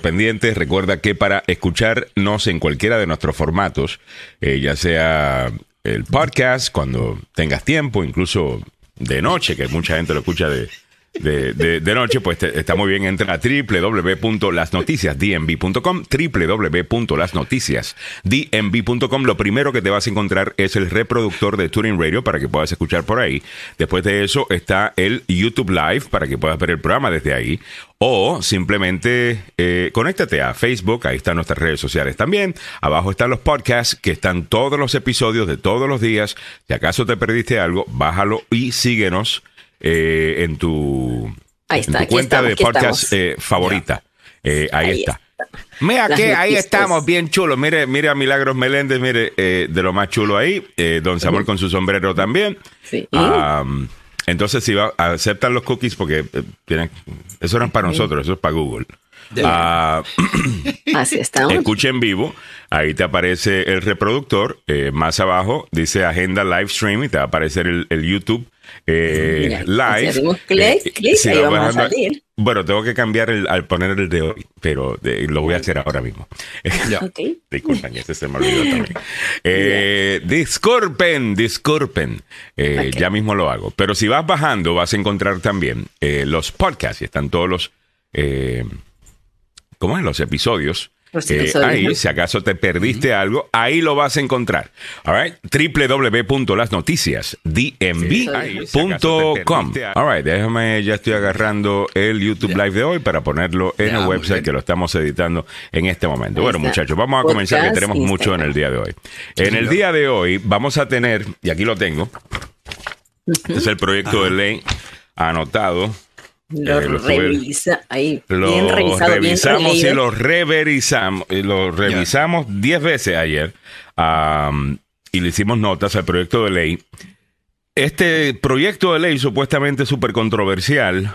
pendientes. Recuerda que para escucharnos en cualquiera de nuestros formatos, eh, ya sea el podcast, cuando tengas tiempo, incluso de noche, que mucha gente lo escucha de, de, de, de noche, pues te- está muy bien. Entra a www.lasnoticiasdnb.com, www.lasnoticiasdnb.com. Lo primero que te vas a encontrar es el reproductor de Tuning Radio para que puedas escuchar por ahí. Después de eso está el YouTube Live para que puedas ver el programa desde ahí. O simplemente eh, conéctate a Facebook, ahí están nuestras redes sociales también. Abajo están los podcasts que están todos los episodios de todos los días. Si acaso te perdiste algo, bájalo y síguenos eh, en tu, Ahí en tu cuenta estamos, de podcast eh, favorita. Eh, ahí, Ahí está. está. Mira Las que ahí estamos, bien chulo. Mire, mire a Milagros Meléndez, mire, eh, de lo más chulo ahí. Eh, don Samuel con su sombrero también. Sí. Entonces, si va, aceptan los cookies porque eh, tienen, eso no es para nosotros, eso es para Google. Ah, Así estamos. escucha en vivo, ahí te aparece el reproductor, eh, más abajo dice agenda live stream y te va a aparecer el, el YouTube eh, Mira, live. si hacemos clic, clic, si ahí vamos a salir. Bueno, tengo que cambiar el, al poner el de hoy, pero de- lo voy a hacer ahora mismo. Ok. Disculpen, ese se me olvidó también. Eh, disculpen, disculpen. Eh. Ya mismo lo hago. Pero si vas bajando, vas a encontrar también eh, los podcasts y están todos los. eh, ¿Cómo es? Los episodios. Eh, ahí, ¿no? si acaso te perdiste algo, ahí lo vas a encontrar. All right? www.lasnoticiasdnb.com. All right, déjame, ya estoy agarrando el YouTube Live de hoy para ponerlo en el website bien. que lo estamos editando en este momento. Ahí Bueno, está. muchachos, vamos a comenzar que tenemos mucho en el día de hoy. En el día de hoy vamos a tener, y aquí lo tengo, este es el proyecto de ley anotado. Lo Eh, lo revisa ahí. Lo bien revisado, bien revisamos y lo reverizamos, y lo revisamos 10 veces ayer y le hicimos notas al proyecto de ley. Este proyecto de ley supuestamente súper controversial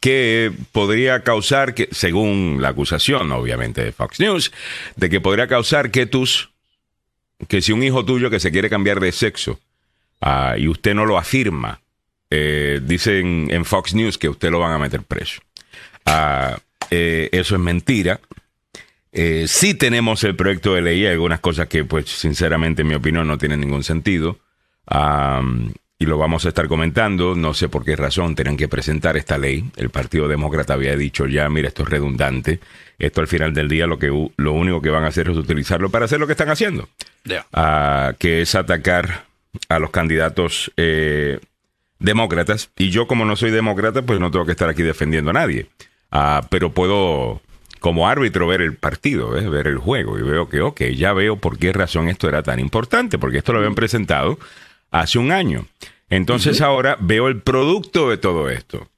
que podría causar que, según la acusación, obviamente, de Fox News, de que podría causar que tus, que si un hijo tuyo que se quiere cambiar de sexo ah, y usted no lo afirma, eh, dicen en Fox News que usted lo van a meter preso. Ah, eh, eso es mentira. Eh, sí tenemos el proyecto de ley, algunas cosas que, pues, sinceramente, en mi opinión, no tienen ningún sentido. Y lo vamos a estar comentando. No sé por qué razón tienen que presentar esta ley. El Partido Demócrata había dicho ya, mira, esto es redundante. Esto al final del día lo, que, lo único que van a hacer es utilizarlo para hacer lo que están haciendo ah, que es atacar a los candidatos eh, demócratas. Y yo, como no soy demócrata, pues no tengo que estar aquí defendiendo a nadie. Ah, pero puedo, como árbitro, ver el partido, ver el juego. Y veo que, ok, ya veo por qué razón esto era tan importante, porque esto lo habían presentado hace un año. Entonces ahora veo el producto de todo esto.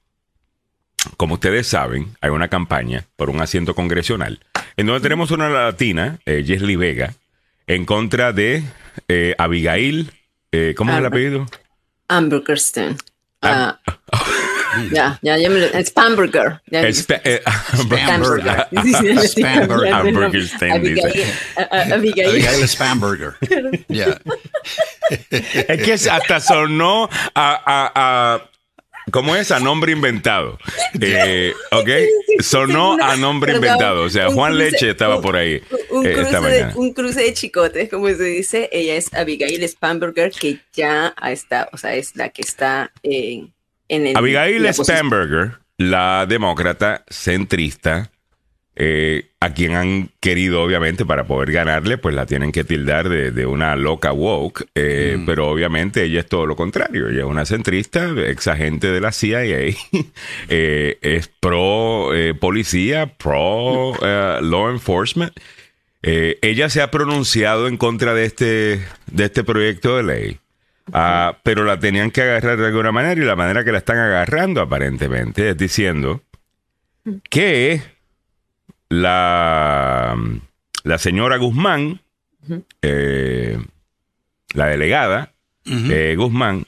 Como ustedes saben, hay una campaña por un asiento congresional en donde tenemos una latina, eh, Jesly Vega, en contra de eh, Abigail. eh, ¿Cómo es el apellido? Hamburgerstein. Ah, ya, ya, ya me lo. Es. Ya, eh, Spamburger. Sí, sí, Spamburger. ya, Hamburgerstein, dice. Abigail. Abigail. Spamburger. Yeah. es que hasta sonó a, a- a- ¿Cómo es? A nombre inventado. Eh, ¿Ok? Sonó a nombre inventado. O sea, Juan cruce- Leche estaba un- por ahí Un, eh, cruce de, un cruce de chicotes, como se dice. Ella es Abigail Spamberger, que ya está, o sea, es la que está en, en el. Abigail Spamberger, la demócrata centrista, eh, a quien han querido, obviamente, para poder ganarle, pues la tienen que tildar de, de una loca woke, eh, pero obviamente ella es todo lo contrario. Ella es una centrista, ex agente de la CIA, eh, es pro eh, policía, pro eh, law enforcement. Ella se ha pronunciado en contra de este, de este proyecto de ley. Ah, pero la tenían que agarrar de alguna manera y la manera que la están agarrando aparentemente es diciendo que la, la señora Guzmán, eh, la delegada eh, Guzmán,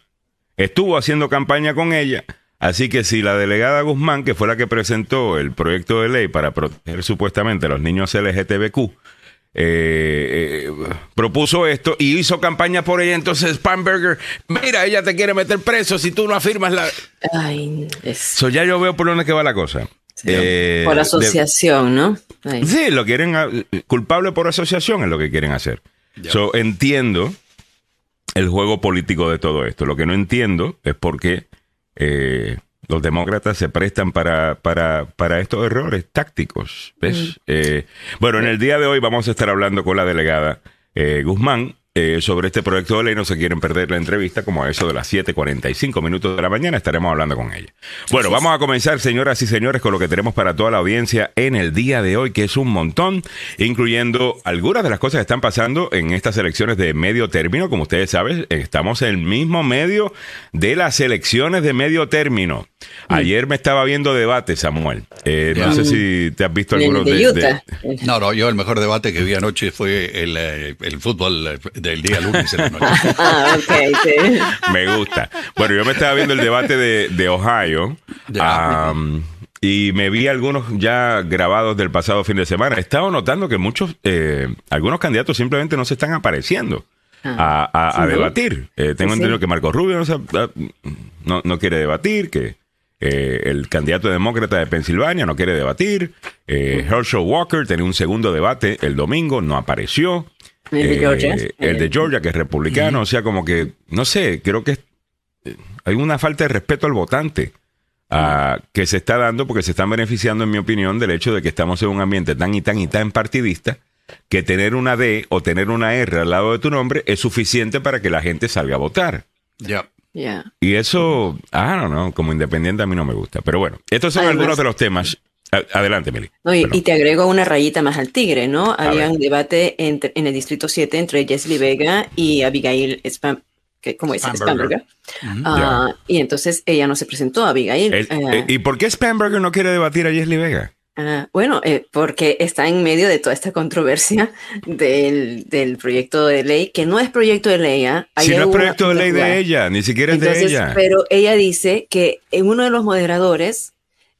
estuvo haciendo campaña con ella. Así que si la delegada Guzmán, que fue la que presentó el proyecto de ley para proteger supuestamente a los niños LGTBQ, eh, eh, propuso esto y hizo campaña por ella. Entonces, Spamberger, mira, ella te quiere meter preso si tú no afirmas la. Ay, es. So, ya yo veo por dónde que va la cosa. Eh, Por de- asociación, ¿no? Ahí. Sí, lo quieren culpable por asociación es lo que quieren hacer. Ya. So, entiendo el juego político de todo esto. Lo que no entiendo es por qué eh, los demócratas se prestan para, para, para estos errores tácticos. ¿ves? Eh, bueno, en el día de hoy vamos a estar hablando con la delegada eh, Guzmán. Eh, sobre este proyecto de ley, no se quieren perder la entrevista, como a eso de las 7:45 minutos de la mañana estaremos hablando con ella. Bueno, vamos a comenzar, señoras y señores, con lo que tenemos para toda la audiencia en el día de hoy, que es un montón, incluyendo algunas de las cosas que están pasando en estas elecciones de medio término. Como ustedes saben, estamos en el mismo medio de las elecciones de medio término. Ayer me estaba viendo debate, Samuel. Eh, No sé si te has visto algunos de de, Utah. de- No, no, yo el mejor debate que vi anoche fue el, eh, el fútbol eh, del día lunes en la noche. Ah, ok, sí. Me gusta. Bueno, yo me estaba viendo el debate de, de Ohio. Am, y me vi algunos ya grabados del pasado fin de semana. He estado notando que muchos, eh, algunos candidatos simplemente no se están apareciendo a, a- a Sí. debatir. Eh, tengo Sí, entendido sí. que Marco Rubio no, se- ah, no- no quiere debatir, que eh, el candidato demócrata de Pensilvania no quiere debatir. Eh, Herschel Walker tenía un segundo debate el domingo, no apareció. El de Eh, Georgia. el de Georgia, que es republicano. O sea, como que, no sé, creo que eh, hay una falta de respeto al votante que se está dando porque se están beneficiando, en mi opinión, del hecho de que estamos en un ambiente tan y tan y tan partidista que tener una D o tener una R al lado de tu nombre es suficiente para que la gente salga a votar. Ya. Ya. Y eso, ah, no, no, como independiente a mí no me gusta. Pero bueno, estos son Además- algunos de los temas. A- Adelante, Meli. No, y, te agrego una rayita más al tigre, ¿no? Había ver. un debate entre- en el Distrito 7 entre Jessie Vega y Abigail Spam, que, ¿cómo es? Spamberger. Spamberger. Ah, Y entonces ella no se presentó, Abigail. El- Ah, eh, ¿Y por qué Spamberger no quiere debatir a Jesly Vega? ah, bueno, eh, porque está en medio de toda esta controversia del, del proyecto de ley, que no es proyecto de ley. ¿ah? Si no es proyecto de ley de ella, ni siquiera es de ella. Pero ella dice que en uno de los moderadores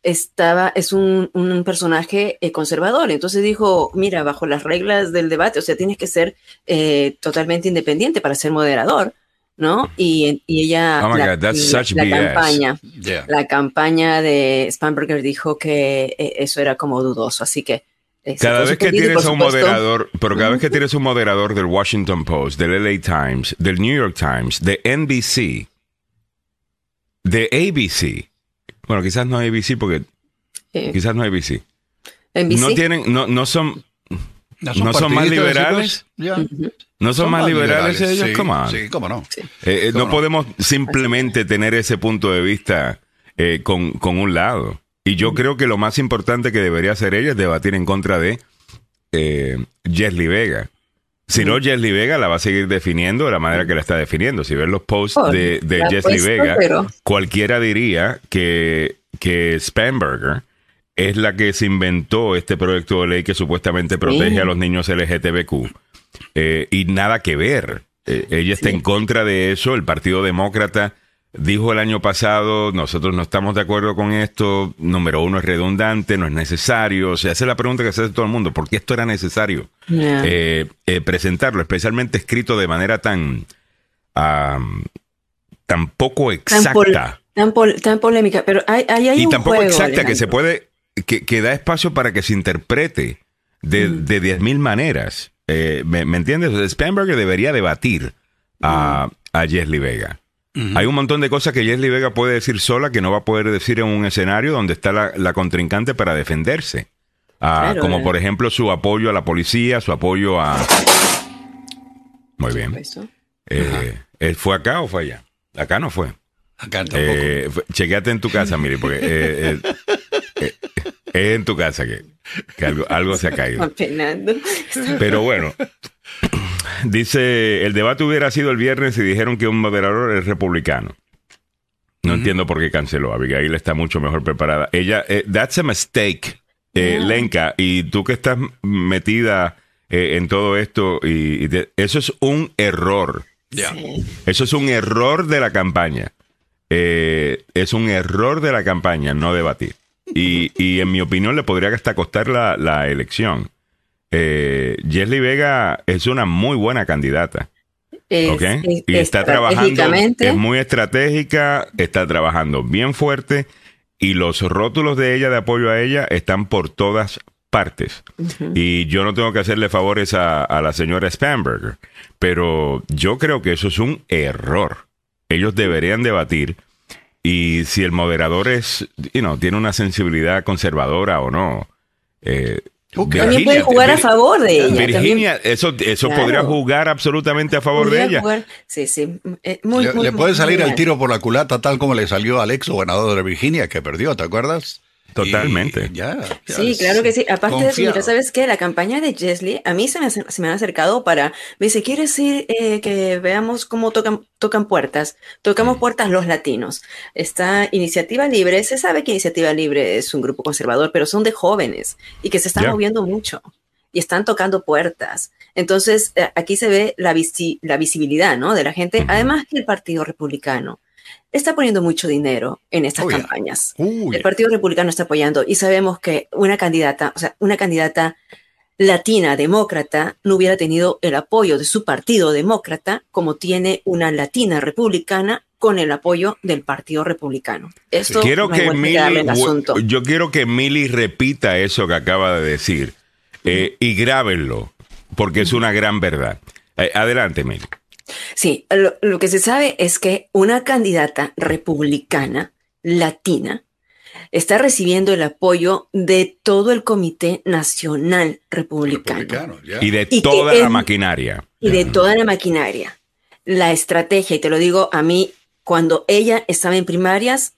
estaba, es un, un personaje eh, conservador. Entonces dijo, mira, bajo las reglas del debate, o sea, tienes que ser eh, totalmente independiente para ser moderador, ¿no? Y, y ella, Oh la, God, that's la- such la BS. campaña, la campaña de Spamberger dijo que eh, eso era como dudoso, así que Cada vez que tienes un moderador, pero cada vez que tienes un moderador del Washington Post, del LA Times, del New York Times, de NBC, de ABC, bueno, quizás no ABC porque eh, quizás no ABC, NBC, no tienen, no, no son, ¿No son más partidistas, liberales? chicos? Ya. no son, más liberales, ellos, sí, come on. Sí, cómo no. Eh, eh, ¿Cómo no no? podemos simplemente tener ese punto de vista eh, con, con un lado. Y yo creo que lo más importante que debería hacer ella es debatir en contra de eh, Jesly Vega. Si no, Jesly Vega la va a seguir definiendo de la manera que la está definiendo. Si ves los posts Oh, de, de Vega, pero- cualquiera diría que, que Spamberger es la que se inventó este proyecto de ley que supuestamente protege a los niños LGTBQ. Eh, y nada que ver. Eh, ella está Sí. en contra de eso. El Partido Demócrata dijo el año pasado, nosotros no estamos de acuerdo con esto. Número uno, es redundante, no es necesario. O sea, esa es la pregunta que se hace todo el mundo. ¿Por qué esto era necesario? eh, eh, presentarlo, especialmente escrito de manera tan, am, tan poco exacta. Tan, pol- tan polémica, pero hay, hay, hay y un tampoco juego, exacta, que se puede, que, que da espacio para que se interprete de, Mm. de 10.000 maneras. Eh, ¿me, me entiendes? O sea, Spanberger debería debatir a, Mm. a Vega. Hay un montón de cosas que Jesly Vega puede decir sola que no va a poder decir en un escenario donde está la, la contrincante para defenderse. Ah, Claro, como eh. por ejemplo su apoyo a la policía, su apoyo a... Muy bien. Eh, ¿él ¿Fue acá o fue allá? Acá no fue. Acá tampoco. Eh, fue- chequeate en tu casa, mire, porque eh, eh, eh, es en tu casa que, que algo, algo se ha caído. Apenando. Pero bueno, dice, el debate hubiera sido el viernes y dijeron que un moderador es republicano. No entiendo por qué canceló. Abigail está mucho mejor preparada. Ella, eh, that's a mistake, eh, Yeah. Lenka. Y tú que estás metida eh, en todo esto, y, y te- eso es un error. Sí. Eso es un error de la campaña. Eh, es un error de la campaña no debatir. Y, y en mi opinión le podría hasta costar la, la elección. Eh, Jesly Vega es una muy buena candidata. Es- y está trabajando, es muy estratégica, está trabajando bien fuerte y los rótulos de ella de apoyo a ella están por todas partes. Y yo no tengo que hacerle favores a, a, la señora Spamberger, pero yo creo que eso es un error. Ellos deberían debatir y si el moderador es, you know, tiene una sensibilidad conservadora o no. Eh, también puede jugar a favor de ella. Virginia, eso, eso podría jugar absolutamente a favor de ella. sí, sí. Eh, le, puede salir el tiro por la culata tal como le salió al ex gobernador de Virginia que perdió, ¿te acuerdas? Totalmente. sí, claro que sí. Aparte de eso, mira, ¿sabes qué? La campaña de Jesly, a mí se me, se me han acercado para, me dice, ¿quieres ir eh, que veamos cómo tocan, tocan puertas? Tocamos puertas los latinos. Esta Iniciativa Libre, se sabe que Iniciativa Libre es un grupo conservador, pero son de jóvenes y que se están moviendo mucho y están tocando puertas. Entonces, eh, aquí se ve la, la visibilidad, ¿no? De la gente, además que el Partido Republicano está poniendo mucho dinero en estas campañas. el Partido Republicano está apoyando y sabemos que una candidata, o sea, una candidata latina demócrata no hubiera tenido el apoyo de su partido demócrata como tiene una latina republicana con el apoyo del Partido Republicano. Esto quiero que yo quiero que Milly repita eso que acaba de decir eh, y grábenlo, porque es una gran verdad. Eh, adelante, Milly. Sí, lo, que se sabe es que una candidata republicana latina está recibiendo el apoyo de todo el Comité Nacional Republicano. Y de toda la maquinaria. Y de toda la maquinaria. La estrategia, y te lo digo a mí, cuando ella estaba en primarias,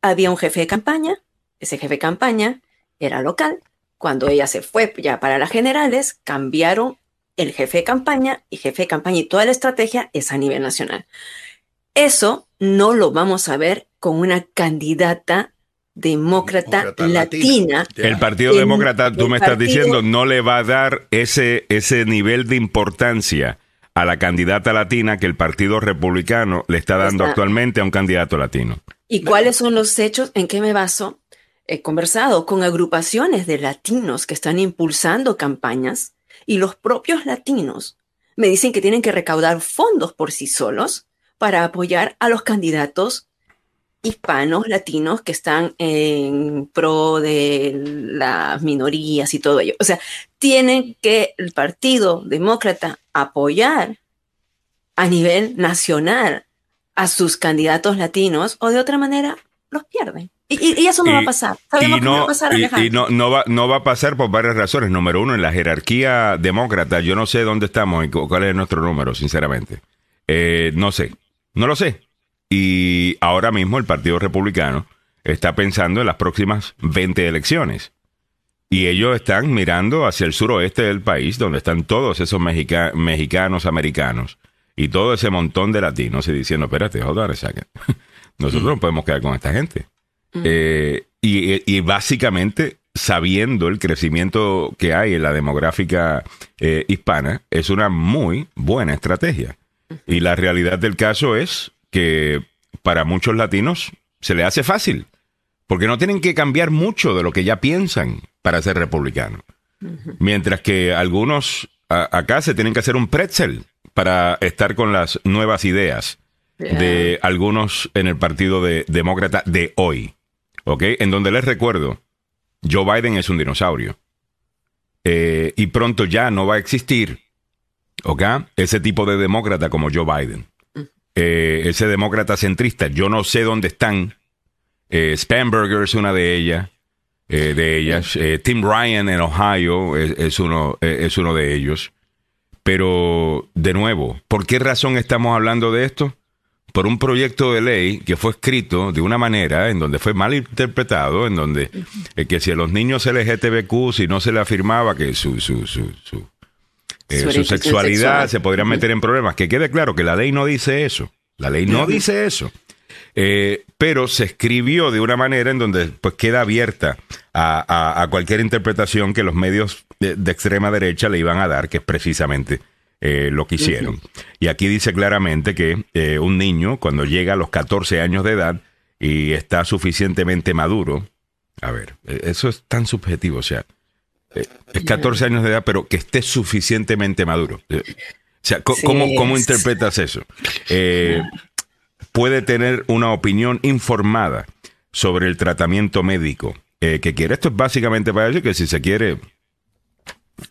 había un jefe de campaña, ese jefe de campaña era local, cuando ella se fue ya para las generales, cambiaron el jefe de campaña y jefe de campaña y toda la estrategia es a nivel nacional. Eso no lo vamos a ver con una candidata demócrata, latina. El Partido Demócrata, tú me estás diciendo, no le va a dar ese, ese nivel de importancia a la candidata latina que el Partido Republicano le está dando actualmente a un candidato latino. ¿Y cuáles son los hechos? ¿En qué me baso? He conversado con agrupaciones de latinos que están impulsando campañas y los propios latinos me dicen que tienen que recaudar fondos por sí solos para apoyar a los candidatos hispanos, latinos que están en pro de las minorías y todo ello. O sea, tienen que el Partido Demócrata apoyar a nivel nacional a sus candidatos latinos o de otra manera los pierden. Y, eso no va a pasar. Sabemos que no va a pasar. Y, no, no, va, no va a pasar por varias razones. Número uno, en la jerarquía demócrata, yo no sé dónde estamos y cuál es nuestro número, sinceramente. Eh, no sé. No lo sé. Y ahora mismo el Partido Republicano está pensando en las próximas 20 elecciones. Y ellos están mirando hacia el suroeste del país, donde están todos esos mexicanos, americanos, y todo ese montón de latinos, y diciendo, espérate, a Nosotros no podemos quedar con esta gente. Eh, y, básicamente, sabiendo el crecimiento que hay en la demográfica eh, hispana, es una muy buena estrategia. Y la realidad del caso es que para muchos latinos se le hace fácil, porque no tienen que cambiar mucho de lo que ya piensan para ser republicanos. Mientras que algunos acá se tienen que hacer un pretzel para estar con las nuevas ideas de algunos en el Partido de, Demócrata de hoy. ¿Ok? En donde les recuerdo, Joe Biden es un dinosaurio. Eh, y pronto ya no va a existir, ¿ok? Ese tipo de demócrata como Joe Biden. Eh, ese demócrata centrista, yo no sé dónde están. Eh, Spamberger es una de ellas. de ellas. Tim Ryan en Ohio es, uno, es uno de ellos. Pero, de nuevo, ¿por qué razón estamos hablando de esto? Por un proyecto de ley que fue escrito de una manera en donde fue mal interpretado, en donde eh, que si a los niños LGTBQ, si no se le afirmaba que su, su, su, su, eh, sexualidad se podría meter en problemas, que quede claro que la ley no dice eso, la ley no dice eso. Eh, pero se escribió de una manera en donde pues queda abierta a, cualquier interpretación que los medios de extrema derecha le iban a dar, que es precisamente eh, lo que hicieron. Y aquí dice claramente que eh, un niño, cuando llega a los 14 años de edad y está suficientemente maduro, a ver, eh, eso es tan subjetivo, o sea, es 14 años de edad, pero que esté suficientemente maduro. O sea, ¿cómo, ¿cómo, interpretas eso? puede tener una opinión informada sobre el tratamiento médico eh, que quiere. Esto es básicamente para decir que si se quiere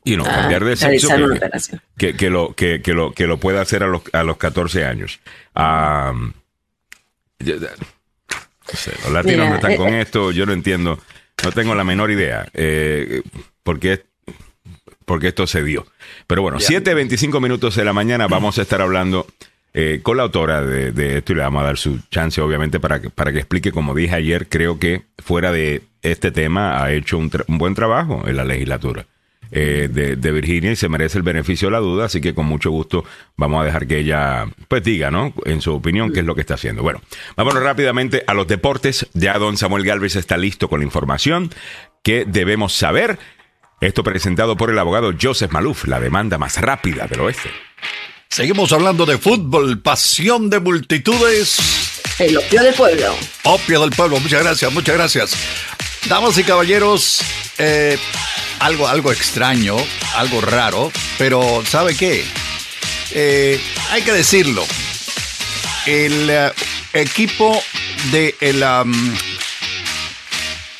y no, Ah, cambiar de sexo, que, operación. que, que lo, que, que lo, que lo pueda hacer a los, a los 14 años. No sé, los latinos Mira, no están eh, con eh. esto, yo no entiendo, no tengo la menor idea eh, por qué porque esto se dio. Pero bueno, 7.25 minutos de la mañana vamos a estar hablando eh, con la autora de, de esto y le vamos a dar su chance, obviamente, para que, para que explique, como dije ayer, creo que fuera de este tema ha hecho un, tra- un buen trabajo en la legislatura. Eh, de, Virginia y se merece el beneficio de la duda, así que con mucho gusto vamos a dejar que ella pues diga, ¿no? En su opinión, qué es lo que está haciendo. Bueno, vámonos rápidamente a los deportes. Ya don Samuel Galvez está listo con la información que debemos saber. Esto presentado por el abogado Joseph Maluf, la demanda más rápida del oeste. Seguimos hablando de fútbol, pasión de multitudes. El opio del pueblo. Opio del pueblo, muchas gracias, muchas gracias. Damas y caballeros, eh, algo, algo extraño, algo raro, pero ¿sabe qué? Eh, hay que decirlo. El eh, equipo de el... am,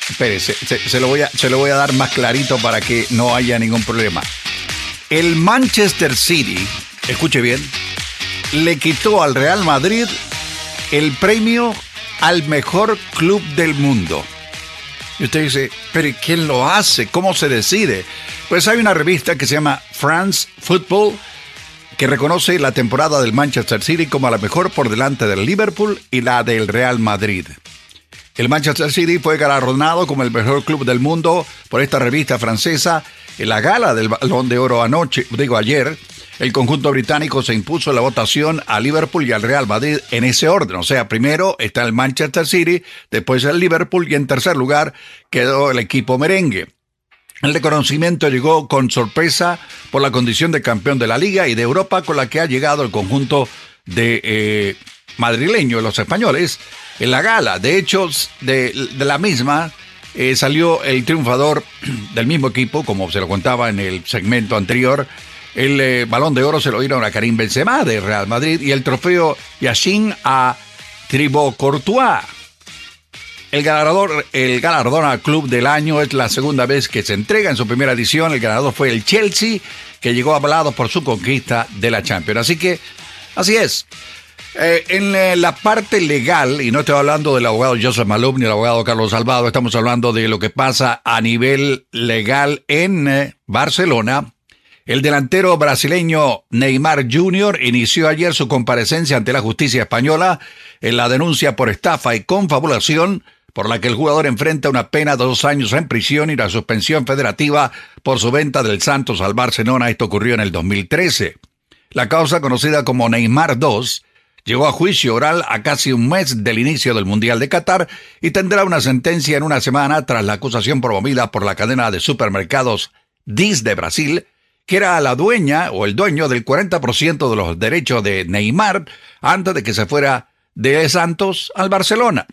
espere, se- se lo voy a, se lo voy a dar más clarito para que no haya ningún problema. El Manchester City, escuche bien, le quitó al Real Madrid el premio al mejor club del mundo. Y usted dice, pero ¿y ¿quién lo hace? ¿Cómo se decide? Pues hay una revista que se llama France Football que reconoce la temporada del Manchester City como la mejor por delante del Liverpool y la del Real Madrid. El Manchester City fue galardonado como el mejor club del mundo por esta revista francesa en la gala del Balón de Oro anoche, digo ayer. El conjunto británico se impuso en la votación a Liverpool y al Real Madrid en ese orden. O sea, primero está el Manchester City, después el Liverpool y en tercer lugar quedó el equipo merengue. El reconocimiento llegó con sorpresa por la condición de campeón de la Liga y de Europa con la que ha llegado el conjunto de eh, madrileño, los españoles, en la gala. De hecho, de, la misma eh, salió el triunfador del mismo equipo, como se lo contaba en el segmento anterior. El eh, balón de oro se lo dieron a Karim Benzema de Real Madrid y el trofeo Yashin a Thibaut Courtois. El ganador, el galardón al club del año es la segunda vez que se entrega. En su primera edición, el ganador fue el Chelsea, que llegó avalado por su conquista de la Champions. Así que, así es. Eh, en eh, la parte legal, y no estoy hablando del abogado Joseph Malub ni del abogado Carlos Salvado, estamos hablando de lo que pasa a nivel legal en Barcelona. El delantero brasileño Neymar Jr. inició ayer su comparecencia ante la justicia española en la denuncia por estafa y confabulación por la que el jugador enfrenta una pena de dos años en prisión y la suspensión federativa por su venta del Santos al Barcelona. Esto ocurrió en el 2013. La causa, conocida como Neymar 2, llegó a juicio oral a casi un mes del inicio del Mundial de Qatar y tendrá una sentencia en una semana tras la acusación promovida por la cadena de supermercados Dis de Brasil, que era la dueña o el dueño del 40% de los derechos de Neymar antes de que se fuera de Santos al Barcelona.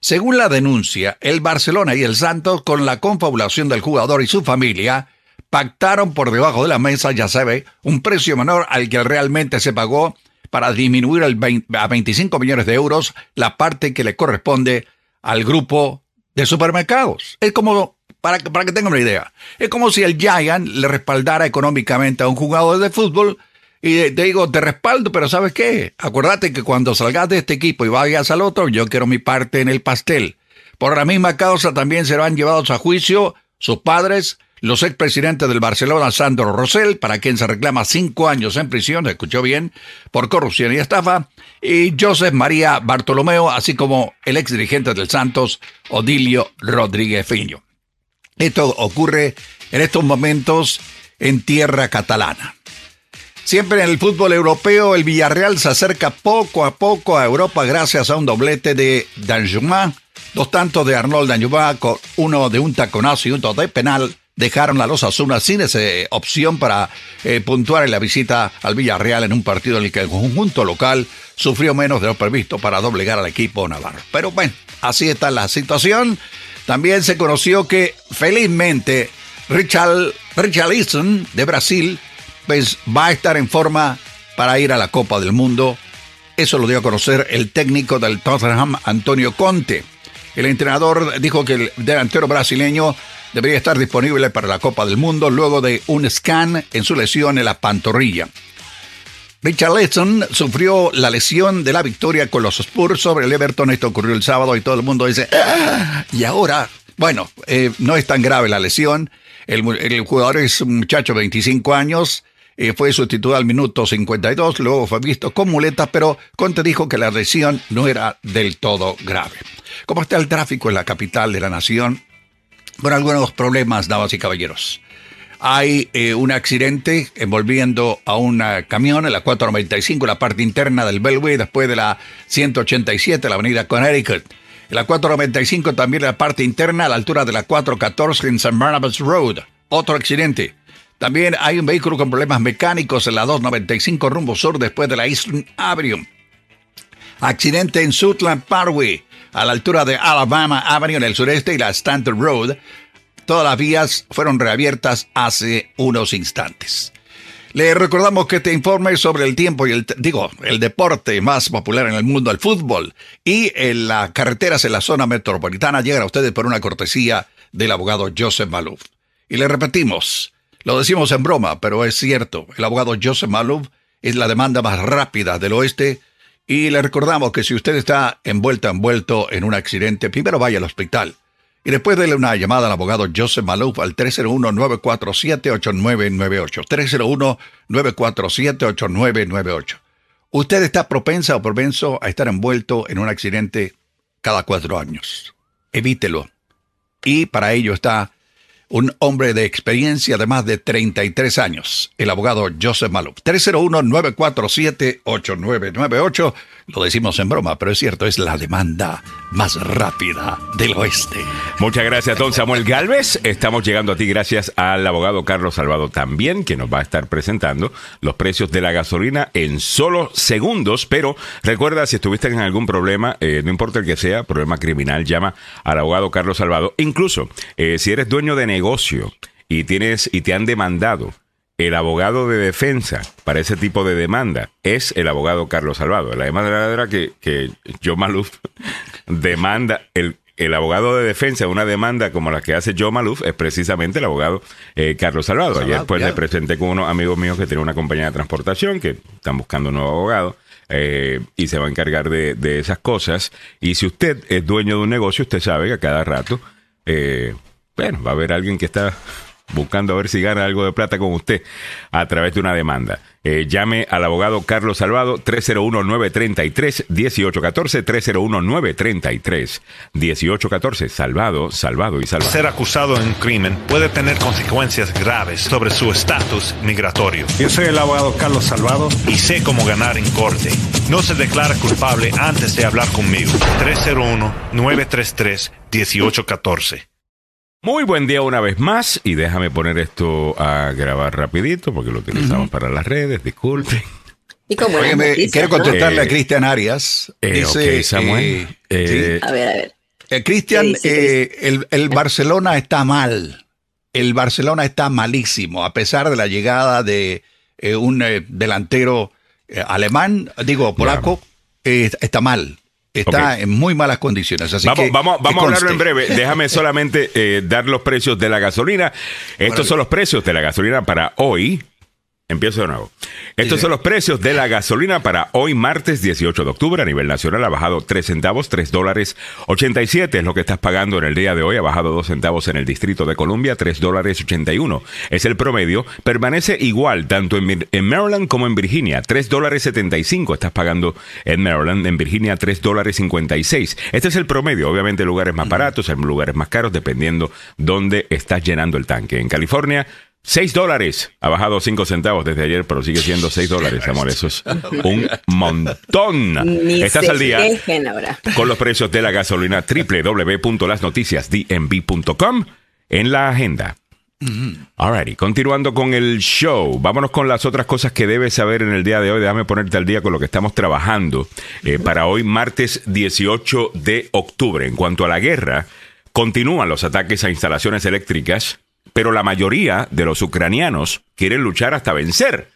Según la denuncia, el Barcelona y el Santos, con la confabulación del jugador y su familia, pactaron por debajo de la mesa, ya sabe, un precio menor al que realmente se pagó para disminuir el 20 a 25 millones de euros la parte que le corresponde al grupo de supermercados. Es como, para, que- para que tengan una idea, es como si el Giant le respaldara económicamente a un jugador de fútbol y te digo, te respaldo, pero ¿sabes qué? Acuérdate que cuando salgas de este equipo y vayas al otro, yo quiero mi parte en el pastel. Por la misma causa también serán llevados a juicio sus padres, los expresidentes del Barcelona, Sandro Rosell, para quien se reclama cinco años en prisión, escuchó bien, por corrupción y estafa, y Joseph María Bartolomeo, así como el ex dirigente del Santos, Odilio Rodríguez Fiño. Esto ocurre en estos momentos en tierra catalana. Siempre en el fútbol europeo, el Villarreal se acerca poco a poco a Europa gracias a un doblete de Danjuma. Dos tantos de Arnold Danjuma, uno de un taconazo y otro de penal, dejaron a los Azunas sin esa opción para eh, puntuar en la visita al Villarreal en un partido en el que el conjunto local sufrió menos de lo previsto para doblegar al equipo navarro. Pero bueno, así está la situación. También se conoció que felizmente Richard, Richarlison de Brasil pues va a estar en forma para ir a la Copa del Mundo. Eso lo dio a conocer el técnico del Tottenham, Antonio Conte. El entrenador dijo que el delantero brasileño debería estar disponible para la Copa del Mundo luego de un scan en su lesión en la pantorrilla. Richard Lesson sufrió la lesión de la victoria con los Spurs sobre el Everton. Esto ocurrió el sábado y todo el mundo dice, ¡Ah! y ahora, bueno, eh, no es tan grave la lesión. El, jugador es un muchacho de 25 años, eh, fue sustituido al minuto 52, luego fue visto con muletas, pero Conte dijo que la lesión no era del todo grave. ¿Cómo está el tráfico en la capital de la nación? Con algunos problemas, damas y caballeros hay eh, un accidente envolviendo a un camión en la 495, la parte interna del Bellway, después de la 187, la avenida Connecticut. En la 495 también la parte interna a la altura de la 414 en St. Barnabas Road. Otro accidente. También hay un vehículo con problemas mecánicos en la 295 rumbo sur después de la Eastern Avenue. Accidente en Sutland Parkway, a la altura de Alabama Avenue en el sureste y la Stanton Road. Todas las vías fueron reabiertas hace unos instantes. Le recordamos que este informe sobre el tiempo y el, digo, el deporte más popular en el mundo, el fútbol, y en las carreteras en la zona metropolitana llegan a ustedes por una cortesía del abogado Joseph Malouf. Y le repetimos, lo decimos en broma, pero es cierto, el abogado Joseph Malouf es la demanda más rápida del oeste y le recordamos que si usted está envuelto, envuelto en un accidente, primero vaya al hospital. Y después dele una llamada al abogado Joseph Malouf al 301-947-8998. 301-947-8998. Usted está propensa o propenso a estar envuelto en un accidente cada cuatro años. Evítelo. Y para ello está un hombre de experiencia de más de 33 años, el abogado Joseph Maluk. 301-947-8998. Lo decimos en broma, pero es cierto, es la demanda más rápida del oeste. Muchas gracias, don Samuel Galvez. Estamos llegando a ti gracias al abogado Carlos Salvado también, que nos va a estar presentando los precios de la gasolina en solo segundos. Pero recuerda, si estuviste en algún problema, eh, no importa el que sea, problema criminal, llama al abogado Carlos Salvado. Incluso, eh, si eres dueño de negocio y tienes y te han demandado, el abogado de defensa para ese tipo de demanda es el abogado Carlos Salvado. La demanda era que, que Joe Maluf demanda, el, el abogado de defensa de una demanda como la que hace Joe Maluf es precisamente el abogado eh, Carlos Salvado. Ayer pues le presenté con unos amigos míos que tienen una compañía de transportación que están buscando un nuevo abogado. Eh, y se va a encargar de, de, esas cosas. Y si usted es dueño de un negocio, usted sabe que a cada rato eh, bueno, va a haber alguien que está buscando a ver si gana algo de plata con usted a través de una demanda. Eh, llame al abogado Carlos Salvado 301-933-1814, 301-933-1814. Salvado, salvado y salvado. Ser acusado en un crimen puede tener consecuencias graves sobre su estatus migratorio. Yo soy el abogado Carlos Salvado y sé cómo ganar en corte. No se declara culpable antes de hablar conmigo. 301-933-1814. Muy buen día una vez más y déjame poner esto a grabar rapidito porque lo utilizamos para las redes, disculpe. Y como quiero contestarle a Cristian Arias. Eh, dice, Samuel. Eh, a ver, a ver. Eh, Cristian, el, el Barcelona está mal. El Barcelona está malísimo, a pesar de la llegada de un delantero alemán, digo polaco, está mal está en muy malas condiciones. Así vamos, que, vamos, vamos a hablarlo en breve. Déjame solamente eh, dar los precios de la gasolina. Estos son los precios de la gasolina para hoy. Empiezo de nuevo. Estos son los precios de la gasolina para hoy, martes 18 de octubre. A nivel nacional ha bajado 3 centavos, 3 dólares 87 es lo que estás pagando en el día de hoy. Ha bajado 2 centavos en el Distrito de Columbia, 3 dólares 81 es el promedio. Permanece igual tanto en, en Maryland como en Virginia. 3 dólares 75 estás pagando en Maryland. En Virginia, 3 dólares 56. Este es el promedio. Obviamente, lugares más baratos, en lugares más caros, dependiendo dónde estás llenando el tanque. En California, 6 dólares. Ha bajado 5 centavos desde ayer, pero sigue siendo 6 dólares, amor. Eso es un montón. Estás al día con los precios de la gasolina www.lasnoticiasdmv.com en la agenda. Alrighty, continuando con el show, vámonos con las otras cosas que debes saber en el día de hoy. Déjame ponerte al día con lo que estamos trabajando eh, para hoy, martes 18 de octubre. En cuanto a la guerra, continúan los ataques a instalaciones eléctricas pero la mayoría de los ucranianos quieren luchar hasta vencer.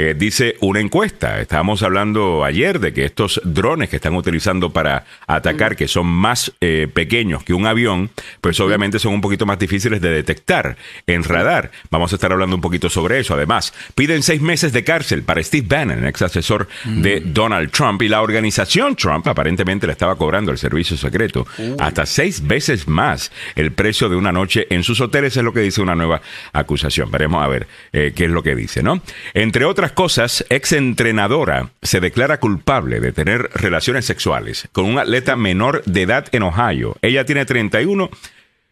Eh, dice una encuesta. Estábamos hablando ayer de que estos drones que están utilizando para atacar, que son más eh, pequeños que un avión, pues obviamente son un poquito más difíciles de detectar en radar. Vamos a estar hablando un poquito sobre eso. Además, piden seis meses de cárcel para Steve Bannon, ex asesor de Donald Trump, y la organización Trump aparentemente le estaba cobrando el servicio secreto hasta seis veces más el precio de una noche en sus hoteles, es lo que dice una nueva acusación. Veremos a ver eh, qué es lo que dice, ¿no? Entre otras cosas, ex entrenadora se declara culpable de tener relaciones sexuales con un atleta menor de edad en Ohio. Ella tiene 31,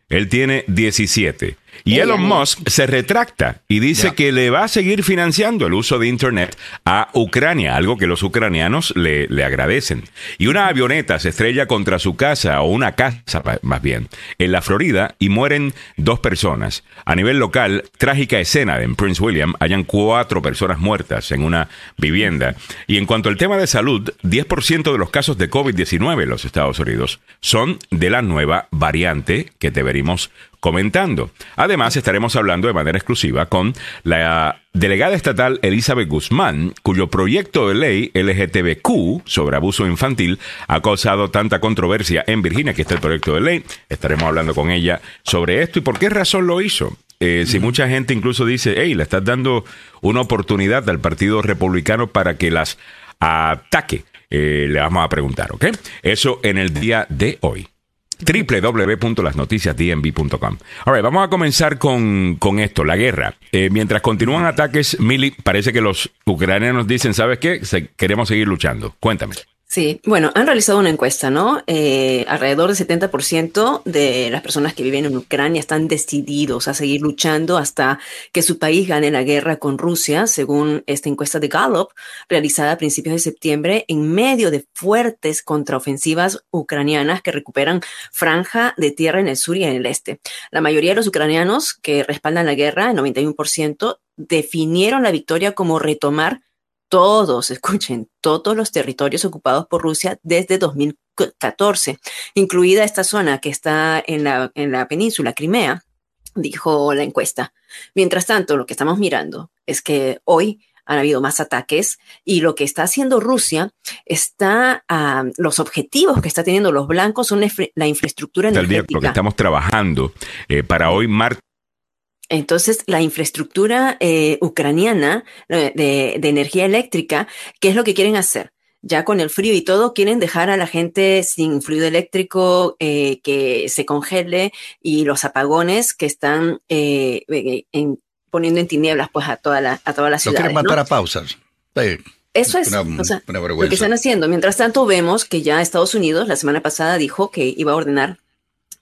él tiene 17. Y Elon. Musk se retracta y dice que le va a seguir financiando el uso de Internet a Ucrania, algo que los ucranianos le, le agradecen. Y una avioneta se estrella contra su casa, o una casa más bien, en la Florida y mueren dos personas. A nivel local, trágica escena en Prince William, hayan cuatro personas muertas en una vivienda. Y en cuanto al tema de salud, 10% de los casos de COVID-19 en los Estados Unidos son de la nueva variante que te venimos comentando. Además, estaremos hablando de manera exclusiva con la delegada estatal Elizabeth Guzmán, cuyo proyecto de ley LGTBQ sobre abuso infantil ha causado tanta controversia en Virginia, que está el proyecto de ley. Estaremos hablando con ella sobre esto y por qué razón lo hizo. Eh, si mucha gente incluso dice, hey, le estás dando una oportunidad al Partido Republicano para que las ataque, eh, le vamos a preguntar, ¿ok? Eso en el día de hoy www.lasnoticiasdnb.com. Vamos a comenzar con, con esto, la guerra. Eh, mientras continúan ataques, Mili, parece que los ucranianos dicen, ¿sabes qué? Queremos seguir luchando. Cuéntame. Sí, bueno, han realizado una encuesta, ¿no? Eh, alrededor del 70% de las personas que viven en Ucrania están decididos a seguir luchando hasta que su país gane la guerra con Rusia, según esta encuesta de Gallup, realizada a principios de septiembre, en medio de fuertes contraofensivas ucranianas que recuperan franja de tierra en el sur y en el este. La mayoría de los ucranianos que respaldan la guerra, el 91%, definieron la victoria como retomar todos, escuchen, todos los territorios ocupados por Rusia desde 2014, incluida esta zona que está en la, en la península Crimea, dijo la encuesta. Mientras tanto, lo que estamos mirando es que hoy han habido más ataques y lo que está haciendo Rusia está, ah, los objetivos que está teniendo los blancos son la, infra- la infraestructura Tal día, energética. lo que estamos trabajando eh, para hoy, martes. Entonces, la infraestructura eh, ucraniana eh, de, de energía eléctrica, ¿qué es lo que quieren hacer? Ya con el frío y todo, quieren dejar a la gente sin fluido eléctrico, eh, que se congele y los apagones que están eh, eh, en- poniendo en tinieblas pues a toda la, a toda la Lo ciudad. quieren matar a pausas. Sí, Eso es, una, o sea, una lo que están haciendo. Mientras tanto, vemos que ya Estados Unidos la semana pasada dijo que iba a ordenar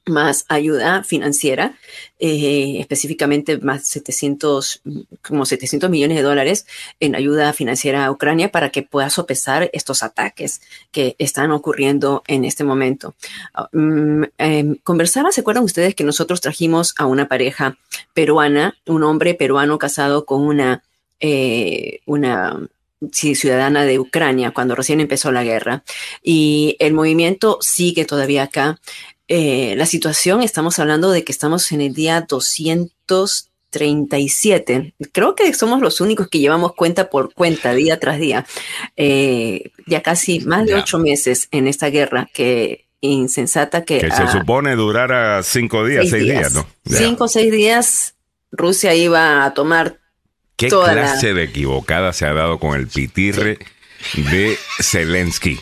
más ayuda financiera, eh, específicamente más 700, mm, como 700 millones de dólares en ayuda financiera a Ucrania para que pueda sopesar estos ataques que están ocurriendo en este momento. Ah, mm, em, conversaba, ¿se acuerdan ustedes que nosotros trajimos a una pareja peruana, un hombre peruano casado con una, eh, una ciudadana de Ucrania cuando recién empezó la guerra y el movimiento sigue todavía acá. Eh, la situación, estamos hablando de que estamos en el día 237. Creo que somos los únicos que llevamos cuenta por cuenta, día tras día. Eh, ya casi más de ocho meses en esta guerra que insensata que... Que ah, se supone durara cinco días, seis, días, ¿no? Cinco o seis días, Rusia iba a tomar ¿Qué toda la- clase de equivocada se ha dado con el pitirre de Zelensky?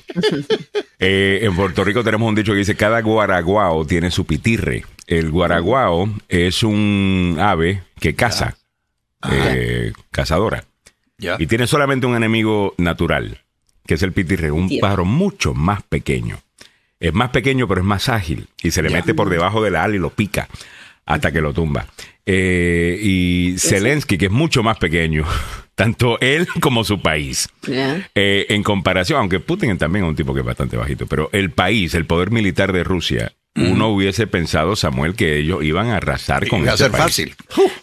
Eh, en Puerto Rico tenemos un dicho que dice, cada guaraguao tiene su pitirre. El guaraguao es un ave que caza, eh, cazadora, y tiene solamente un enemigo natural, que es el pitirre, un pájaro mucho más pequeño. Es más pequeño, pero es más ágil, y se le mete por debajo de la ala y lo pica hasta que lo tumba. Eh, y Zelensky, que es mucho más pequeño, tanto él como su país. Eh, en comparación, aunque Putin también es un tipo que es bastante bajito, pero el país, el poder militar de Rusia, uno hubiese pensado, Samuel, que ellos iban a arrasar con Iba a ser país. fácil.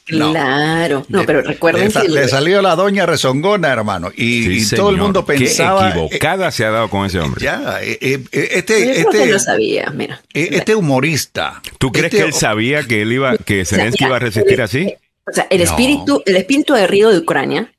No. Claro, no, pero recuerden le, que le salió la doña rezongona, hermano. Y, Sí, y señor. todo el mundo pensaba. Qué equivocada se ha dado con ese eh, hombre. ya, eh, eh, eh, yo este, creo que este, lo sabía, mira. eh, este humorista. ¿Tú crees este- que él sabía que él iba, que sea, Zelensky mira, iba a resistir así? O sea, el No. espíritu, el espíritu aguerrido de Ucrania,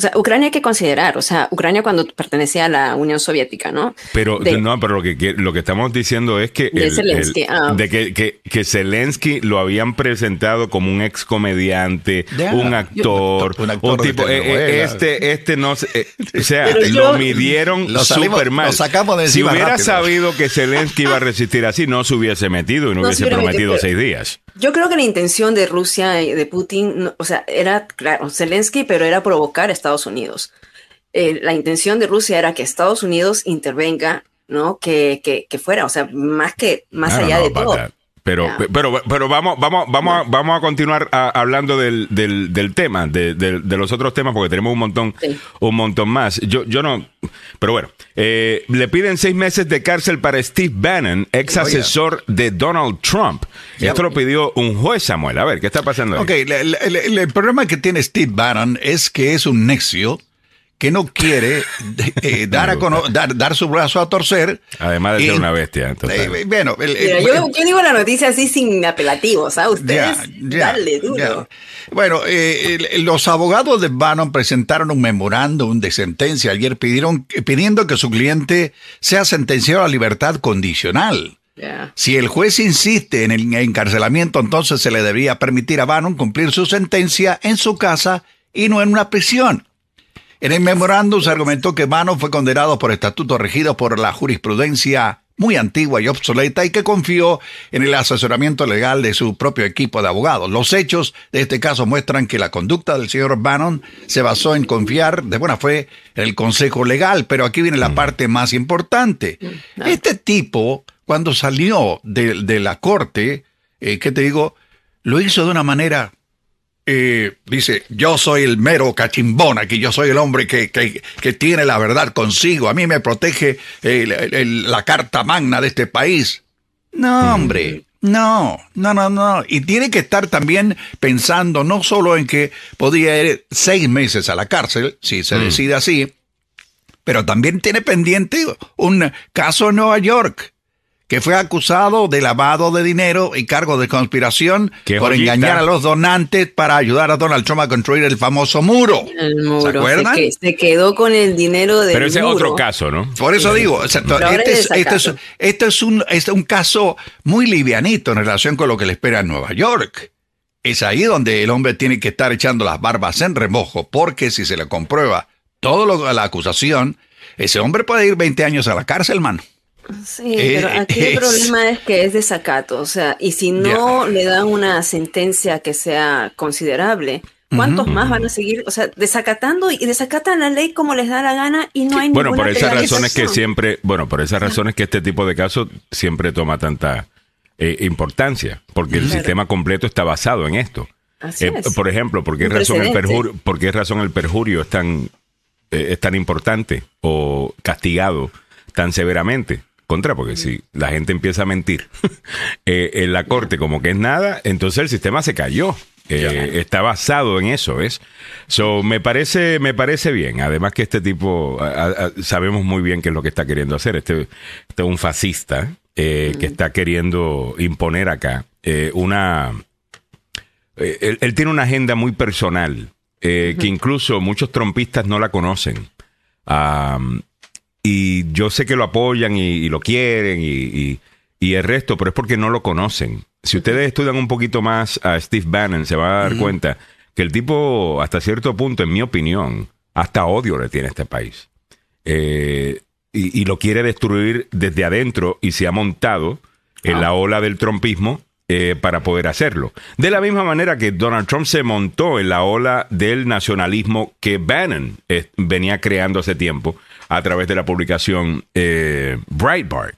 o sea, Ucrania hay que considerar, o sea, Ucrania cuando pertenecía a la Unión Soviética, ¿no? Pero De- no, pero lo que, que- lo que estamos diciendo es que, De el- Zelensky, el- ah. de que, que, que Zelensky lo habían presentado como un ex comediante, Ya, un actor, un actor de tipo, eh, eh, este, este no, eh, o sea, Pero lo yo- midieron Lo salimos- súper mal. lo sacamos de si hubiera rápido. sabido que Zelensky iba a resistir así, no se hubiese metido y no, No hubiese prometido metido, seis días. Yo creo que la intención de Rusia y de Putin, no- o sea, era, claro, Zelensky, pero era provocar a Estados Unidos. Eh, la intención de Rusia era que Estados Unidos intervenga, ¿no? Que, que, que fuera, o sea, más que, más allá de todo. that. Pero, Yeah. pero, pero vamos, vamos, vamos, a, vamos a continuar a- hablando del, del, del tema, de, de- de los otros temas, porque tenemos un montón, Sí. un montón más. Yo, yo no, pero bueno, eh, le piden seis meses de cárcel para Steve Bannon, ex asesor de Donald Trump. Esto lo pidió un juez, Samuel. A ver, ¿qué está pasando ahí? Ok, le- le- le- el, problema que tiene Steve Bannon es que es un necio que no quiere eh, dar, a cono- dar, dar su brazo a torcer. Además de ser una bestia. Eh, bueno, el- Mira, el- yo, yo digo la noticia así sin apelativos, ¿ah? Ustedes, Ya, ya, dale duro. ya. Bueno, eh, el- los abogados de Bannon presentaron un memorándum de sentencia ayer pidieron, pidiendo que su cliente sea sentenciado a libertad condicional. Si el juez insiste en el encarcelamiento, entonces se le debería permitir a Bannon cumplir su sentencia en su casa y no en una prisión. En el memorándum se argumentó que Bannon fue condenado por estatutos regidos por la jurisprudencia muy antigua y obsoleta y que confió en el asesoramiento legal de su propio equipo de abogados. Los hechos de este caso muestran que la conducta del señor Bannon se basó en confiar de buena fe en el consejo legal, pero aquí viene la parte más importante. Este tipo, cuando salió de, de la corte, eh, ¿qué te digo? Lo hizo de una manera eh, dice, yo soy el mero cachimbón aquí, yo soy el hombre que, que- que tiene la verdad consigo, a mí me protege el- el- la carta magna de este país. No, hombre, no, no, no, no. Y tiene que estar también pensando no solo en que podía ir seis meses a la cárcel, si se decide así, pero también tiene pendiente un caso en Nueva York que fue acusado de lavado de dinero y cargo de conspiración Qué por joyita. engañar a los donantes para ayudar a Donald Trump a construir el famoso muro. El muro. ¿Se acuerdan? que- se quedó con el dinero del Pero ese es otro caso, ¿no? Por eso digo, o sea, este, es es, este, es, este es un, es un caso muy livianito en relación con lo que le espera en Nueva York. Es ahí donde el hombre tiene que estar echando las barbas en remojo, porque si se le comprueba todo lo de la acusación, ese hombre puede ir 20 años a la cárcel, mano. Sí, Eh, pero aquí el problema es que es desacato, o sea, y si no le dan una sentencia que sea considerable, ¿cuántos más van a seguir, o sea, desacatando y desacatan la ley como les da la gana y no hay Bueno, ninguna por esas razones que siempre, bueno, por esas razones que este tipo de casos siempre toma tanta eh, importancia, porque el Claro. sistema completo está basado en esto. Así Eh, es. por ejemplo, ¿por qué, razón el perjurio, ¿por qué razón el perjurio es tan, eh, es tan importante o castigado tan severamente? Contra, porque si la gente empieza a mentir eh, en la corte como que es nada, entonces el sistema se cayó. Eh, está basado en eso, ¿ves? So, me parece, me parece bien. Además que este tipo, a- a- a- sabemos muy bien qué es lo que está queriendo hacer. Este, este es un fascista eh, que está queriendo imponer acá una, él, él tiene una agenda muy personal, eh, que incluso muchos trompistas no la conocen. Y yo sé que lo apoyan y, y lo quieren y, y- y el resto, pero es porque no lo conocen. Si ustedes estudian un poquito más a Steve Bannon, se van a dar cuenta que el tipo, hasta cierto punto, en mi opinión, hasta odio le tiene a este país. Eh, y, lo quiere destruir desde adentro y se ha montado en la ola del trompismo eh, para poder hacerlo. De la misma manera que Donald Trump se montó en la ola del nacionalismo que Bannon eh, venía creando hace tiempo a través de la publicación eh, Breitbart.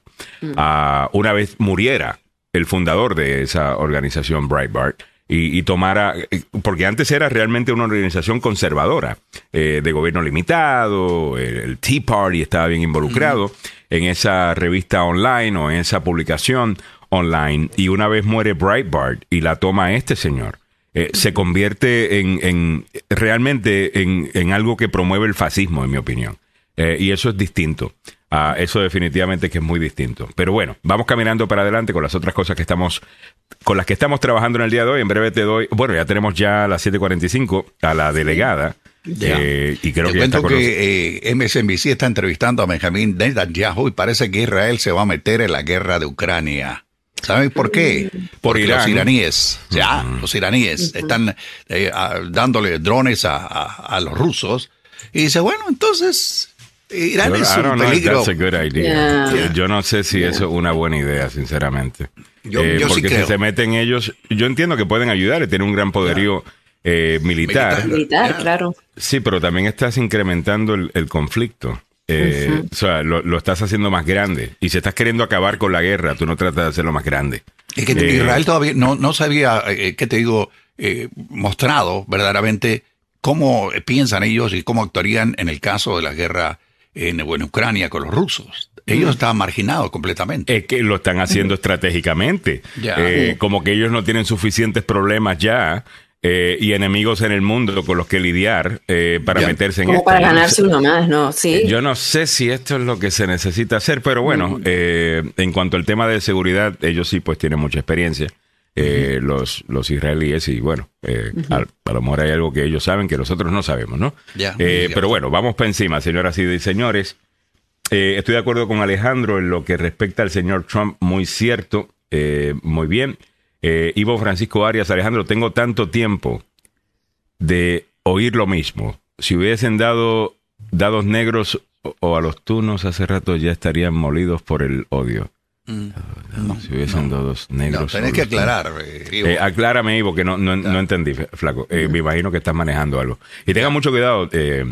Ah, una vez muriera el fundador de esa organización Breitbart y, y tomara, eh, porque antes era realmente una organización conservadora, eh, de gobierno limitado, el, el Tea Party estaba bien involucrado en esa revista online o en esa publicación online, y una vez muere Breitbart y la toma este señor, eh, se convierte en, en- realmente en, en algo que promueve el fascismo, en mi opinión. Eh, y eso es distinto. Ah, eso definitivamente que es muy distinto. Pero bueno, vamos caminando para adelante con las otras cosas que estamos, con las que estamos trabajando en el día de hoy. En breve te doy, bueno, ya tenemos ya a las 7:45 a la delegada Eh, y creo Te que, ya cuento que eh, MSNBC está entrevistando a Benjamín Netanyahu y parece que Israel se va a meter en la guerra de Ucrania. ¿Sabes por qué? Porque Irán. los iraníes, ya, los iraníes están eh, dándole drones a, a- a los rusos. Y dice, bueno, entonces Irán es don't un peligro. that's a good idea. Yeah. Yo no sé si eso es una buena idea, sinceramente. Yo- Eh, yo sí porque si se meten ellos, yo entiendo que pueden ayudar, tienen un gran poderío eh, militar. Militar. Claro. Sí, pero también estás incrementando el, el conflicto. Eh, O sea, lo, lo estás haciendo más grande. Y si estás queriendo acabar con la guerra, tú no tratas de hacerlo más grande. Es que Eh, Israel todavía no, no se había, eh, ¿qué te digo?, eh, mostrado verdaderamente cómo piensan ellos y cómo actuarían en el caso de la guerra en, bueno, Ucrania con los rusos. Ellos estaban marginados completamente. Es que lo están haciendo estratégicamente. Eh, como que ellos no tienen suficientes problemas ya eh, y enemigos en el mundo con los que lidiar eh, para Ya. meterse en Como esto. para ganarse uno más, ¿no? Sí. Yo no sé si esto es lo que se necesita hacer, pero bueno, eh, en cuanto al tema de seguridad, ellos sí pues tienen mucha experiencia, eh, los, los israelíes, y bueno, eh, a, a lo mejor hay algo que ellos saben que nosotros no sabemos, ¿no? Eh, pero bueno, vamos para encima, señoras y señores. Eh, estoy de acuerdo con Alejandro en lo que respecta al señor Trump, muy cierto, eh, muy bien. Ivo Francisco Arias, Alejandro, tengo tanto tiempo de oír lo mismo. Si hubiesen dado dados negros o, o a los tunos hace rato ya estarían molidos por el odio. Si hubiesen No, negros. tenés o que aclarar. eh. Eh, aclárame, Ivo, que no, no, no entendí, flaco. Eh, Me imagino que estás manejando algo. Y tenga mucho cuidado eh,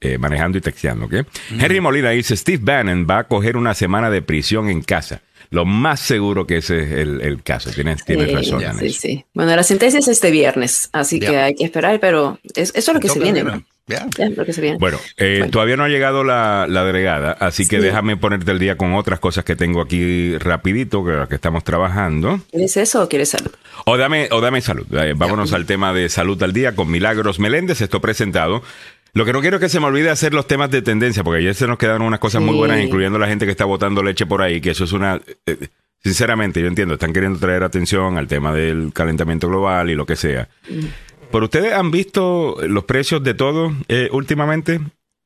eh, manejando y texteando, ¿ok? Henry Molina dice, Steve Bannon va a coger una semana de prisión en casa. Lo más seguro que ese es el, el caso. Tienes, tienes razón ya. en sí, eso. sí. Bueno, la sentencia es este viernes, así Ya. que hay que esperar, pero es- eso es lo que se viene. Viene. Bueno, eh, Bueno. todavía no ha llegado la, la delegada, así que Sí. déjame ponerte el día con otras cosas que tengo aquí rapidito, que, que estamos trabajando. ¿Quieres eso o quieres salud? O dame, o dame salud. Eh, vámonos al tema de salud al día con Milagros Meléndez. Esto presentado. Lo que no quiero es que se me olvide hacer los temas de tendencia, porque ayer se nos quedaron unas cosas muy buenas, incluyendo la gente que está botando leche por ahí, que eso es una... eh, sinceramente, yo entiendo, están queriendo traer atención al tema del calentamiento global y lo que sea. Pero ustedes han visto los precios de todo eh, últimamente.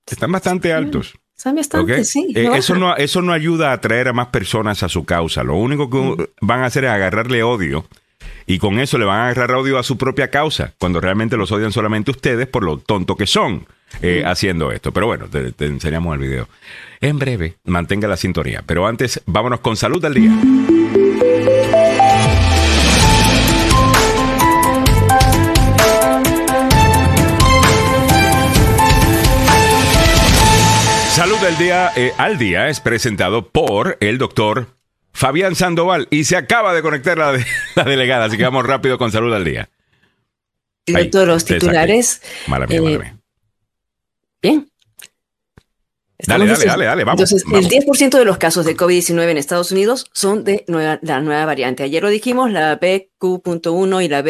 Están bastante altos. Sabe bastante, ¿ok? sí. Eh, no eso, no, eso no ayuda a atraer a más personas a su causa. Lo único que van a hacer es agarrarle odio y con eso le van a agarrar odio a su propia causa, cuando realmente los odian solamente ustedes por lo tonto que son eh, haciendo esto. Pero bueno, te, te enseñamos el video. En breve, mantenga la sintonía. Pero antes, vámonos con salud al día. Del día eh, al día es presentado por el doctor Fabián Sandoval y se acaba de conectar la, de- la delegada, así que vamos rápido con salud al día. Ahí, doctor, los titulares. Mala mía, Eh, mala mía. Bien. Dale, dale, dale, dale, vamos, Entonces, vamos. el 10% de los casos de COVID-19 en Estados Unidos son de nueva- la nueva variante. Ayer lo dijimos, la BQ.1 y la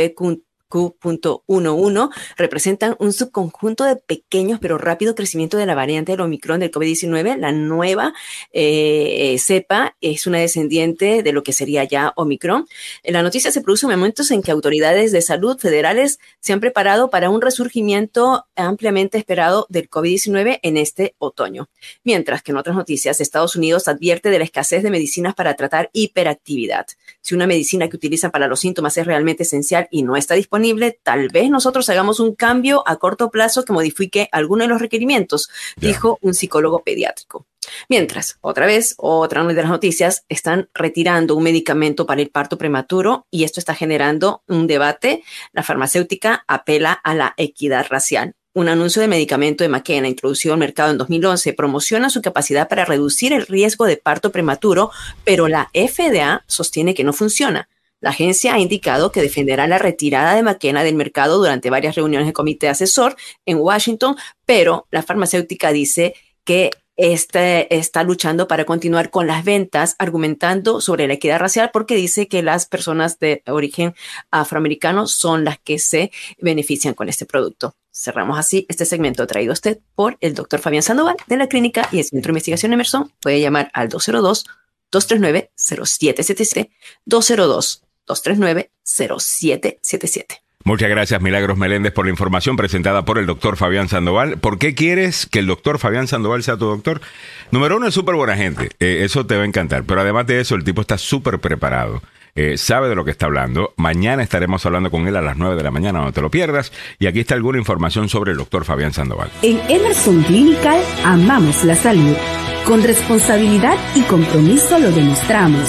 BQ.11 representan un subconjunto de pequeños pero rápido crecimiento de la variante del Omicron del COVID-19. La nueva eh, cepa es una descendiente de lo que sería ya Omicron. La noticia se produce en momentos en que autoridades de salud federales se han preparado para un resurgimiento ampliamente esperado del COVID-19 en este otoño. Mientras que en otras noticias, Estados Unidos advierte de la escasez de medicinas para tratar hiperactividad. Si una medicina que utilizan para los síntomas es realmente esencial y no está disponible, tal vez nosotros hagamos un cambio a corto plazo que modifique alguno de los requerimientos, dijo un psicólogo pediátrico. Mientras, otra vez, otra de las noticias, están retirando un medicamento para el parto prematuro y esto está generando un debate. La farmacéutica apela a la equidad racial. Un anuncio de medicamento de McKenna introducido al mercado en 2011 promociona su capacidad para reducir el riesgo de parto prematuro, pero la FDA sostiene que no funciona. La agencia ha indicado que defenderá la retirada de McKenna del mercado durante varias reuniones de comité asesor en Washington, pero la farmacéutica dice que este está luchando para continuar con las ventas, argumentando sobre la equidad racial, porque dice que las personas de origen afroamericano son las que se benefician con este producto. Cerramos así este segmento traído a usted por el doctor Fabián Sandoval de la Clínica y el Centro de Investigación Emerson. Puede llamar al 202-239-0777, 202-239-0777. Muchas gracias, Milagros Meléndez, por la información presentada por el doctor Fabián Sandoval. ¿Por qué quieres que el doctor Fabián Sandoval sea tu doctor? Número uno, es súper buena gente. Eh, eso te va a encantar. Pero además de eso, el tipo está súper preparado. Eh, sabe de lo que está hablando. Mañana estaremos hablando con él a las 9 de la mañana, no te lo pierdas. Y aquí está alguna información sobre el doctor Fabián Sandoval. En Emerson Clinical amamos la salud. Con responsabilidad y compromiso lo demostramos,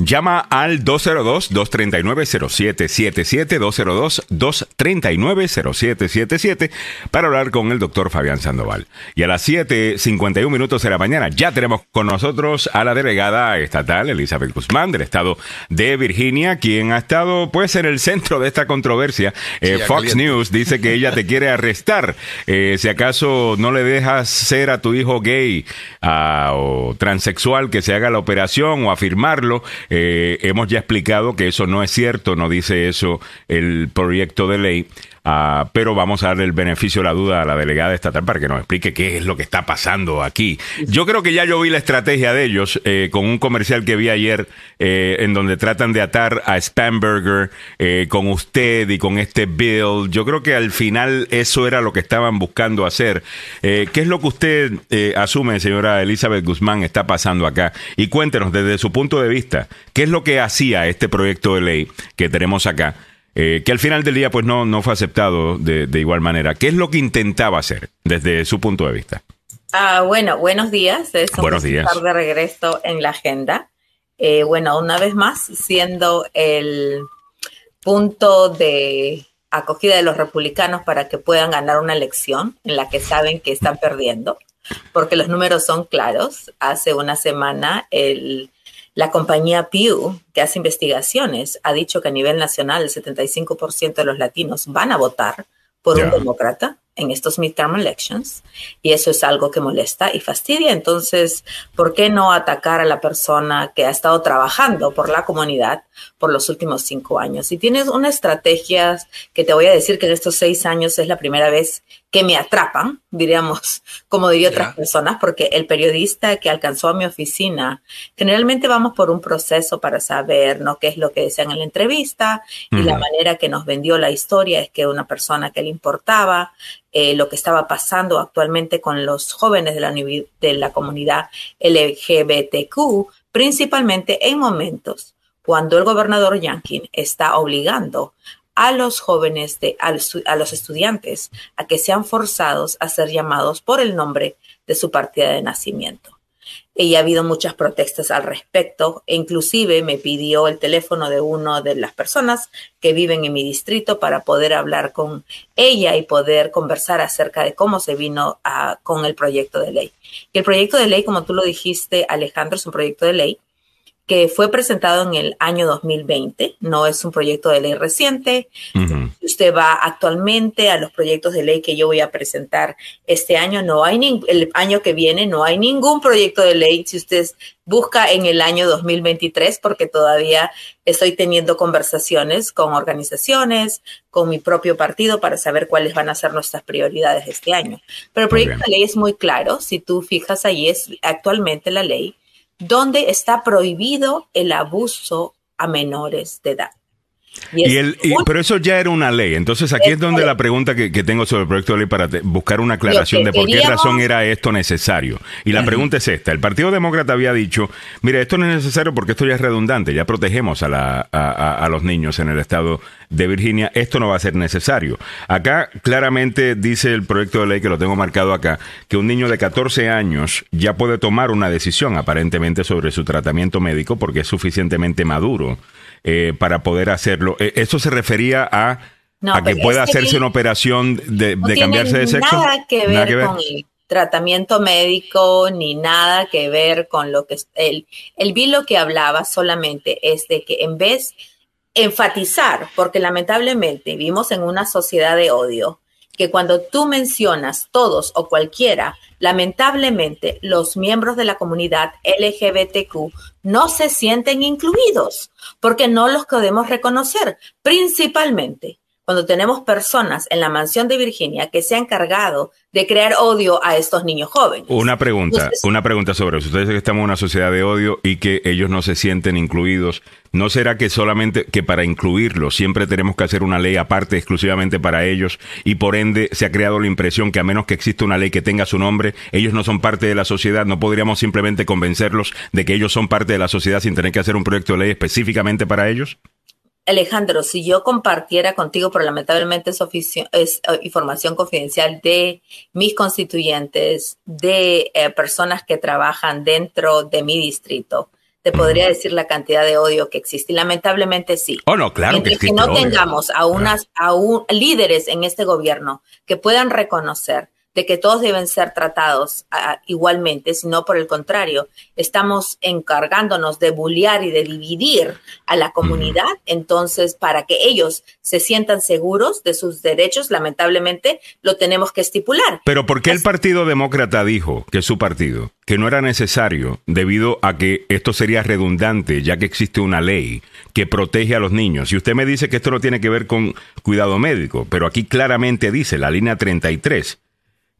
Llama al 202-239-0777, 202-239-0777 para hablar con el doctor Fabián Sandoval. Y a las 7.51 minutos de la mañana ya tenemos con nosotros a la delegada estatal Elizabeth Guzmán del estado de Virginia, quien ha estado pues en el centro de esta controversia. Eh, Fox News dice que ella te quiere arrestar eh, si acaso no le dejas ser a tu hijo gay uh, o transexual que se haga la operación o afirmarlo eh, hemos ya explicado que eso no es cierto, no dice eso el proyecto de ley. Ah, pero vamos a darle el beneficio de la duda a la delegada estatal para que nos explique qué es lo que está pasando aquí. Yo creo que ya yo vi la estrategia de ellos eh, con un comercial que vi ayer eh, en donde tratan de atar a Spamberger eh, con usted y con este bill. Yo creo que al final eso era lo que estaban buscando hacer. ¿Qué es lo que usted asume, señora Elizabeth Guzmán, está pasando acá? Y cuéntenos desde su punto de vista, ¿qué es lo que hacía este proyecto de ley que tenemos acá? Eh, que al final del día pues no, no fue aceptado de, igual manera. ¿Qué es lo que intentaba hacer desde su punto de vista? Ah, bueno, buenos días. buenos días. Estar de regreso en la agenda. Eh, bueno, una vez más, siendo el punto de acogida de los republicanos para que puedan ganar una elección en la que saben que están perdiendo, porque los números son claros. Hace una semana el la compañía Pew, que hace investigaciones, ha dicho que a nivel nacional el 75% de los latinos van a votar por un demócrata en estos midterm elections y eso es algo que molesta y fastidia. Entonces, ¿por qué no atacar a la persona que ha estado trabajando por la comunidad por los últimos cinco años? Si tienes una estrategia que te voy a decir que en estos seis años es la primera vez que me atrapan, diríamos, como diría otras personas, porque el periodista que alcanzó a mi oficina, generalmente vamos por un proceso para saber ¿no? qué es lo que decían en la entrevista y la manera que nos vendió la historia es que una persona que le importaba eh, lo que estaba pasando actualmente con los jóvenes de la, de la comunidad LGBTQ, principalmente en momentos cuando el gobernador Yankin está obligando a los jóvenes, de, a los, estudiantes, a que sean forzados a ser llamados por el nombre de su partida de nacimiento. Y ha habido muchas protestas al respecto e inclusive me pidió el teléfono de una de las personas que viven en mi distrito para poder hablar con ella y poder conversar acerca de cómo se vino a, con el proyecto de ley. Y el proyecto de ley, como tú lo dijiste, Alejandro, es un proyecto de ley que fue presentado en el año 2020, no es un proyecto de ley reciente. Usted va actualmente a los proyectos de ley que yo voy a presentar este año, no hay el año que viene no hay ningún proyecto de ley si usted busca en el año 2023 porque todavía estoy teniendo conversaciones con organizaciones, con mi propio partido para saber cuáles van a ser nuestras prioridades este año. Pero el proyecto de ley es muy claro, si tú fijas ahí es actualmente la ley donde está prohibido el abuso a menores de edad. Y el, pero eso ya era una ley. Entonces aquí es, donde la pregunta que, tengo sobre el proyecto de ley para buscar una aclaración de por qué razón era esto necesario. Y la pregunta es esta. El Partido Demócrata había dicho, mire, esto no es necesario porque esto ya es redundante, ya protegemos a, la, a, los niños en el estado de Virginia, esto no va a ser necesario. Acá claramente dice el proyecto de ley, que lo tengo marcado acá, que un niño de 14 años ya puede tomar una decisión aparentemente sobre su tratamiento médico porque es suficientemente maduro eh, para poder hacerlo. Eh, ¿Eso se refería a, a que pueda hacerse una operación de, cambiarse de sexo? Nada que ver, nada que ver con el tratamiento médico ni nada que ver con lo que el, el bill lo que hablaba solamente es de que en vez enfatizar, porque lamentablemente vivimos en una sociedad de odio, que cuando tú mencionas todos o cualquiera, lamentablemente los miembros de la comunidad LGBTQ no se sienten incluidos porque no los podemos reconocer, principalmente cuando tenemos personas en la mansión de Virginia que se han encargado de crear odio a estos niños jóvenes. Una pregunta, una pregunta sobre eso. Ustedes dicen que estamos en una sociedad de odio y que ellos no se sienten incluidos. ¿No será que solamente que para incluirlos siempre tenemos que hacer una ley aparte exclusivamente para ellos y por ende se ha creado la impresión que a menos que exista una ley que tenga su nombre, ellos no son parte de la sociedad? ¿No podríamos simplemente convencerlos de que ellos son parte de la sociedad sin tener que hacer un proyecto de ley específicamente para ellos? Alejandro, si yo compartiera contigo, pero lamentablemente es, es eh, información confidencial de mis constituyentes, de eh, personas que trabajan dentro de mi distrito, te podría decir la cantidad de odio que existe. Y lamentablemente sí. Oh, no, claro. Mientras que, no tengamos a unas, a un, líderes en este gobierno que puedan reconocer de que todos deben ser tratados igualmente, sino por el contrario, estamos encargándonos de bullear y de dividir a la comunidad, entonces para que ellos se sientan seguros de sus derechos, lamentablemente lo tenemos que estipular. Pero ¿por qué el Partido Demócrata dijo que su partido, que no era necesario debido a que esto sería redundante, ya que existe una ley que protege a los niños? Y usted me dice que esto no tiene que ver con cuidado médico, pero aquí claramente dice la línea 33 uh,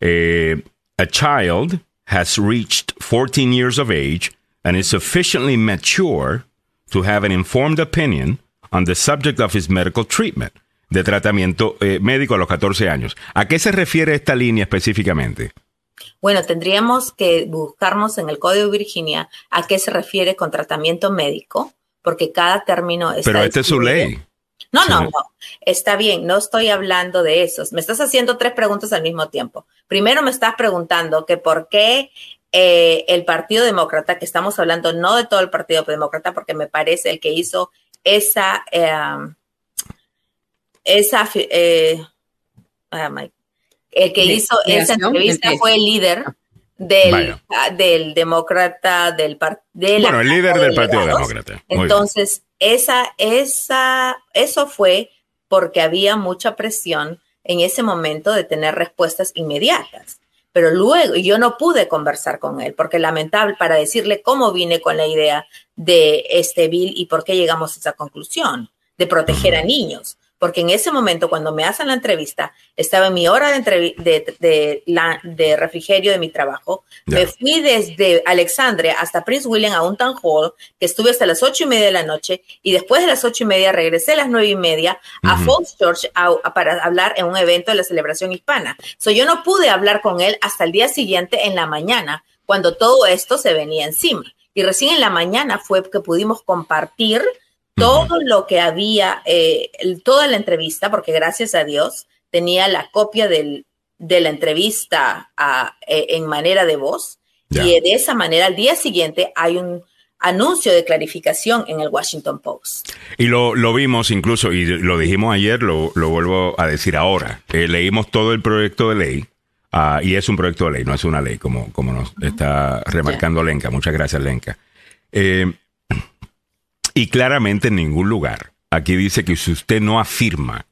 a child has reached 14 years of age and is sufficiently mature to have an informed opinion on the subject of his medical treatment, de tratamiento eh, médico a los 14 años. ¿A qué se refiere esta línea específicamente? Bueno, tendríamos que buscarnos en el Código Virginia a qué se refiere con tratamiento médico, porque cada término es. Pero esta es su ley. No, no, no. Está bien, no estoy hablando de esos. Me estás haciendo tres preguntas al mismo tiempo. Primero me estás preguntando que por qué eh, el Partido Demócrata, que estamos hablando no de todo el Partido Demócrata, porque me parece el que hizo esa, em, esa, eh, ah, el que hizo esa entrevista fue el líder del, ah, del demócrata, del partido. Bueno, el líder del Partido Demócrata. Entonces, esa, esa, eso fue porque había mucha presión en ese momento de tener respuestas inmediatas. Pero luego yo no pude conversar con él, porque lamentable para decirle cómo vine con la idea de este bill y por qué llegamos a esa conclusión de proteger a niños porque en ese momento, cuando me hacen la entrevista, estaba en mi hora de, de, la, de refrigerio de mi trabajo. Me fui desde Alexandria hasta Prince William a un town hall, que estuve hasta las ocho y media de la noche, y después de las ocho y media regresé a las nueve y media a Falls Church para hablar en un evento de la celebración hispana. So, yo no pude hablar con él hasta el día siguiente en la mañana, cuando todo esto se venía encima. Y recién en la mañana fue que pudimos compartir todo lo que había, eh, toda la entrevista, porque gracias a Dios tenía la copia del, de la entrevista e, en manera de voz. Y de esa manera, al día siguiente hay un anuncio de clarificación en el Washington Post. Y lo, vimos incluso, y lo dijimos ayer, lo, vuelvo a decir ahora. Eh, leímos todo el proyecto de ley. Ah, y es un proyecto de ley, no es una ley, como, como nos está remarcando Lenca. Muchas gracias, Lenca. Eh, y claramente en ningún lugar. Aquí dice que si usted no afirma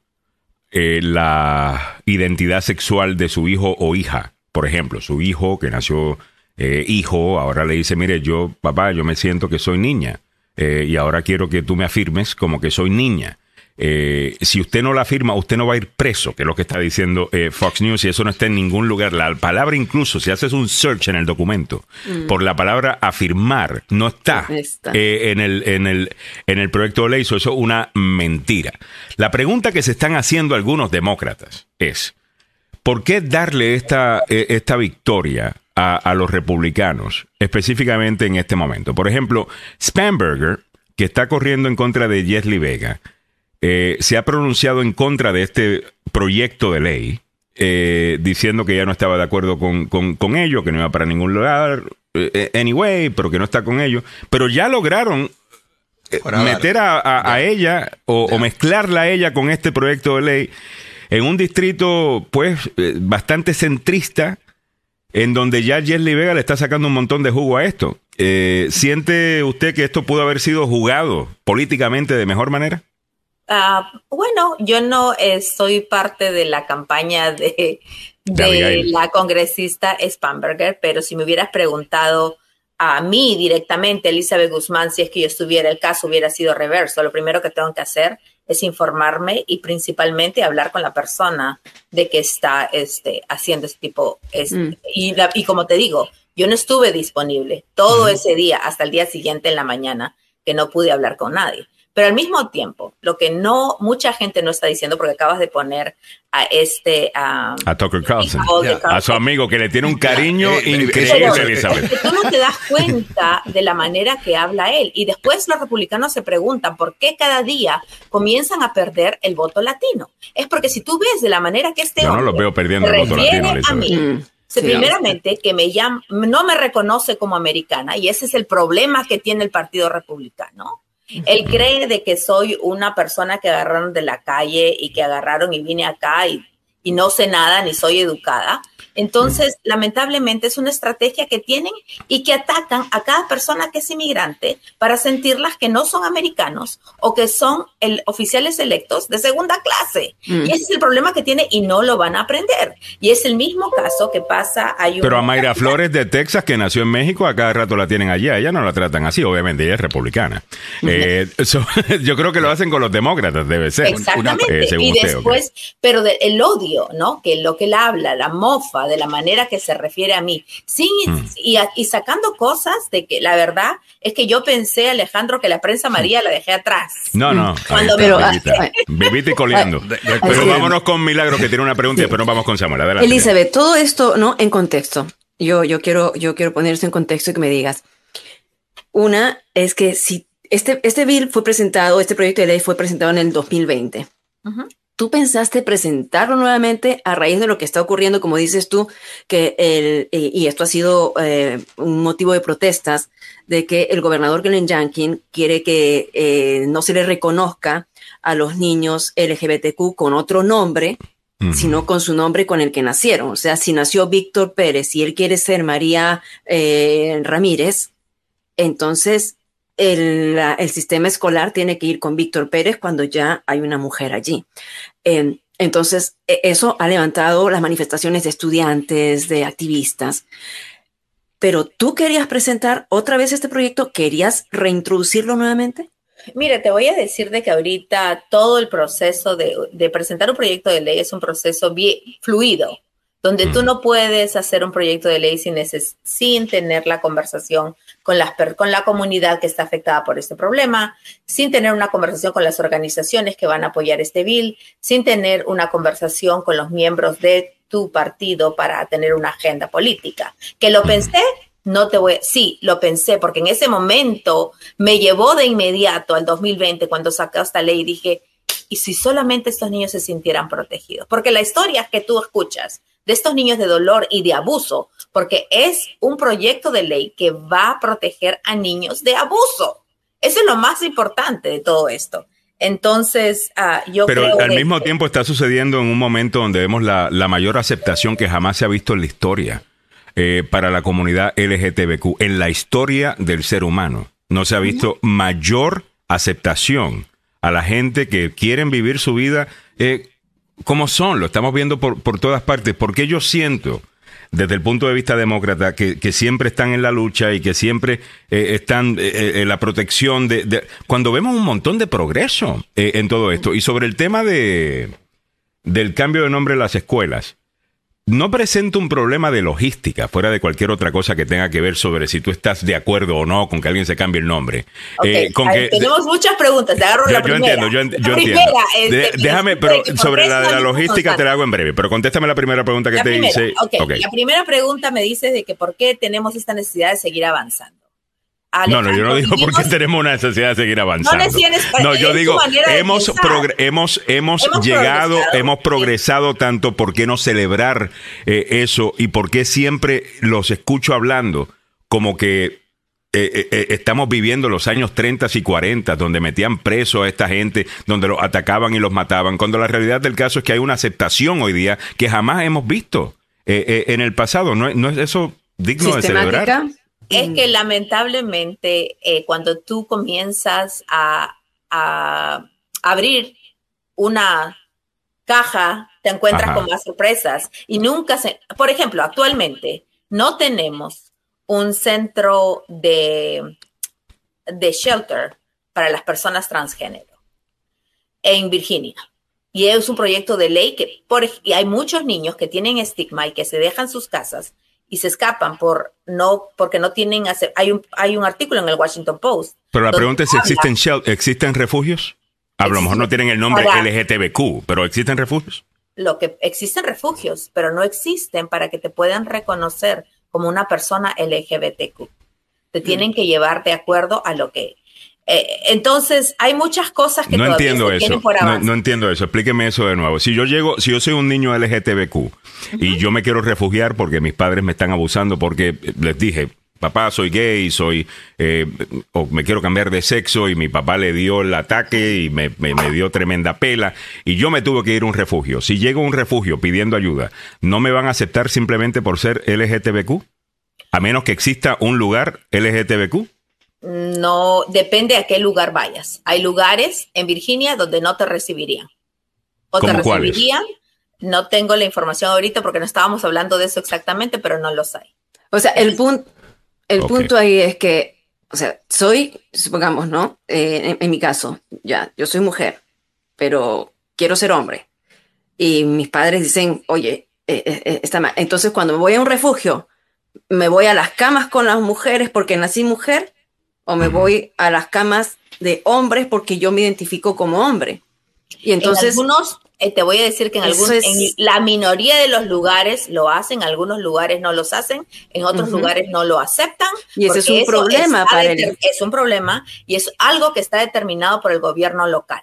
eh, la identidad sexual de su hijo o hija, por ejemplo, su hijo que nació eh, hijo, ahora le dice, mire, yo, papá, yo me siento que soy niña eh, y ahora quiero que tú me afirmes como que soy niña. Eh, si usted no la firma, usted no va a ir preso, que es lo que está diciendo eh, Fox News, y eso no está en ningún lugar. La palabra incluso, si haces un search en el documento, mm. por la palabra afirmar, no está, eh, en, el, en, el, en el proyecto de ley, eso es una mentira. La pregunta que se están haciendo algunos demócratas es, ¿por qué darle esta, esta victoria a, a los republicanos, específicamente en este momento? Por ejemplo, Spanberger, que está corriendo en contra de Jesly Vega, eh, se ha pronunciado en contra de este proyecto de ley, eh, diciendo que ya no estaba de acuerdo con, ello, que no iba para ningún lugar, eh, anyway, pero que no está con ello. Pero ya lograron meter a, ella o, mezclarla a ella con este proyecto de ley en un distrito, pues, bastante centrista, en donde ya Jesly Vega le está sacando un montón de jugo a esto. ¿Siente usted que esto pudo haber sido jugado políticamente de mejor manera? Ah, bueno, yo no eh, soy parte de la campaña de, de la congresista Spamberger, pero si me hubieras preguntado a mí directamente, Elizabeth Guzmán, si es que yo estuviera, el caso hubiera sido reverso. Lo primero que tengo que hacer es informarme y principalmente hablar con la persona de que está este, haciendo este tipo. Este, mm. y, y, como te digo, yo no estuve disponible todo ese día hasta el día siguiente en la mañana que no pude hablar con nadie. Pero al mismo tiempo, lo que no mucha gente no está diciendo, porque acabas de poner a este a Tucker Carlson, a su amigo que le tiene un cariño eh, eh, increíble, Elizabeth. tú no te das cuenta de la manera que habla él. Y después los republicanos se preguntan por qué cada día comienzan a perder el voto latino. Es porque si tú ves de la manera que este Yo no lo veo perdiendo el voto latino, a mí, mm. primeramente, que me llama, no me reconoce como americana, y ese es el problema que tiene el Partido Republicano él cree de que soy una persona que agarraron de la calle y que agarraron y vine acá y, y no sé nada ni soy educada. Entonces, lamentablemente es una estrategia que tienen y que atacan a cada persona que es inmigrante para sentirlas que no son americanos o que son el, oficiales electos de segunda clase. Mm. Y ese es el problema que tiene y no lo van a aprender. Y es el mismo caso que pasa. Hay Pero a Mayra Flores de Texas, que nació en México, a cada rato la tienen allá. Ella no la tratan así, obviamente, ella es republicana. Eh, yo creo que lo hacen con los demócratas, debe ser. Exactamente. Eh, y después, pero el odio, ¿no? Que lo que él habla, la mofa, de la manera que se refiere a mí, sin, mm. y, sacando cosas de que la verdad es que yo pensé, Alejandro, que la prensa María la dejé atrás. No, no, cuando pero, vivita, y coleando. pero vámonos con Milagro, que tiene una pregunta, pero no vamos con Samuel. Adelante. Elizabeth, todo esto, ¿no? En contexto. Yo, yo, quiero, yo quiero ponerse en contexto y que me digas. Una es que si este, este bill fue presentado, este proyecto de ley fue presentado en el 2020. ¿Tú pensaste presentarlo nuevamente a raíz de lo que está ocurriendo, como dices tú, que el, y esto ha sido eh, un motivo de protestas, de que el gobernador Glenn Youngkin quiere que eh, no se le reconozca a los niños LGBTQ con otro nombre, sino con su nombre con el que nacieron. O sea, si nació Víctor Pérez y él quiere ser María eh, Ramírez, entonces el, el, sistema escolar tiene que ir con Víctor Pérez cuando ya hay una mujer allí. Eh, entonces, e, eso ha levantado las manifestaciones de estudiantes, de activistas. Pero tú querías presentar otra vez este proyecto, ¿querías reintroducirlo nuevamente? Mire, te voy a decir de que ahorita todo el proceso de, de presentar un proyecto de ley es un proceso bien fluido donde tú no puedes hacer un proyecto de ley sin, sin tener la conversación con, las, con la comunidad que está afectada por este problema, sin tener una conversación con las organizaciones que van a apoyar este bill, sin tener una conversación con los miembros de tu partido para tener una agenda política. ¿Que lo pensé? No te voy, sí, lo pensé, porque en ese momento me llevó de inmediato al 2020 cuando saqué esta ley y dije, ¿y si solamente estos niños se sintieran protegidos? Porque la historia que tú escuchas de estos niños de dolor y de abuso, porque es un proyecto de ley que va a proteger a niños de abuso. Eso es lo más importante de todo esto. Entonces, ah, yo Pero creo al mismo tiempo está sucediendo en un momento donde vemos la, mayor aceptación que jamás se ha visto en la historia eh, para la comunidad LGTBQ, en la historia del ser humano. No se ha visto mayor aceptación a la gente que quieren vivir su vida eh, como son, lo estamos viendo por, por todas partes, porque yo siento desde el punto de vista demócrata, que, que, siempre están en la lucha y que siempre eh, están eh, en la protección de, Cuando vemos un montón de progreso en todo esto. Y sobre el tema de, del cambio de nombre de las escuelas, no presenta un problema de logística, fuera de cualquier otra cosa que tenga que ver sobre si tú estás de acuerdo o no con que alguien se cambie el nombre. Eh, tenemos muchas preguntas, te agarro yo, la primera. Entiendo, yo, entiendo. Este, déjame, pero sobre la de la logística te la hago en breve, pero contéstame la primera pregunta que te hice. Okay. La primera pregunta me dices de que por qué tenemos esta necesidad de seguir avanzando no, no, yo no digo porque tenemos una necesidad de seguir avanzando. No, yo digo, hemos, hemos, hemos, llegado, hemos progresado tanto, ¿por qué no celebrar eh, eso? ¿Y por qué siempre los escucho hablando como que eh, eh, estamos viviendo los años 30 y 40, donde metían preso a esta gente, donde los atacaban y los mataban, cuando la realidad del caso es que hay una aceptación hoy día que jamás hemos visto en el pasado. ¿No, no es eso digno de celebrar? Es que lamentablemente eh, cuando tú comienzas a, abrir una caja te encuentras con más sorpresas y nunca se, por ejemplo, actualmente no tenemos un centro de, de shelter para las personas transgénero en Virginia. Y es un proyecto de ley que por, y hay muchos niños que tienen estigma y que se dejan sus casas y se escapan por no porque no tienen hay un hay un artículo en el Washington Post. Pero la pregunta es si existen existen refugios. A lo mejor no tienen el nombre LGTBQ, pero existen refugios. Lo que existen refugios, pero no existen para que te puedan reconocer como una persona LGBTQ. Te tienen que llevar de acuerdo a lo que eh, entonces, hay muchas cosas que no entiendo eso. no, entiendo eso. Explíqueme eso de nuevo. Si yo llego, si yo soy un niño LGTBQ y yo me quiero refugiar porque mis padres me están abusando, porque les dije, papá, soy gay, soy, eh, o me quiero cambiar de sexo y mi papá le dio el ataque y me, me, dio tremenda pela y yo me tuve que ir a un refugio. Si llego a un refugio pidiendo ayuda, ¿no me van a aceptar simplemente por ser LGTBQ? A menos que exista un lugar LGTBQ. No, depende a qué lugar vayas. Hay lugares en Virginia donde no te recibirían. O te recibirían. No tengo la información ahorita porque no estábamos hablando de eso exactamente, pero no los hay. O sea, el, punto el punto ahí es que, o sea, soy, supongamos, ¿no? Eh, en, mi caso, ya, yo soy mujer, pero quiero ser hombre. Y mis padres dicen, oye, eh, eh, está mal. Entonces, cuando me voy a un refugio, me voy a las camas con las mujeres porque nací mujer o me voy a las camas de hombres porque yo me identifico como hombre. Y entonces... algunos, eh, te voy a decir que en, algunos, en la minoría de los lugares lo hacen, algunos lugares no los hacen, en otros lugares no lo aceptan. Y ese es un problema para él. Es un problema y es algo que está determinado por el gobierno local.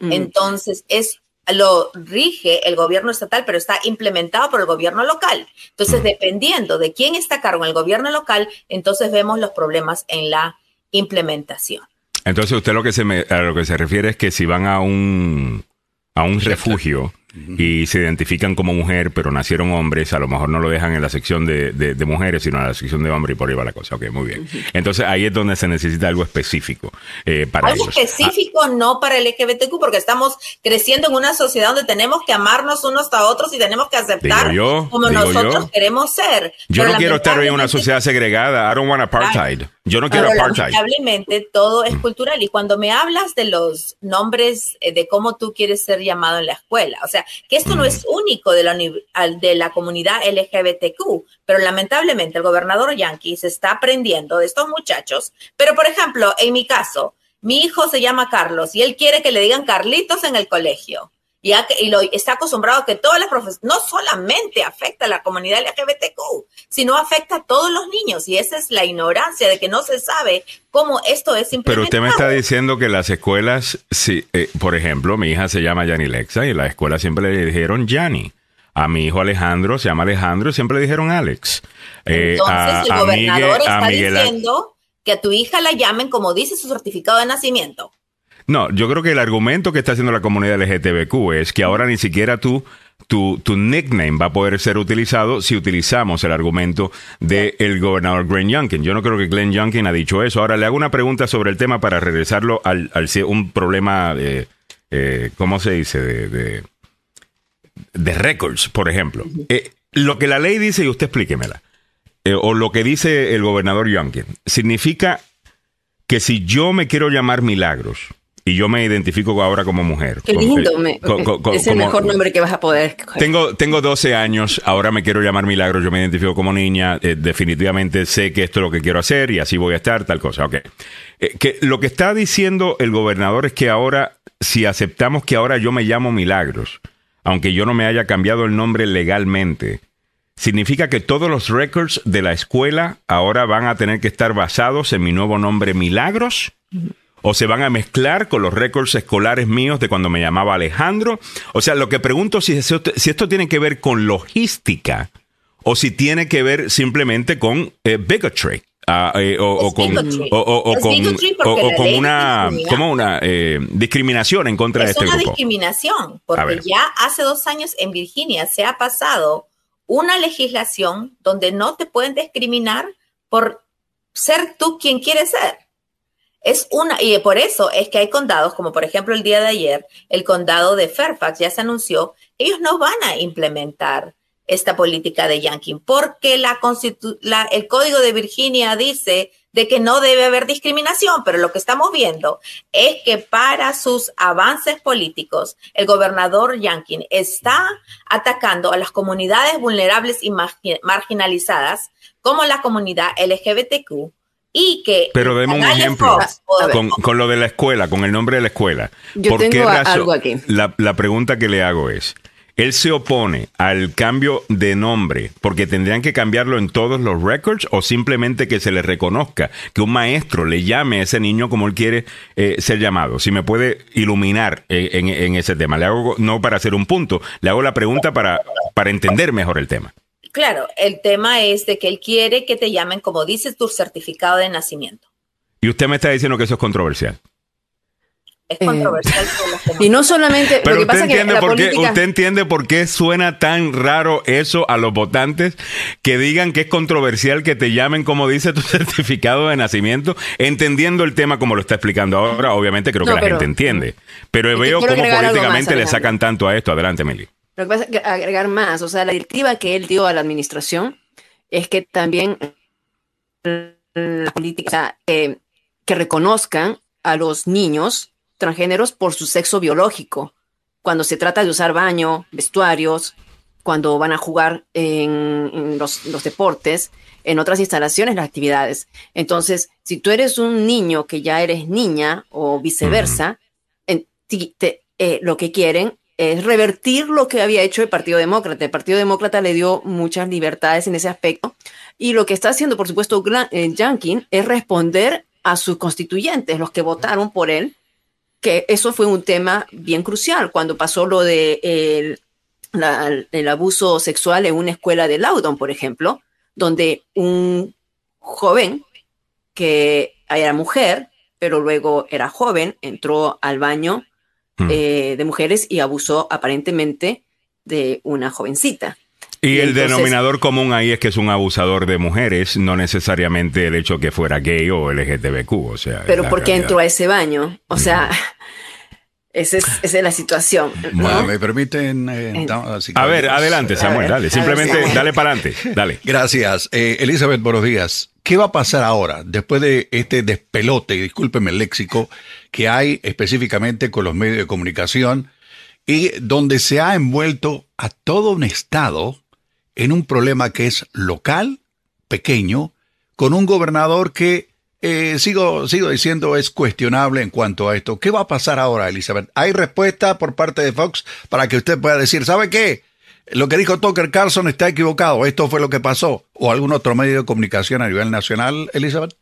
Entonces, es lo rige el gobierno estatal, pero está implementado por el gobierno local. Entonces, dependiendo de quién está a cargo en el gobierno local, entonces vemos los problemas en la implementación. Entonces usted lo que se me, a lo que se refiere es que si van a un a un refugio y se identifican como mujer, pero nacieron hombres, a lo mejor no lo dejan en la sección de, de, mujeres, sino en la sección de hombres y por ahí va la cosa. Ok, muy bien. Entonces ahí es donde se necesita algo específico eh, para Algo específico no para el LGBTQ, porque estamos creciendo en una sociedad donde tenemos que amarnos unos a otros y tenemos que aceptar como nosotros queremos ser. Yo no quiero estar en una sociedad segregada. I don't want apartheid. Yo no quiero apartheid. Lamentablemente todo es cultural y cuando me hablas de los nombres eh, de cómo tú quieres ser llamado en la escuela, o sea, que esto no es único de la, de la comunidad LGBTQ, pero lamentablemente el gobernador Yankee se está aprendiendo de estos muchachos. Pero, por ejemplo, en mi caso, mi hijo se llama Carlos y él quiere que le digan Carlitos en el colegio. Y, y lo, está acostumbrado a que todas las profesiones, no solamente afecta a la comunidad LGBTQ, sino afecta a todos los niños. Y esa es la ignorancia de que no se sabe cómo esto es implementado. Pero usted me está diciendo que las escuelas, sí, eh, por ejemplo, mi hija se llama Yani Lexa y en la escuela siempre le dijeron Yani. A mi hijo Alejandro se llama Alejandro y siempre le dijeron Alex. Eh, Entonces el gobernador está diciendo que a tu hija la llamen como dice su certificado de nacimiento. No, yo creo que el argumento que está haciendo la comunidad LGTBQ es que ahora ni siquiera tú tu, tu, nickname va a poder ser utilizado si utilizamos el argumento del el gobernador Glenn Youngkin. Yo no creo que Glenn Youngkin ha dicho eso. Ahora le hago una pregunta sobre el tema para regresarlo al, al un problema, de, eh, ¿cómo se dice? De, de, records, por ejemplo. Eh, lo que la ley dice, y usted explíquemela, eh, o lo que dice el gobernador Youngkin, significa que si yo me quiero llamar Milagros, y yo me identifico ahora como mujer. Qué lindo, es el mejor nombre que vas a poder Tengo, tengo 12 años, ahora me quiero llamar Milagro, yo me identifico como niña, eh, definitivamente sé que esto es lo que quiero hacer y así voy a estar, tal cosa, ok. Eh, que lo que está diciendo el gobernador es que ahora, si aceptamos que ahora yo me llamo Milagros, aunque yo no me haya cambiado el nombre legalmente, significa que todos los records de la escuela ahora van a tener que estar basados en mi nuevo nombre Milagros o se van a mezclar con los récords escolares míos de cuando me llamaba Alejandro. O sea, lo que pregunto si, si esto tiene que ver con logística o si tiene que ver simplemente con eh, bigotry. o, con, una, como una eh, discriminación en contra de este grupo. Es una discriminación, porque ya hace dos años en Virginia se ha pasado una legislación donde no te pueden discriminar por ser tú quien quieres ser. Es una, y por eso es que hay condados, como por ejemplo el día de ayer, el condado de Fairfax ya se anunció, ellos no van a implementar esta política de yanking, porque la, la el código de Virginia dice de que no debe haber discriminación, pero lo que estamos viendo es que para sus avances políticos, el gobernador Yankin está atacando a las comunidades vulnerables y marginalizadas, como la comunidad LGBTQ, y que... Pero demos un ejemplo con, lo de la escuela, con el nombre de la escuela. Yo tengo algo aquí. La, la pregunta que le hago es, él se opone al cambio de nombre porque tendrían que cambiarlo en todos los records o simplemente que se le reconozca, que un maestro le llame a ese niño como él quiere eh, ser llamado. Si me puede iluminar eh, en, ese tema. Le hago, no para hacer un punto, le hago la pregunta para, para entender mejor el tema. Claro, el tema es de que él quiere que te llamen como dices tu certificado de nacimiento. Y usted me está diciendo que eso es controversial es eh, controversial. y no solamente. Pero usted, entiende por qué, usted entiende por qué suena tan raro eso a los votantes que digan que es controversial que te llamen como dice tu certificado de nacimiento, entendiendo el tema como lo está explicando ahora. Obviamente creo que la gente entiende. Pero veo cómo políticamente le sacan tanto a esto. Adelante, Meli. Lo que pasa es que agregar más, o sea, la directiva que él dio a la administración es que también la política que reconozcan a los niños transgéneros por su sexo biológico. Cuando se trata de usar baño, vestuarios, cuando van a jugar en, los, deportes, en otras instalaciones, las actividades. Entonces, si tú eres un niño que ya eres niña o viceversa, eh, lo que quieren es revertir lo que había hecho el Partido Demócrata. El Partido Demócrata le dio muchas libertades en ese aspecto y lo que está haciendo, por supuesto, eh, Jankin es responder a sus constituyentes, los que votaron por él, que eso fue un tema bien crucial cuando pasó lo de el, abuso sexual en una escuela de Loudon, por ejemplo, donde un joven que era mujer, pero luego era joven, entró al baño hmm. eh, de mujeres y abusó aparentemente de una jovencita. Y, el denominador común ahí es que es un abusador de mujeres, no necesariamente el hecho que fuera gay o LGTBQ, o sea. Pero ¿por qué entró a ese baño? O sea, esa, es, la situación. Bueno, me permiten. Eh, a ver, adelante, Samuel, dale. Simplemente dale para adelante. Dale. Gracias. Eh, Elizabeth, buenos días. ¿Qué va a pasar ahora, después de este despelote, discúlpeme el léxico, que hay específicamente con los medios de comunicación y donde se ha envuelto a todo un Estado en un problema que es local, pequeño, con un gobernador que, eh, sigo, sigo diciendo, es cuestionable en cuanto a esto. ¿Qué va a pasar ahora, Elizabeth? ¿Hay respuesta por parte de Fox para que usted pueda decir, ¿sabe qué? Lo que dijo Tucker Carlson está equivocado, esto fue lo que pasó. ¿O algún otro medio de comunicación a nivel nacional, Elizabeth?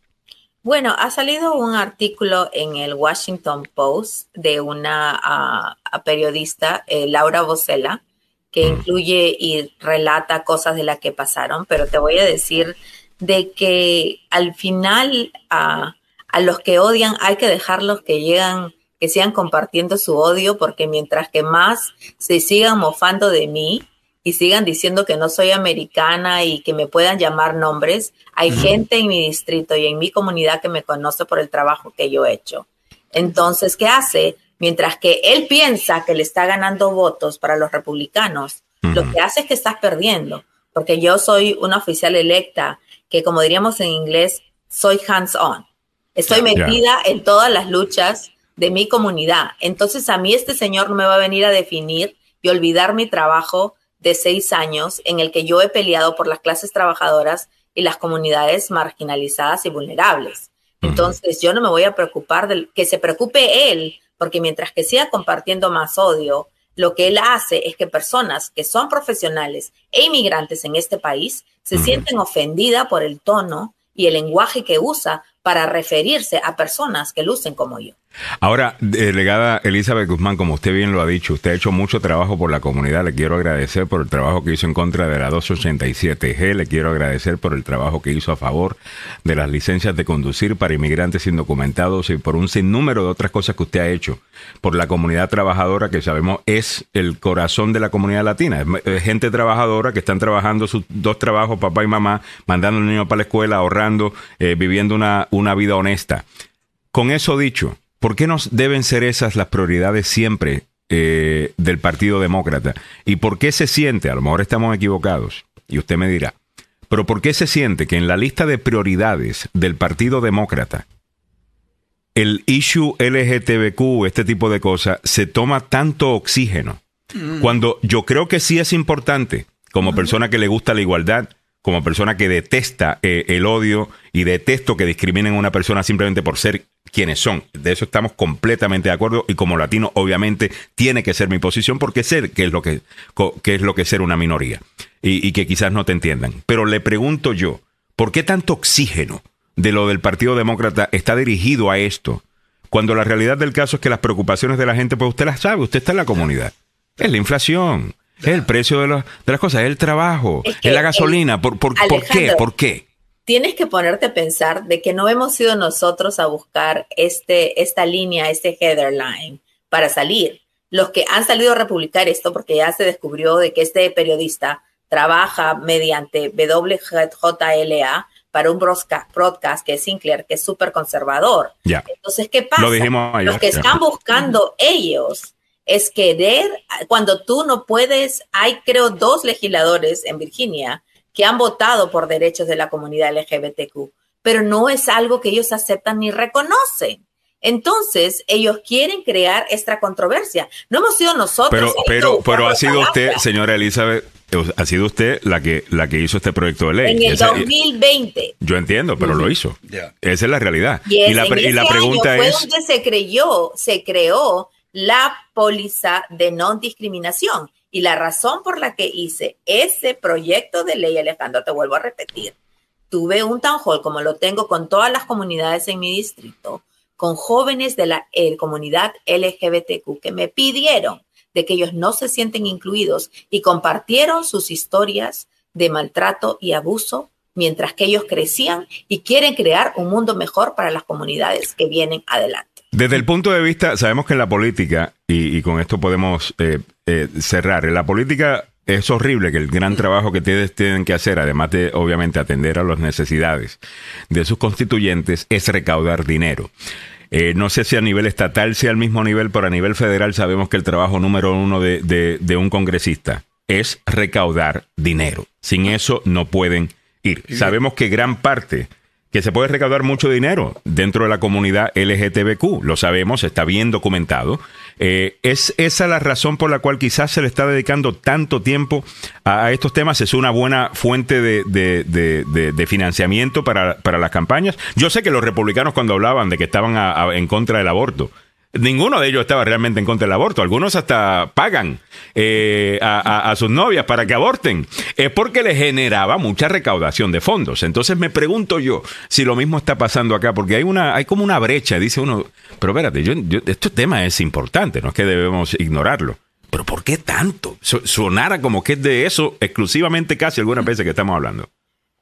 Bueno, ha salido un artículo en el Washington Post de una ah, periodista, eh, Laura Bocella, que incluye y relata cosas de las que pasaron, pero te voy a decir de que al final a, a los que odian hay que dejarlos que llegan, que sigan compartiendo su odio, porque mientras que más se sigan mofando de mí y sigan diciendo que no soy americana y que me puedan llamar nombres, hay gente en mi distrito y en mi comunidad que me conoce por el trabajo que yo he hecho. Entonces, ¿qué hace? Mientras que él piensa que le está ganando votos para los republicanos, lo que hace es que estás perdiendo, porque yo soy una oficial electa que, como diríamos en inglés, soy hands-on. Estoy metida en todas las luchas de mi comunidad. Entonces, a mí este señor no me va a venir a definir y olvidar mi trabajo de seis años en el que yo he peleado por las clases trabajadoras y las comunidades marginalizadas y vulnerables. Entonces, yo no me voy a preocupar de que se preocupe él porque mientras que siga compartiendo más odio, lo que él hace es que personas que son profesionales e inmigrantes en este país se sienten ofendidas por el tono y el lenguaje que usa para referirse a personas que lucen como yo. Ahora, delegada Elizabeth Guzmán, como usted bien lo ha dicho, usted ha hecho mucho trabajo por la comunidad. Le quiero agradecer por el trabajo que hizo en contra de la 287G. Le quiero agradecer por el trabajo que hizo a favor de las licencias de conducir para inmigrantes indocumentados y por un sinnúmero de otras cosas que usted ha hecho por la comunidad trabajadora que sabemos es el corazón de la comunidad latina. Es gente trabajadora que están trabajando sus dos trabajos, papá y mamá, mandando a los niños para la escuela, ahorrando, eh, viviendo una, una vida honesta con eso dicho, ¿por qué no deben ser esas las prioridades siempre eh, del Partido Demócrata? ¿Y por qué se siente, a lo mejor estamos equivocados, y usted me dirá, pero ¿por qué se siente que en la lista de prioridades del Partido Demócrata el issue LGTBQ, este tipo de cosas, se toma tanto oxígeno? Cuando yo creo que sí es importante, como persona que le gusta la igualdad, como persona que detesta eh, el odio y detesto que discriminen a una persona simplemente por ser quienes son. De eso estamos completamente de acuerdo y como latino obviamente tiene que ser mi posición porque ser que es lo que, que es lo que es ser una minoría y, y que quizás no te entiendan. Pero le pregunto yo, ¿por qué tanto oxígeno de lo del Partido Demócrata está dirigido a esto? Cuando la realidad del caso es que las preocupaciones de la gente, pues usted las sabe, usted está en la comunidad. Es la inflación, es el precio de, los- de las cosas, es el trabajo, es, la gasolina. ¿Por, por, por qué? ¿Por qué? Tienes que ponerte a pensar de que no hemos sido nosotros a buscar este, esta línea, este header line para salir. Los que han salido a republicar esto, porque ya se descubrió de que este periodista trabaja mediante WJLA para un broadcast, broadcast que es Sinclair, que es súper conservador. Entonces, ¿qué pasa? Lo dijimos ayer. Lo que están buscando ellos es querer, cuando tú no puedes, hay creo dos legisladores en Virginia que han votado por derechos de la comunidad LGBTQ, pero no es algo que ellos aceptan ni reconocen. Entonces, ellos quieren crear esta controversia. No hemos sido nosotros. Pero, pero, pero ha sido usted, señora Elizabeth, ha sido usted la que, la que hizo este proyecto de ley. En el Esa- 2020. yo entiendo, pero lo hizo. Esa es la realidad. Y, Y la, y ese la año pregunta fue es, donde se creyó, se creó la póliza de no discriminación. Y la razón por la que hice ese proyecto de ley, Alejandro, te vuelvo a repetir, tuve un town hall, como lo tengo con todas las comunidades en mi distrito, con jóvenes de la eh, comunidad LGBTQ que me pidieron de que ellos no se sienten incluidos y compartieron sus historias de maltrato y abuso mientras que ellos crecían y quieren crear un mundo mejor para las comunidades que vienen adelante. Desde el punto de vista, sabemos que en la política, y, y con esto podemos eh, eh, cerrar, en la política es horrible que el gran trabajo que ustedes tienen que hacer, además de obviamente atender a las necesidades de sus constituyentes, es recaudar dinero. Eh, no sé si a nivel estatal sea al mismo nivel, pero a nivel federal sabemos que el trabajo número uno de, de- de un congresista es recaudar dinero. Sin eso no pueden ir. Sabemos que gran parte, que se puede recaudar mucho dinero dentro de la comunidad LGTBQ, lo sabemos, está bien documentado. Eh, es esa la razón por la cual quizás se le está dedicando tanto tiempo a, estos temas. Es una buena fuente de, de- de- financiamiento para, para las campañas. Yo sé que los republicanos cuando hablaban de que estaban en contra del aborto, Ninguno de ellos estaba realmente en contra del aborto. Algunos hasta pagan eh, a, sus novias para que aborten. Es porque les generaba mucha recaudación de fondos. Entonces me pregunto yo si lo mismo está pasando acá, porque hay una, hay como una brecha. Dice uno, pero espérate, yo, yo- este tema es importante, no es que debemos ignorarlo. Pero ¿por qué tanto? Sonara como que es de eso exclusivamente casi algunas veces que estamos hablando.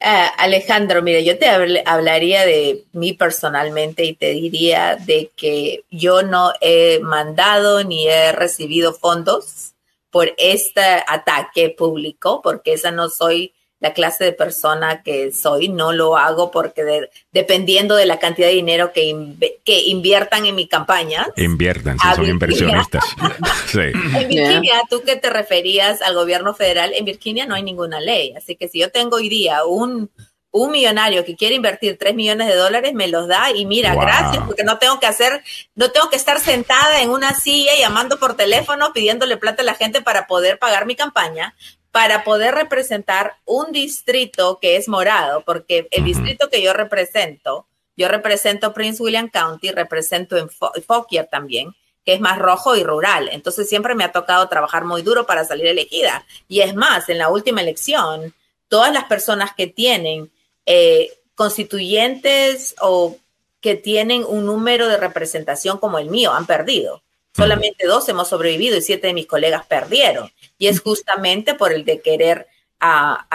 Ah, Alejandro, mire, yo te habl- hablaría de mí personalmente y te diría de que yo no he mandado ni he recibido fondos por este ataque público, porque esa no soy la clase de persona que soy, no lo hago porque de- dependiendo de la cantidad de dinero que, inve- que inviertan en mi campaña. Inviertan, si A son Virginia. inversionistas. Sí. En Virginia, tú que te referías al gobierno federal, en Virginia no hay ninguna ley. Así que si yo tengo hoy día un, un millonario que quiere invertir 3 millones de dólares, me los da y mira, Wow. gracias, porque no tengo que hacer, no tengo que estar sentada en una silla llamando por teléfono pidiéndole plata a la gente para poder pagar mi campaña, para poder representar un distrito que es morado, porque el distrito que yo represento, yo represento Prince William County, represento en Fo- Fauquier también, que es más rojo y rural. Entonces siempre me ha tocado trabajar muy duro para salir elegida. Y es más, en la última elección, todas las personas que tienen eh, constituyentes o que tienen un número de representación como el mío han perdido. Solamente dos hemos sobrevivido y siete de mis colegas perdieron. Y es justamente por el de querer ah,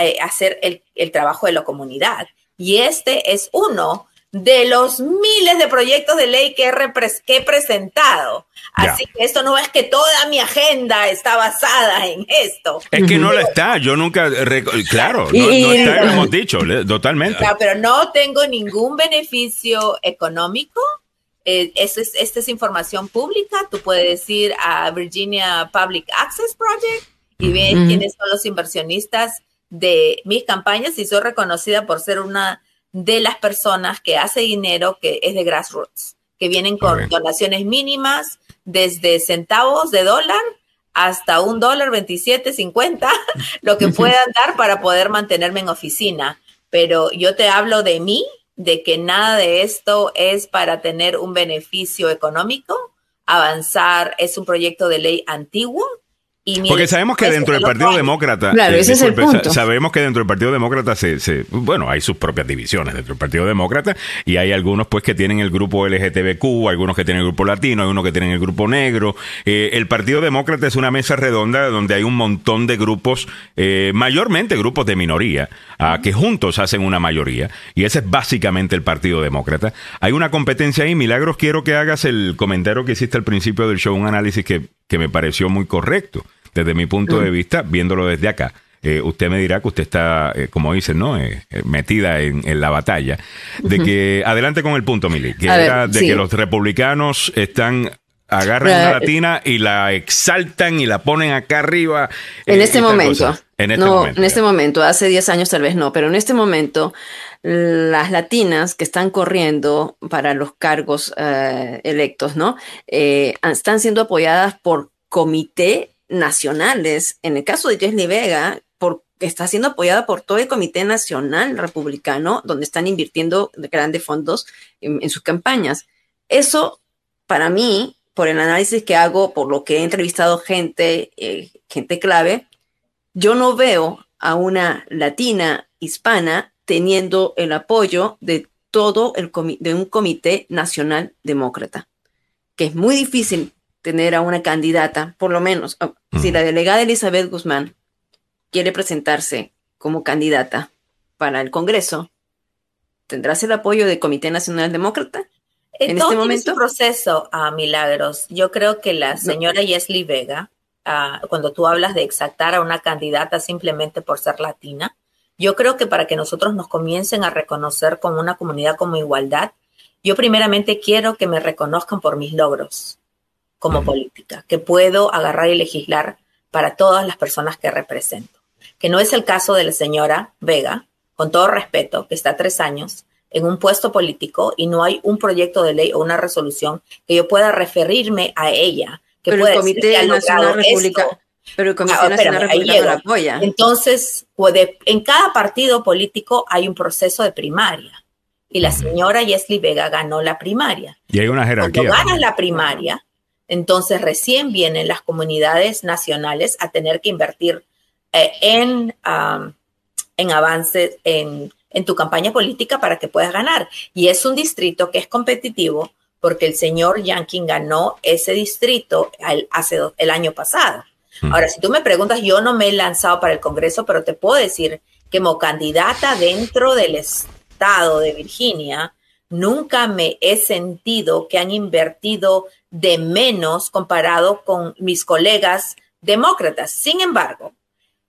eh, hacer el, el trabajo de la comunidad. Y este es uno de los miles de proyectos de ley que he, repres- que he presentado. Ya. Así que esto no es que toda mi agenda está basada en esto. Es que no lo está, yo nunca, claro, no, no está, lo hemos dicho, totalmente. Claro, pero no tengo ningún beneficio económico eh, es, esta es información pública. Tú puedes ir a Virginia Public Access Project y ver quiénes son los inversionistas de mis campañas y soy reconocida por ser una de las personas que hace dinero que es de grassroots, que vienen con donaciones mínimas desde centavos de dólar hasta un dólar 27, 50, lo que puedan dar para poder mantenerme en oficina. Pero yo te hablo de mí, de que nada de esto es para tener un beneficio económico. Avanzar es un proyecto de ley antiguo porque sabemos que dentro del Partido Demócrata, sabemos que dentro del Partido Demócrata se, bueno, hay sus propias divisiones dentro del Partido Demócrata y hay algunos pues que tienen el grupo LGTBQ, algunos que tienen el grupo latino, hay unos que tienen el grupo negro. Eh, el Partido Demócrata es una mesa redonda donde hay un montón de grupos, eh, mayormente grupos de minoría, ah, que juntos hacen una mayoría y ese es básicamente el Partido Demócrata. Hay una competencia ahí, Milagros, quiero que hagas el comentario que hiciste al principio del show, un análisis que, que me pareció muy correcto desde mi punto de mm. vista, viéndolo desde acá. Eh, usted me dirá que usted está, eh, como dicen, ¿no? Eh, metida en, la batalla. De que, adelante con el punto, Mili, que era de que los republicanos están agarran una latina y la exaltan y la ponen acá arriba. En este momento. En este no, En este momento, hace 10 años tal vez no, pero en este momento las latinas que están corriendo para los cargos electos, ¿no? están siendo apoyadas por comité nacionales. En el caso de Jesly Vega, porque está siendo apoyada por todo el Comité Nacional Republicano, donde están invirtiendo grandes fondos en, sus campañas. Eso, para mí, por el análisis que hago, por lo que he entrevistado gente, eh, gente clave, yo no veo a una latina hispana teniendo el apoyo de todo el de un comité nacional demócrata, que es muy difícil tener a una candidata, por lo menos, ah, si la delegada Elizabeth Guzmán quiere presentarse como candidata para el Congreso, ¿tendrás el apoyo del Comité Nacional Demócrata? En este momento. proceso a Milagros. Yo creo que la señora Yesli Vega, ah, cuando tú hablas de exaltar a una candidata simplemente por ser latina, yo creo que para que nosotros nos comiencen a reconocer como una comunidad como igualdad, yo primeramente quiero que me reconozcan por mis logros como política, que puedo agarrar y legislar para todas las personas que represento. Que no es el caso de la señora Vega, con todo respeto, que está tres años en un puesto político y no hay un proyecto de ley o una resolución que yo pueda referirme a ella. Que pero, el Comité Nacional República, pero el Comité ah, Nacional Republicano la apoya. Entonces, puede, en cada partido político hay un proceso de primaria. Y la señora Yesli Vega ganó la primaria. Y hay una jerarquía. Cuando ganas la primaria, entonces recién vienen las comunidades nacionales a tener que invertir eh, en, en avances en, tu campaña política para que puedas ganar. Y es un distrito que es competitivo porque el señor Yankin ganó ese distrito el, hace el año pasado. Hmm. Ahora, si tú me preguntas, yo no me he lanzado para el Congreso, pero te puedo decir que como candidata dentro del estado de Virginia, nunca me he sentido que han invertido de menos comparado con mis colegas demócratas. Sin embargo,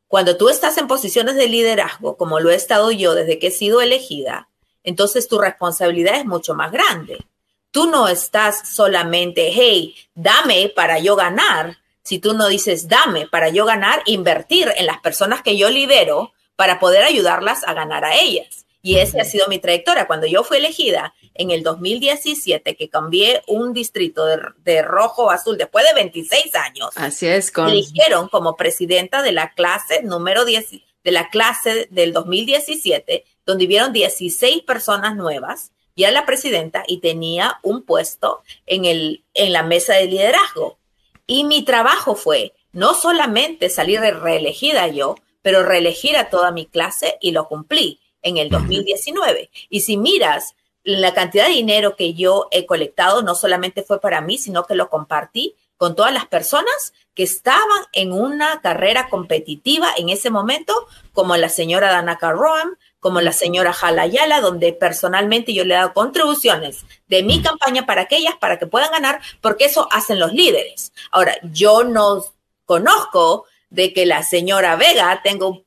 cuando tú estás en posiciones de liderazgo, como lo he estado yo desde que he sido elegida, entonces tu responsabilidad es mucho más grande. Tú no estás solamente, hey, dame para yo ganar. Si tú no dices, dame para yo ganar, invertir en las personas que yo lidero para poder ayudarlas a ganar a ellas. Y esa ha sido mi trayectoria. Cuando yo fui elegida en el 2017, que cambié un distrito de, rojo a azul después de 26 años, Así es, me eligieron como presidenta de la clase número 10, de la clase del 2017, donde vieron 16 personas nuevas, y era la presidenta y tenía un puesto en, el, en la mesa de liderazgo. Y mi trabajo fue no solamente salir reelegida yo, pero reelegir a toda mi clase y lo cumplí en el 2019. Y si miras la cantidad de dinero que yo he colectado, no solamente fue para mí, sino que lo compartí con todas las personas que estaban en una carrera competitiva en ese momento, como la señora Dana Carroam, como la señora Jalayala, donde personalmente yo le he dado contribuciones de mi campaña para aquellas, para que puedan ganar, porque eso hacen los líderes. Ahora, yo no conozco de que la señora Vega tenga un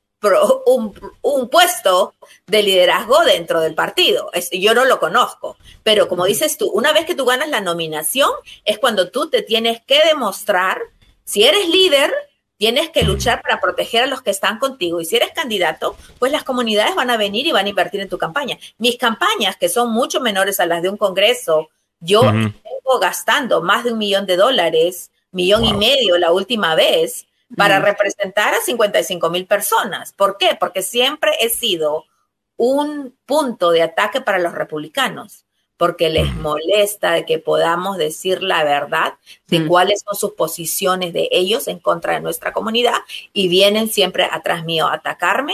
un, un, puesto de liderazgo dentro del partido. yo no lo conozco, pero como dices tú, una vez que tú ganas la nominación es cuando tú te tienes que demostrar, si eres líder, tienes que luchar para proteger a los que están contigo y si eres candidato, pues las comunidades van a venir y van a invertir en tu campaña. Mis campañas, que son mucho menores a las de un congreso, yo tengo gastando más de un millón de dólares, millón y medio la última vez para representar a 55 mil personas. ¿Por qué? Porque siempre he sido un punto de ataque para los republicanos, porque les molesta de que podamos decir la verdad de cuáles son sus posiciones de ellos en contra de nuestra comunidad y vienen siempre atrás mío a atacarme.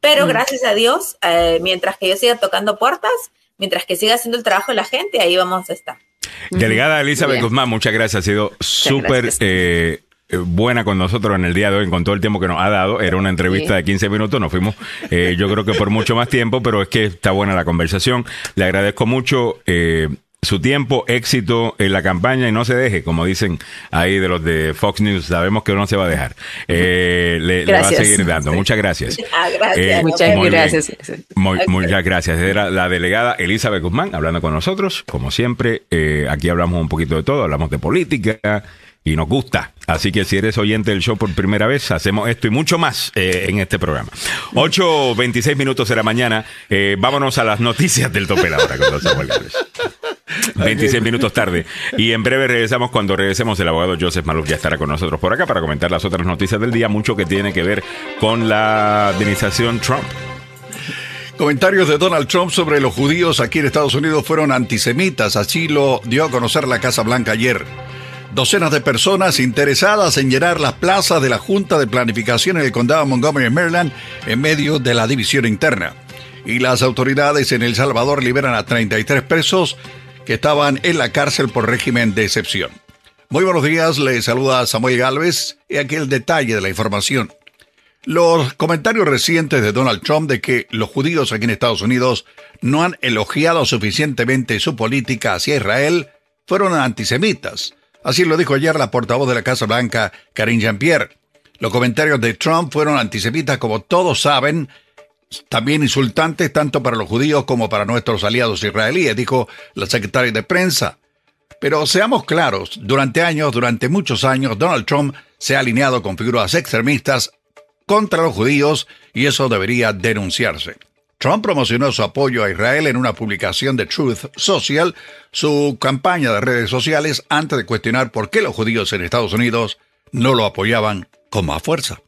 Pero gracias a Dios, eh, mientras que yo siga tocando puertas, mientras que siga haciendo el trabajo de la gente, ahí vamos a estar. Delegada Elizabeth Guzmán, muchas gracias. Ha sido súper eh, eh, buena con nosotros en el día de hoy, con todo el tiempo que nos ha dado. Era una entrevista de 15 minutos, nos fuimos eh, yo creo que por mucho más tiempo, pero es que está buena la conversación. Le agradezco mucho. Eh, su tiempo, éxito en la campaña y no se deje, como dicen ahí de los de Fox News, sabemos que no se va a dejar. le, va a seguir dando. Muchas gracias. Ah, gracias. muchas gracias. Muchas gracias. Era la delegada Elizabeth Guzmán hablando con nosotros, como siempre. aquí hablamos un poquito de todo, hablamos de política y nos gusta. Así que si eres oyente del show por primera vez, hacemos esto y mucho más eh, en este programa. 8.26 minutos de la mañana. Eh, vámonos a las noticias del tope ahora con los 26 minutos tarde. Y en breve regresamos. Cuando regresemos, el abogado Joseph Maluf ya estará con nosotros por acá para comentar las otras noticias del día. Mucho que tiene que ver con la administración Trump. Comentarios de Donald Trump sobre los judíos aquí en Estados Unidos fueron antisemitas. Así lo dio a conocer la Casa Blanca ayer. Docenas de personas interesadas en llenar las plazas de la Junta de Planificación en el condado de Montgomery, Maryland, en medio de la división interna. Y las autoridades en El Salvador liberan a 33 presos que estaban en la cárcel por régimen de excepción. Muy buenos días, le saluda Samuel Galvez y aquí el detalle de la información. Los comentarios recientes de Donald Trump de que los judíos aquí en Estados Unidos no han elogiado suficientemente su política hacia Israel fueron antisemitas Así lo dijo ayer la portavoz de la Casa Blanca, Karine Jean-Pierre. Los comentarios de Trump fueron antisemitas, como todos saben, también insultantes tanto para los judíos como para nuestros aliados israelíes, dijo la secretaria de prensa. Pero seamos claros, durante años, durante muchos años, Donald Trump se ha alineado con figuras extremistas contra los judíos y eso debería denunciarse. Trump promocionó su apoyo a Israel en una publicación de Truth Social, su campaña de redes sociales, antes de cuestionar por qué los judíos en Estados Unidos no lo apoyaban con más fuerza.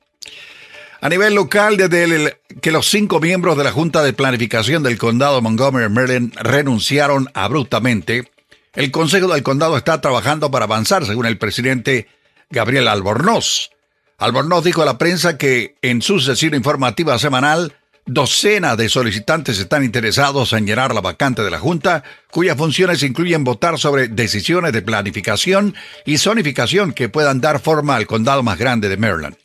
A nivel local, desde que los cinco miembros de la Junta de Planificación del Condado Montgomery Maryland renunciaron abruptamente, el Consejo del Condado está trabajando para avanzar, según el presidente Gabriel Albornoz. Albornoz dijo a la prensa que en su sesión informativa semanal Docenas de solicitantes están interesados en llenar la vacante de la Junta, cuyas funciones incluyen votar sobre decisiones de planificación y zonificación que puedan dar forma al condado más grande de Maryland.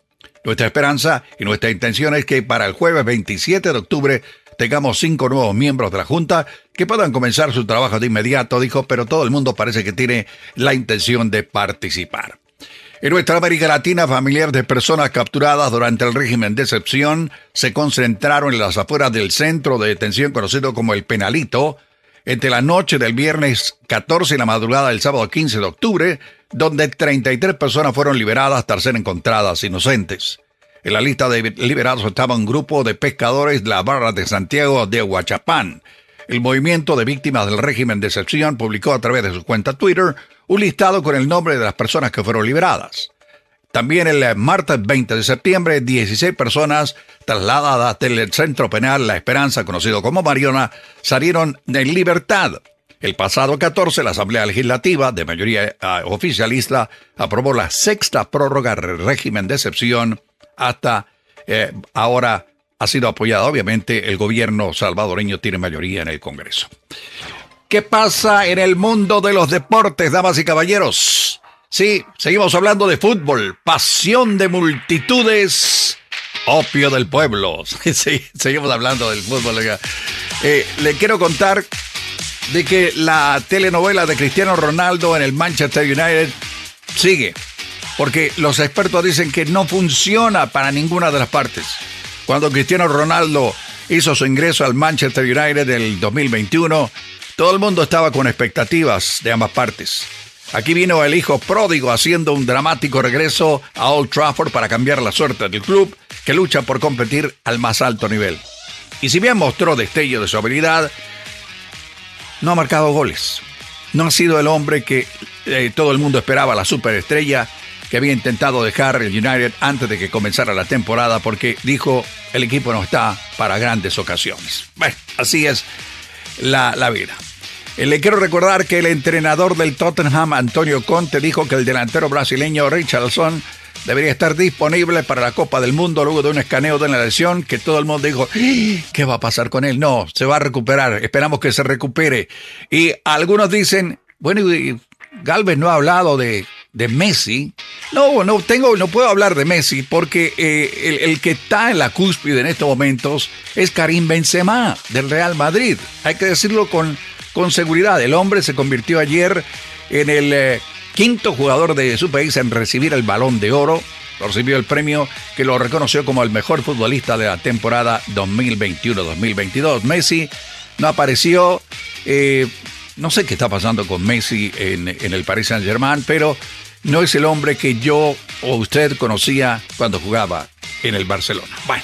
Nuestra esperanza y nuestra intención es que para el jueves 27 de octubre tengamos cinco nuevos miembros de la Junta que puedan comenzar su trabajo de inmediato, dijo, pero todo el mundo parece que tiene la intención de participar. En nuestra América Latina, familiares de personas capturadas durante el régimen de excepción se concentraron en las afueras del centro de detención conocido como el Penalito, entre la noche del viernes 14 y la madrugada del sábado 15 de octubre, donde 33 personas fueron liberadas tras ser encontradas inocentes. En la lista de liberados estaba un grupo de pescadores de la barra de Santiago de Huachapán. El movimiento de víctimas del régimen de excepción publicó a través de su cuenta Twitter un listado con el nombre de las personas que fueron liberadas. También el martes 20 de septiembre, 16 personas trasladadas del centro penal La Esperanza, conocido como Mariona, salieron en libertad. El pasado 14, la Asamblea Legislativa, de mayoría eh, oficialista, aprobó la sexta prórroga del régimen de excepción. Hasta eh, ahora ha sido apoyada, obviamente, el gobierno salvadoreño tiene mayoría en el Congreso. ¿Qué pasa en el mundo de los deportes, damas y caballeros? Sí, seguimos hablando de fútbol, pasión de multitudes, opio del pueblo. Seguimos hablando del fútbol. Eh, le quiero contar de que la telenovela de Cristiano Ronaldo en el Manchester United sigue, porque los expertos dicen que no funciona para ninguna de las partes. Cuando Cristiano Ronaldo hizo su ingreso al Manchester United del 2021, todo el mundo estaba con expectativas de ambas partes. Aquí vino el hijo pródigo haciendo un dramático regreso a Old Trafford para cambiar la suerte del club que lucha por competir al más alto nivel. Y si bien mostró destello de su habilidad, no ha marcado goles. No ha sido el hombre que eh, todo el mundo esperaba, la superestrella que había intentado dejar el United antes de que comenzara la temporada porque dijo el equipo no está para grandes ocasiones. Bueno, así es la, la vida. Eh, le quiero recordar que el entrenador del Tottenham, Antonio Conte, dijo que el delantero brasileño Richardson debería estar disponible para la Copa del Mundo luego de un escaneo de la lesión que todo el mundo dijo, ¡Ah! ¿qué va a pasar con él? No, se va a recuperar, esperamos que se recupere. Y algunos dicen, bueno, Galvez no ha hablado de, de Messi. No, no tengo, no puedo hablar de Messi porque eh, el, que está en la cúspide en estos momentos es Karim Benzema del Real Madrid. Hay que decirlo con, con seguridad. El hombre se convirtió ayer en el eh, quinto jugador de su país en recibir el balón de oro. Recibió el premio que lo reconoció como el mejor futbolista de la temporada 2021-2022. Messi no apareció. Eh, no sé qué está pasando con Messi en, en el Paris Saint Germain, pero no es el hombre que yo o usted conocía cuando jugaba en el Barcelona. Bueno,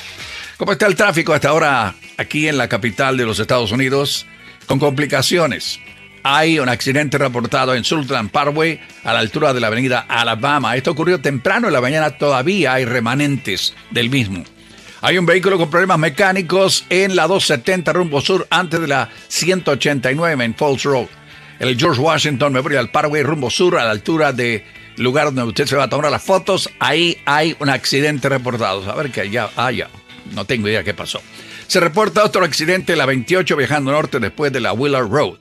¿cómo está el tráfico hasta ahora aquí en la capital de los Estados Unidos? Con complicaciones. Hay un accidente reportado en Sultan Parkway a la altura de la avenida Alabama. Esto ocurrió temprano en la mañana, todavía hay remanentes del mismo. Hay un vehículo con problemas mecánicos en la 270 rumbo sur antes de la 189 en Falls Road. El George Washington Memorial Parkway rumbo sur a la altura de lugar donde usted se va a tomar las fotos. Ahí hay un accidente reportado. A ver que allá, ah, ya, no tengo idea qué pasó. Se reporta otro accidente en la 28 viajando norte después de la Willard Road.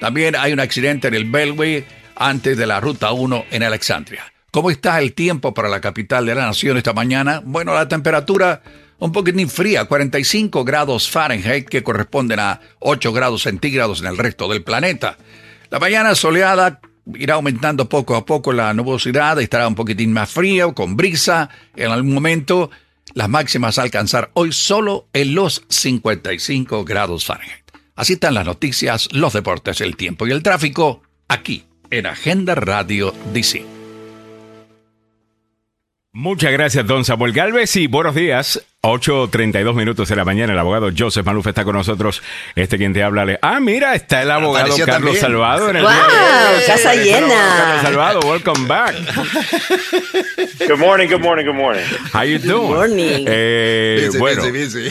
También hay un accidente en el Beltway antes de la Ruta 1 en Alexandria. ¿Cómo está el tiempo para la capital de la nación esta mañana? Bueno, la temperatura un poquitín fría, 45 grados Fahrenheit, que corresponden a 8 grados centígrados en el resto del planeta. La mañana soleada irá aumentando poco a poco la nubosidad, estará un poquitín más frío, con brisa. En algún momento, las máximas a alcanzar hoy solo en los 55 grados Fahrenheit. Así están las noticias, los deportes, el tiempo y el tráfico aquí en Agenda Radio DC. Muchas gracias, don Samuel Galvez, y buenos días. 8.32 minutos de la mañana, el abogado Joseph Maluf está con nosotros. Este quien te habla. Ah, mira, está el abogado Carlos también. Salvado en el wow, casa llena. Carlos Salvado, welcome back. Good morning, good morning, good morning. How you doing? Good morning. Eh, Busy, bueno, busy, busy.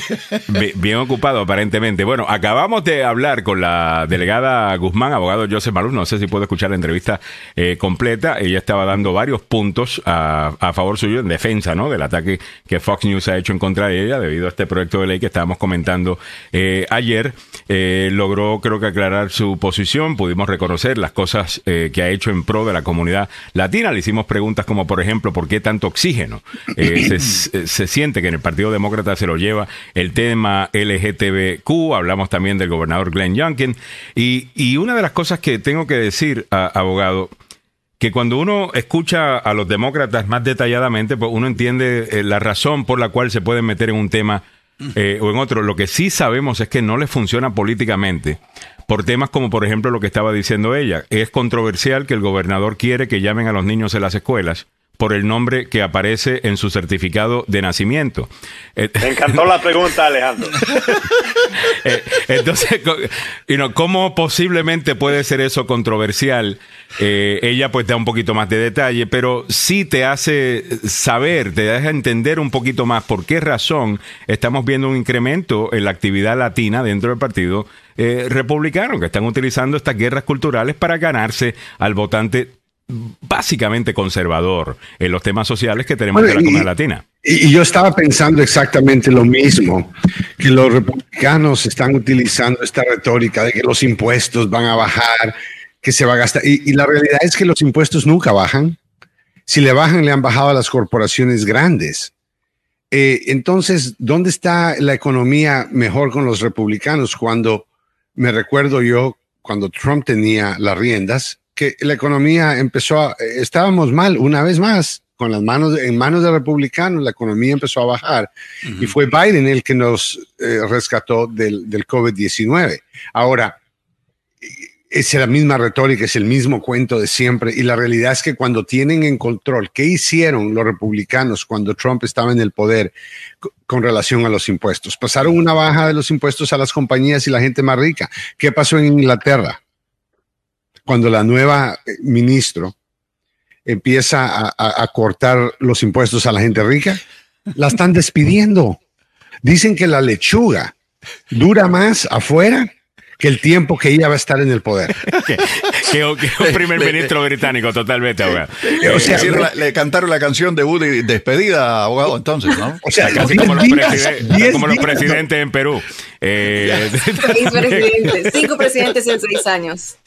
bi- bien ocupado aparentemente. Bueno, acabamos de hablar con la delegada Guzmán, abogado Joseph Maluf. No sé si puedo escuchar la entrevista eh, completa. Ella estaba dando varios puntos a, a favor suyo en defensa, ¿no? Del ataque que Fox News ha hecho en contra ella debido a este proyecto de ley que estábamos comentando eh, ayer. Eh, logró, creo que, aclarar su posición. Pudimos reconocer las cosas eh, que ha hecho en pro de la comunidad latina. Le hicimos preguntas como, por ejemplo, ¿por qué tanto oxígeno? Se, se siente que en el Partido Demócrata se lo lleva el tema LGTBQ. Hablamos también del gobernador Glenn Youngkin. Y, y una de las cosas que tengo que decir, a- abogado, que cuando uno escucha a los demócratas más detalladamente, pues uno entiende eh, la razón por la cual se pueden meter en un tema eh, o en otro. Lo que sí sabemos es que no les funciona políticamente por temas como, por ejemplo, lo que estaba diciendo ella. Es controversial que el gobernador quiere que llamen a los niños en las escuelas por el nombre que aparece en su certificado de nacimiento. Eh, Me encantó la pregunta, Alejandro. eh, entonces, ¿cómo posiblemente puede ser eso controversial? Eh, ella pues da un poquito más de detalle, pero sí te hace saber, te deja entender un poquito más por qué razón estamos viendo un incremento en la actividad latina dentro del partido eh, republicano, que están utilizando estas guerras culturales para ganarse al votante básicamente conservador en los temas sociales que tenemos Bueno, de la comunidad latina. Y, y yo estaba pensando exactamente lo mismo, que los republicanos están utilizando esta retórica de que los impuestos van a bajar, que se va a gastar. Y, y la realidad es que los impuestos nunca bajan. Si le bajan, le han bajado a las corporaciones grandes. Eh, entonces, ¿dónde está la economía mejor con los republicanos? Cuando me recuerdo yo, cuando Trump tenía las riendas, que la economía empezó a, estábamos mal una vez más, con las manos en manos de republicanos, la economía empezó a bajar y fue Biden el que nos eh, rescató del, del COVID-19. Ahora, es la misma retórica, es el mismo cuento de siempre. Y la realidad es que cuando tienen en control, ¿qué hicieron los republicanos cuando Trump estaba en el poder con relación a los impuestos? Pasaron una baja de los impuestos a las compañías y la gente más rica. ¿Qué pasó en Inglaterra? Cuando la nueva eh, ministro empieza a, a cortar los impuestos a la gente rica, la están despidiendo. Dicen que la lechuga dura más afuera que el tiempo que ella va a estar en el poder. que, que, un primer ministro británico, totalmente, abogado. O sea, le, le, cantaron la canción de Woody despedida, abogado, entonces, ¿no? O sea, casi como, los, presidentes, como los presidentes en Perú. Eh, seis presidentes, cinco presidentes en seis años.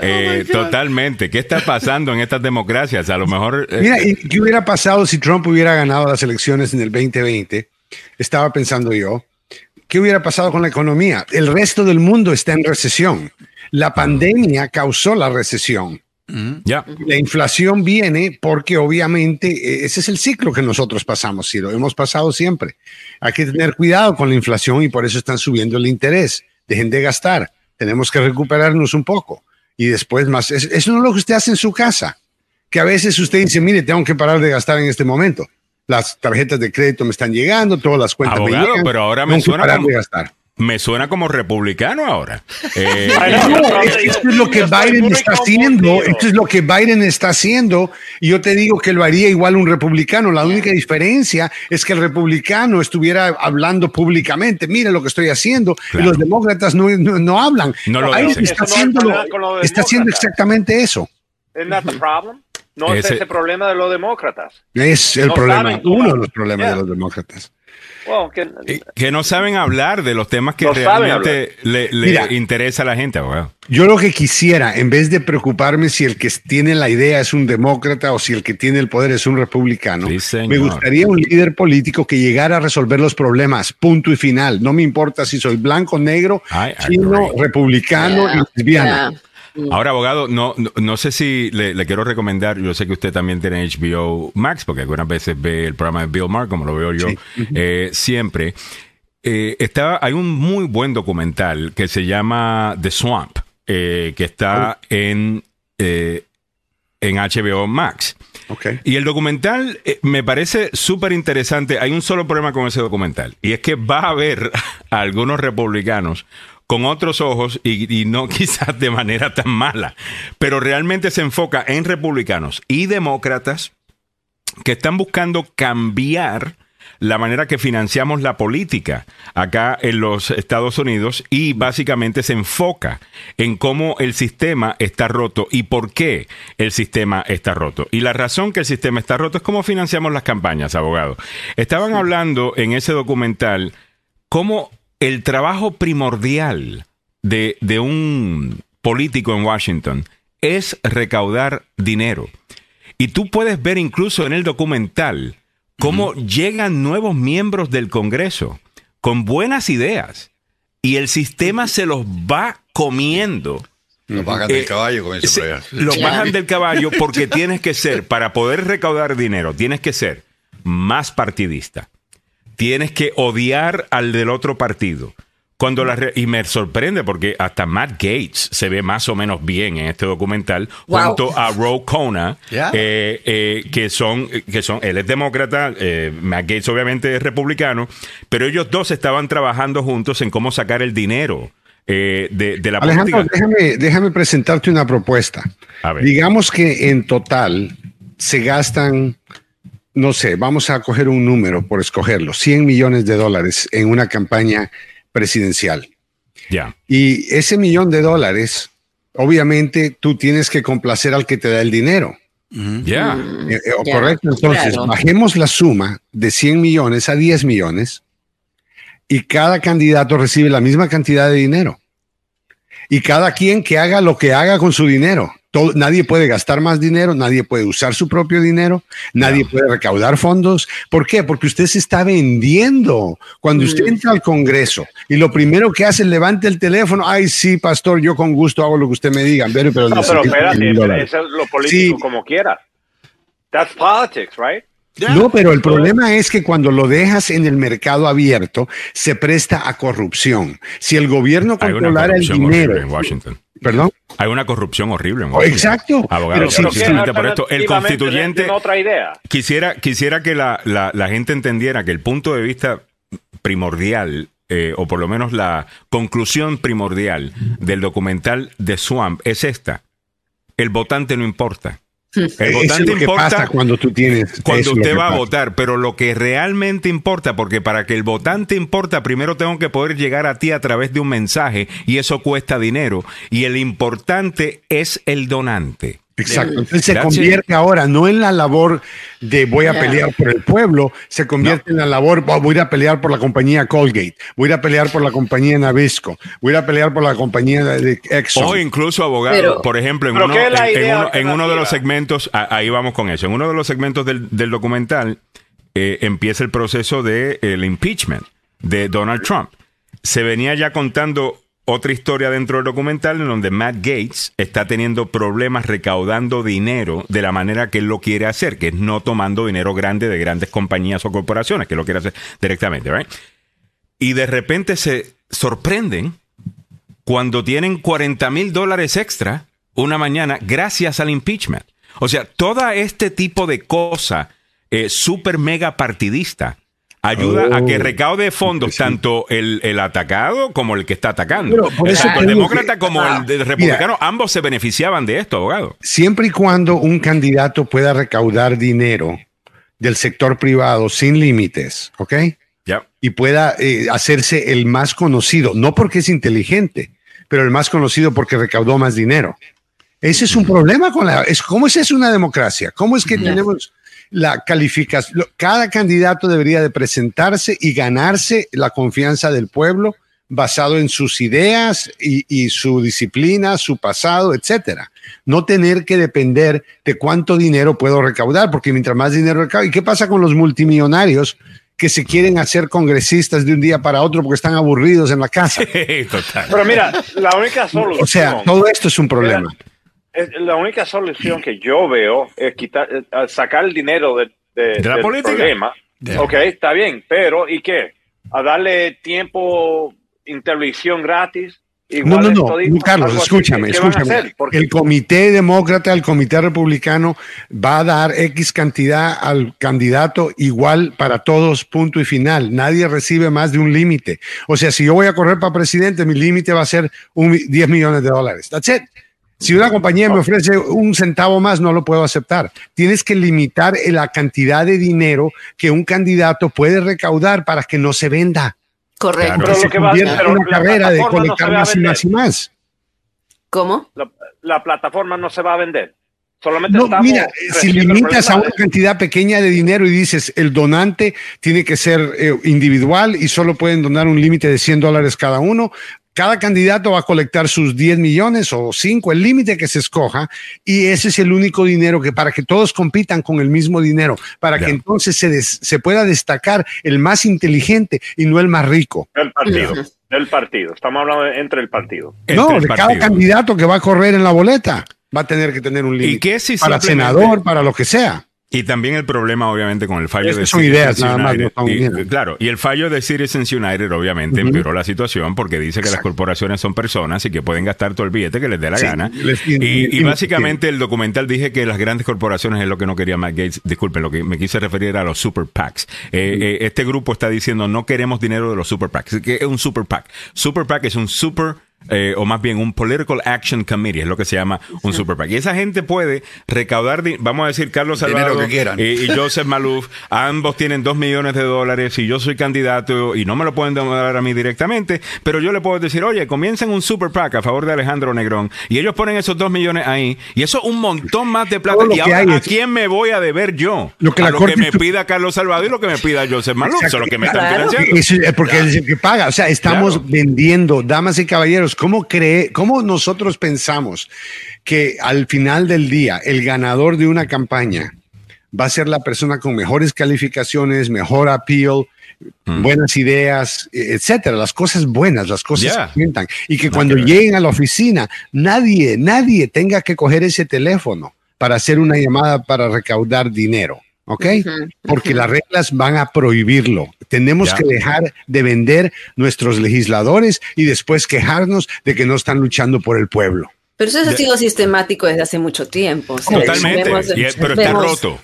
Eh, oh totalmente. ¿Qué está pasando en estas democracias? A lo mejor. Eh, Mira, ¿qué hubiera pasado si Trump hubiera ganado las elecciones en el 2020? Estaba pensando yo ¿qué hubiera pasado con la economía? El resto del mundo está en recesión. La pandemia causó la recesión. Ya. La inflación viene porque obviamente eh, ese es el ciclo que nosotros pasamos, Ciro. Hemos pasado siempre. Hay que tener cuidado con la inflación y por eso están subiendo el interés. Dejen de gastar. Tenemos que recuperarnos un poco. Y después más. Eso no es lo que usted hace en su casa. Que a veces usted dice, mire, tengo que parar de gastar en este momento las tarjetas de crédito me están llegando, todas las cuentas Abogado, me llegan. pero ahora me suena como, me suena como republicano ahora. Eh, no, esto es lo que Biden está haciendo, esto es lo que Biden está haciendo, y yo te digo que lo haría igual un republicano. La única diferencia es que el republicano estuviera hablando públicamente, mire lo que estoy haciendo, claro. y los demócratas no, no, no hablan. No lo Biden dicen. está, haciendo, lo, está haciendo exactamente eso. Isn't that the problem? No ese, es ese problema de los demócratas. Es el no problema, uno de los problemas yeah. de los demócratas. Well, que, que, no saben hablar de los temas que no realmente le, le Mira, interesa a la gente. Bueno. Yo lo que quisiera, en vez de preocuparme si el que tiene la idea es un demócrata o si el que tiene el poder es un republicano, sí, me gustaría un líder político que llegara a resolver los problemas, punto y final. No me importa si soy blanco, negro, I chino, agree. republicano Yeah. y lesbiana. Yeah. Ahora, abogado, no, no, no sé si le, le, quiero recomendar, yo sé que usted también tiene HBO Max, porque algunas veces ve el programa de Bill Maher, como lo veo yo Sí. eh, siempre. Eh, está, hay un muy buen documental que se llama The Swamp, eh, que está en, eh, en HBO Max. Okay. Y el documental eh, me parece súper interesante. Hay un solo problema con ese documental, y es que va a haber a algunos republicanos con otros ojos y, y, no quizás de manera tan mala, pero realmente se enfoca en republicanos y demócratas que están buscando cambiar la manera que financiamos la política acá en los Estados Unidos y básicamente se enfoca en cómo el sistema está roto y por qué el sistema está roto. Y la razón que el sistema está roto es cómo financiamos las campañas, abogado. Estaban hablando en ese documental cómo el trabajo primordial de, de, un político en Washington es recaudar dinero. Y tú puedes ver incluso en el documental cómo uh -huh. llegan nuevos miembros del Congreso con buenas ideas y el sistema se los va comiendo. Los bajan del caballo con eso. Se, los bajan del caballo porque tienes que ser, para poder recaudar dinero, tienes que ser más partidista tienes que odiar al del otro partido. Cuando la y me sorprende porque hasta Matt Gates se ve más o menos bien en este documental Wow. junto a Ro Kona Yeah. eh, eh, que son que son él es demócrata eh, Matt Gates obviamente es republicano pero ellos dos estaban trabajando juntos en cómo sacar el dinero de, de, la Alejandro, política. déjame, déjame presentarte una propuesta. Digamos que en total se gastan no sé, vamos a coger un número por escogerlo, 100 millones de dólares en una campaña presidencial. Ya. Yeah. Y ese millón de dólares, obviamente tú tienes que complacer al que te da el dinero. Ya. Yeah. eh, eh, yeah. Correcto. Entonces, claro. bajemos la suma de 100 millones a 10 millones y cada candidato recibe la misma cantidad de dinero. Y cada quien que haga lo que haga con su dinero. Todo, nadie puede gastar más dinero, nadie puede usar su propio dinero, nadie no. puede recaudar fondos. ¿Por qué? Porque usted se está vendiendo. Cuando usted entra al Congreso y lo primero que hace es levante el teléfono, ay, sí, pastor, yo con gusto hago lo que usted me diga. Pero, pero, no, pero espérate, eso es lo político sí. como quiera. That's politics, right? No, pero el problema es que cuando lo dejas en el mercado abierto, se presta a corrupción. Si el gobierno controlara el dinero. En Washington. ¿Perdón? Hay una corrupción horrible en Washington. Exacto. Abogado, sí, por esto, el constituyente. Otra idea. Quisiera, quisiera que la, la, la gente entendiera que el punto de vista primordial eh, o por lo menos la conclusión primordial del documental de Swamp es esta. El votante no importa. El Eso es votante lo que importa pasa cuando tú tienes. cuando usted va a votar, pero lo que realmente importa, porque para que el votante importa, primero tengo que poder llegar a ti a través de un mensaje y eso cuesta dinero. Y el importante es el donante. Exacto. Entonces se convierte ahora no en la labor de voy a Yeah. pelear por el pueblo, se convierte en la labor "Oh, voy a ir a pelear por la compañía Colgate, voy a ir a pelear por la compañía Nabisco, voy a ir a pelear por la compañía de Exxon. O incluso abogado, Pero- por ejemplo, en uno, ¿qué es la en- en idea uno- en uno de los segmentos, a- ahí vamos con eso, en uno de los segmentos del, del documental eh, empieza el proceso del el impeachment de Donald Trump. Se venía ya contando otra historia dentro del documental en donde Matt Gates está teniendo problemas recaudando dinero de la manera que él lo quiere hacer, que es no tomando dinero grande de grandes compañías o corporaciones, que lo quiere hacer directamente, ¿right? Y de repente se sorprenden cuando tienen 40 mil dólares extra una mañana gracias al impeachment. O sea, todo este tipo de cosa eh, super mega partidista ayuda a que Oh, recaude fondos sí. tanto el, el atacado como el que está atacando. Pero por eso Tanto el demócrata que- como Ah, el de- republicano, ambos se beneficiaban de esto, abogado. Siempre y cuando un candidato pueda recaudar dinero del sector privado sin límites, ¿ok? Ya. y pueda eh, hacerse el más conocido, no porque es inteligente, pero el más conocido porque recaudó más dinero. Ese es un problema con la... Es, ¿Cómo es eso una democracia? ¿Cómo es que tenemos la calificación? Cada candidato debería de presentarse y ganarse la confianza del pueblo basado en sus ideas y, y su disciplina, su pasado, etcétera. No tener que depender de cuánto dinero puedo recaudar, porque mientras más dinero recaudo, ¿y qué pasa con los multimillonarios que se quieren hacer congresistas de un día para otro porque están aburridos en la casa? Total. Pero mira, la única solución. O sea, todo esto es un problema. La única solución que yo veo es quitar, eh, sacar el dinero de, de- De la del política. problema. Yeah. Ok, está bien, pero ¿y qué? ¿A darle tiempo en televisión gratis? No, Igual no, no, no, Carlos, escúchame, ¿Qué van a escúchame. El comité demócrata, el comité republicano va a dar X cantidad al candidato igual para todos, punto y final. Nadie recibe más de un límite. O sea, si yo voy a correr para presidente, mi límite va a ser un, mi- 10 millones de dólares. That's it. Si una compañía me ofrece un centavo más, no lo puedo aceptar. Tienes que limitar la cantidad de dinero que un candidato puede recaudar para que no se venda. Correcto. Claro. Pero se lo que va a convierta hacer, una carrera de no colectar a más y más y más. ¿Cómo? la, la plataforma no se va a vender. Solamente No, estamos mira, si recibiendo el limitas a una cantidad pequeña de dinero y dices el donante tiene que ser eh, individual y solo pueden donar un límite de 100 dólares cada uno, cada candidato va a colectar sus 10 millones o 5, el límite que se escoja, y ese es el único dinero que para que todos compitan con el mismo dinero, para Ya. que entonces se, des- se pueda destacar el más inteligente y no el más rico. del partido. Del partido. Estamos hablando de- entre el partido. no, Entre el de cada partido. candidato que va a correr en la boleta va a tener que tener un ¿Y límite. qué si para senador, para lo que sea. Y también el problema, obviamente, con el fallo Esas de son Citizens ideas, nada más, United. no son Y, ideas. claro, y el fallo de Citizens United, obviamente, empeoró la situación porque dice que las corporaciones son personas y que pueden gastar todo el billete que les dé la Sí, gana. les- y, y y- básicamente el documental dije que las grandes corporaciones es lo que no quería Matt Gates. Disculpen, lo que me quise referir a los super PACs. Eh, eh, este grupo está diciendo no queremos dinero de los super PACs. ¿Qué es un super PAC? Super PAC es un super eh, o más bien un Political Action Committee, es lo que se llama un super PAC. Y esa gente puede recaudar, vamos a decir, Carlos Salvador que eh, y Joseph Malouf, ambos tienen dos millones de dólares y yo soy candidato y no me lo pueden dar a mí directamente, pero yo le puedo decir, oye, comiencen un super PAC a favor de Alejandro Negrón y ellos ponen esos dos millones ahí y eso es un montón más de plata. Y ahora, ¿a quién me voy a deber yo? Lo que a la lo Corte que me pida Carlos Salvador y lo que me pida Joseph Malouf, eso es lo que me están financiando. Eso es porque es el que paga. O sea, estamos Claro. vendiendo, damas y caballeros, ¿cómo cree, cómo nosotros pensamos que al final del día el ganador de una campaña va a ser la persona con mejores calificaciones, mejor appeal, Mm. buenas ideas, e- etcétera, las cosas buenas, las cosas Yeah. que cuentan y que cuando lleguen a la oficina nadie, nadie tenga que coger ese teléfono para hacer una llamada para recaudar dinero. ¿Ok? Porque las reglas van a prohibirlo. Tenemos Ya. que dejar de vender nuestros legisladores y después quejarnos de que no están luchando por el pueblo. Pero eso ha sido sistemático desde hace mucho tiempo. o sea, Totalmente. vemos- Y es- pero está roto.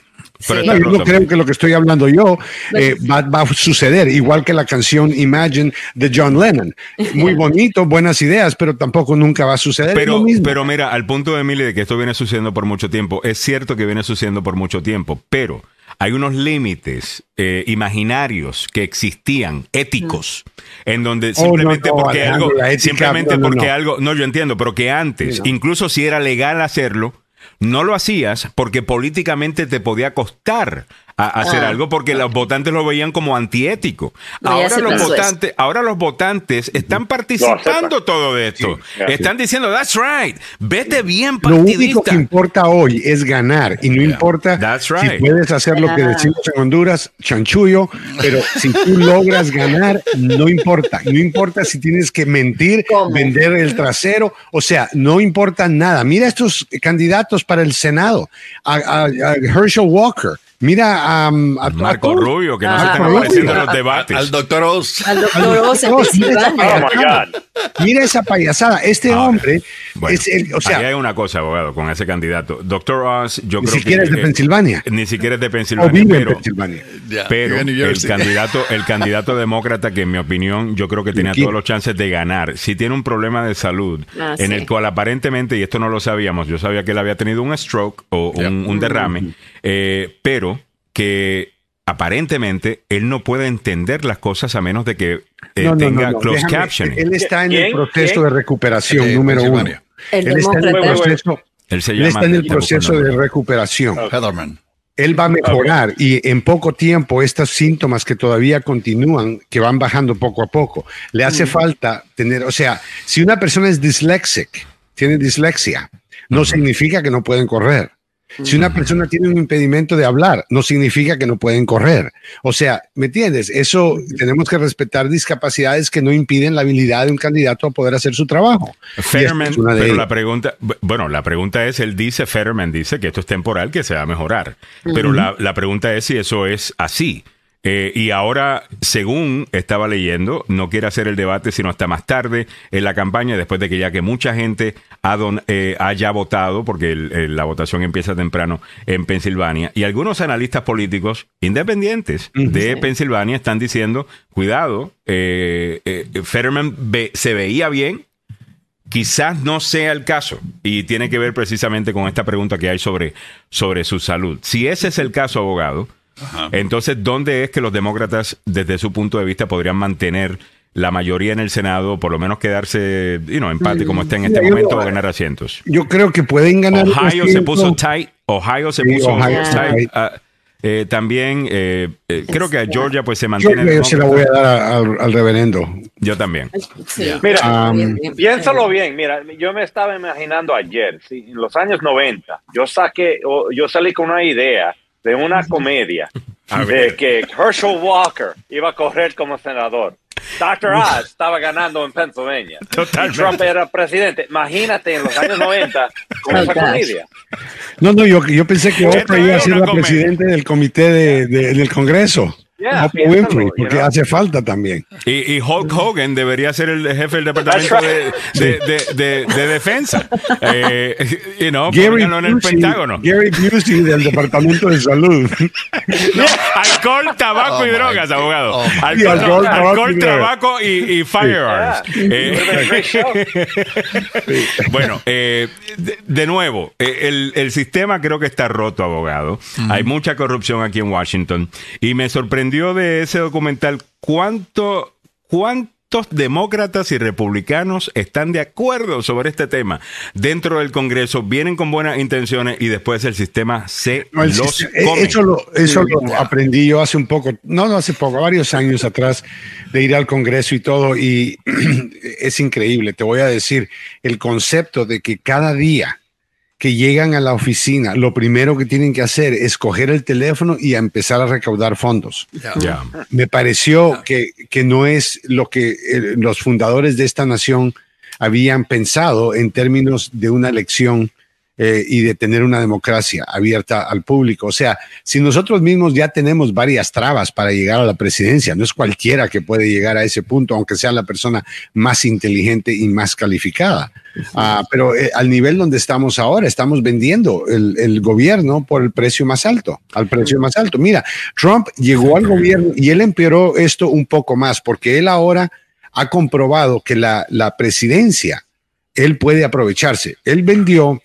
Pero Sí. está No, yo no creo que lo que estoy hablando yo eh, va, va a suceder, igual que la canción Imagine de John Lennon. Muy bonito, buenas ideas, pero tampoco nunca va a suceder. Pero, pero mira, al punto de Emily de que esto viene sucediendo por mucho tiempo, es cierto que viene sucediendo por mucho tiempo, pero hay unos límites eh, imaginarios que existían, éticos, en donde Oh, no, simplemente no, porque algo, simplemente porque no. algo, no, yo entiendo, pero que antes, Sí, no. incluso si era legal hacerlo, no lo hacías porque políticamente te podía costar a- hacer Ah. algo porque los votantes lo veían como antiético. No, ahora los eso. votantes, ahora los votantes están participando todo de esto. Sí, están diciendo, that's right, vete bien Lo único partidista. que importa hoy es ganar y no importa That's si puedes hacer lo que decimos en Honduras, chanchullo, pero si tú logras ganar, no importa. No importa si tienes que mentir, ¿Cómo? vender el trasero, o sea, no importa nada. Mira estos candidatos para el Senado, a, a- a Herschel Walker, mira a, a- Marco a- Rubio, que no se están apareciendo en los debates. Al doctor Oz. Al doctor Oz en Pensilvania. Oh my payasada. God. Mira esa payasada. Este Ahora, hombre Bueno, es el, o sea, ahí hay una cosa, abogado, con ese candidato. Doctor Oz, yo Ni creo siquiera que... es de eh, Pensilvania. Ni siquiera es de o Pensilvania. vive en pero, Pensilvania. El candidato, el candidato demócrata, que en mi opinión yo creo que tenía todos los chances de ganar, si tiene un problema de salud, Ah, en sí. el cual aparentemente, y esto no lo sabíamos, yo sabía que él había tenido un stroke o un, un derrame, eh, pero que aparentemente él no puede entender las cosas a menos de que eh, No, no, tenga no, no, closed déjame, captioning. Él está en el ¿Quién? proceso ¿Quién? de recuperación, De número uno. El Él está en el proceso, él se él llama... está en el proceso de el recuperación. Heatherman. Él va a mejorar y en poco tiempo estos síntomas que todavía continúan, que van bajando poco a poco, le hace falta tener, o sea, si una persona es disléxica, tiene dislexia, no significa que no pueden correr. Si una persona tiene un impedimento de hablar, no significa que no pueden correr. O sea, ¿me entiendes? Eso tenemos que respetar discapacidades que no impiden la habilidad de un candidato a poder hacer su trabajo. Fetterman, es pero la pregunta, bu- bueno, la pregunta es, él dice, Fetterman dice que esto es temporal, que se va a mejorar. Pero la, la pregunta es si eso es así. Eh, y ahora, según estaba leyendo, no quiere hacer el debate sino hasta más tarde en la campaña, después de que ya que mucha gente ha don- eh, haya votado, porque el- el- la votación empieza temprano en Pensilvania, y algunos analistas políticos independientes de Pensilvania están diciendo, cuidado, eh, eh, Fetterman ve- se veía bien, quizás no sea el caso. Y tiene que ver precisamente con esta pregunta que hay sobre, sobre su salud. Si ese es el caso, abogado, entonces, ¿dónde es que los demócratas, desde su punto de vista, podrían mantener la mayoría en el Senado, por lo menos quedarse, you know, empate como está en este yo- momento o ganar asientos? Yo creo que pueden ganar. Ohio se puso tight, Ohio se Sí, puso Ohio tight. tight. ah, eh, también eh, eh, creo que a Georgia pues se Yo, mantiene. yo se la voy a dar a- al- al reverendo. Yo también. Sí. Mira, bien. Piénsalo bien, mira, yo me estaba imaginando ayer, sí, en los años 90, yo saqué, yo salí con una idea de una comedia de que Herschel Walker iba a correr como senador. Dr. Oz estaba ganando en Pennsylvania. Totalmente. Y Trump era presidente. Imagínate en los años 90 con esa comedia. No, no, yo, yo pensé que Oprah iba a ser la comedia. presidente del comité de, de- del Congreso. Yeah, Oprah Winfrey, you porque know. hace falta también. Y, y Hulk Hogan debería ser el jefe del departamento That's de, de, de- de- de defensa. Eh, you know, Gary pónganlo en el Busey, Pentágono. Gary Busey del Departamento de Salud. No, alcohol, tabaco Oh, y drogas, abogado. Oh, alcohol, alcohol, tabaco alcohol, tabaco y, y firearms. Yeah. Eh, bueno, eh, de, de nuevo, eh, el, el sistema creo que está roto, abogado. Hay mucha corrupción aquí en Washington. Y me sorprendió de ese documental cuánto, cuántos demócratas y republicanos están de acuerdo sobre este tema dentro del Congreso, vienen con buenas intenciones y después el sistema se No, el los sistema- eh, come. eso lo, eso lo aprendí yo hace un poco, no, no hace poco, varios años atrás, de ir al Congreso y todo, y es increíble. Te voy a decir, el concepto de que cada día que llegan a la oficina, lo primero que tienen que hacer es coger el teléfono y a empezar a recaudar fondos. Me pareció que, que no es lo que eh, los fundadores de esta nación habían pensado en términos de una elección eh, y de tener una democracia abierta al público. O sea, si nosotros mismos ya tenemos varias trabas para llegar a la presidencia, no es cualquiera que puede llegar a ese punto, aunque sea la persona más inteligente y más calificada. Ah, pero eh, al nivel donde estamos ahora, estamos vendiendo el, el, gobierno por el precio más alto, al precio más alto. Mira, Trump llegó al gobierno y él empeoró esto un poco más porque él ahora ha comprobado que la, la presidencia, él puede aprovecharse. Él vendió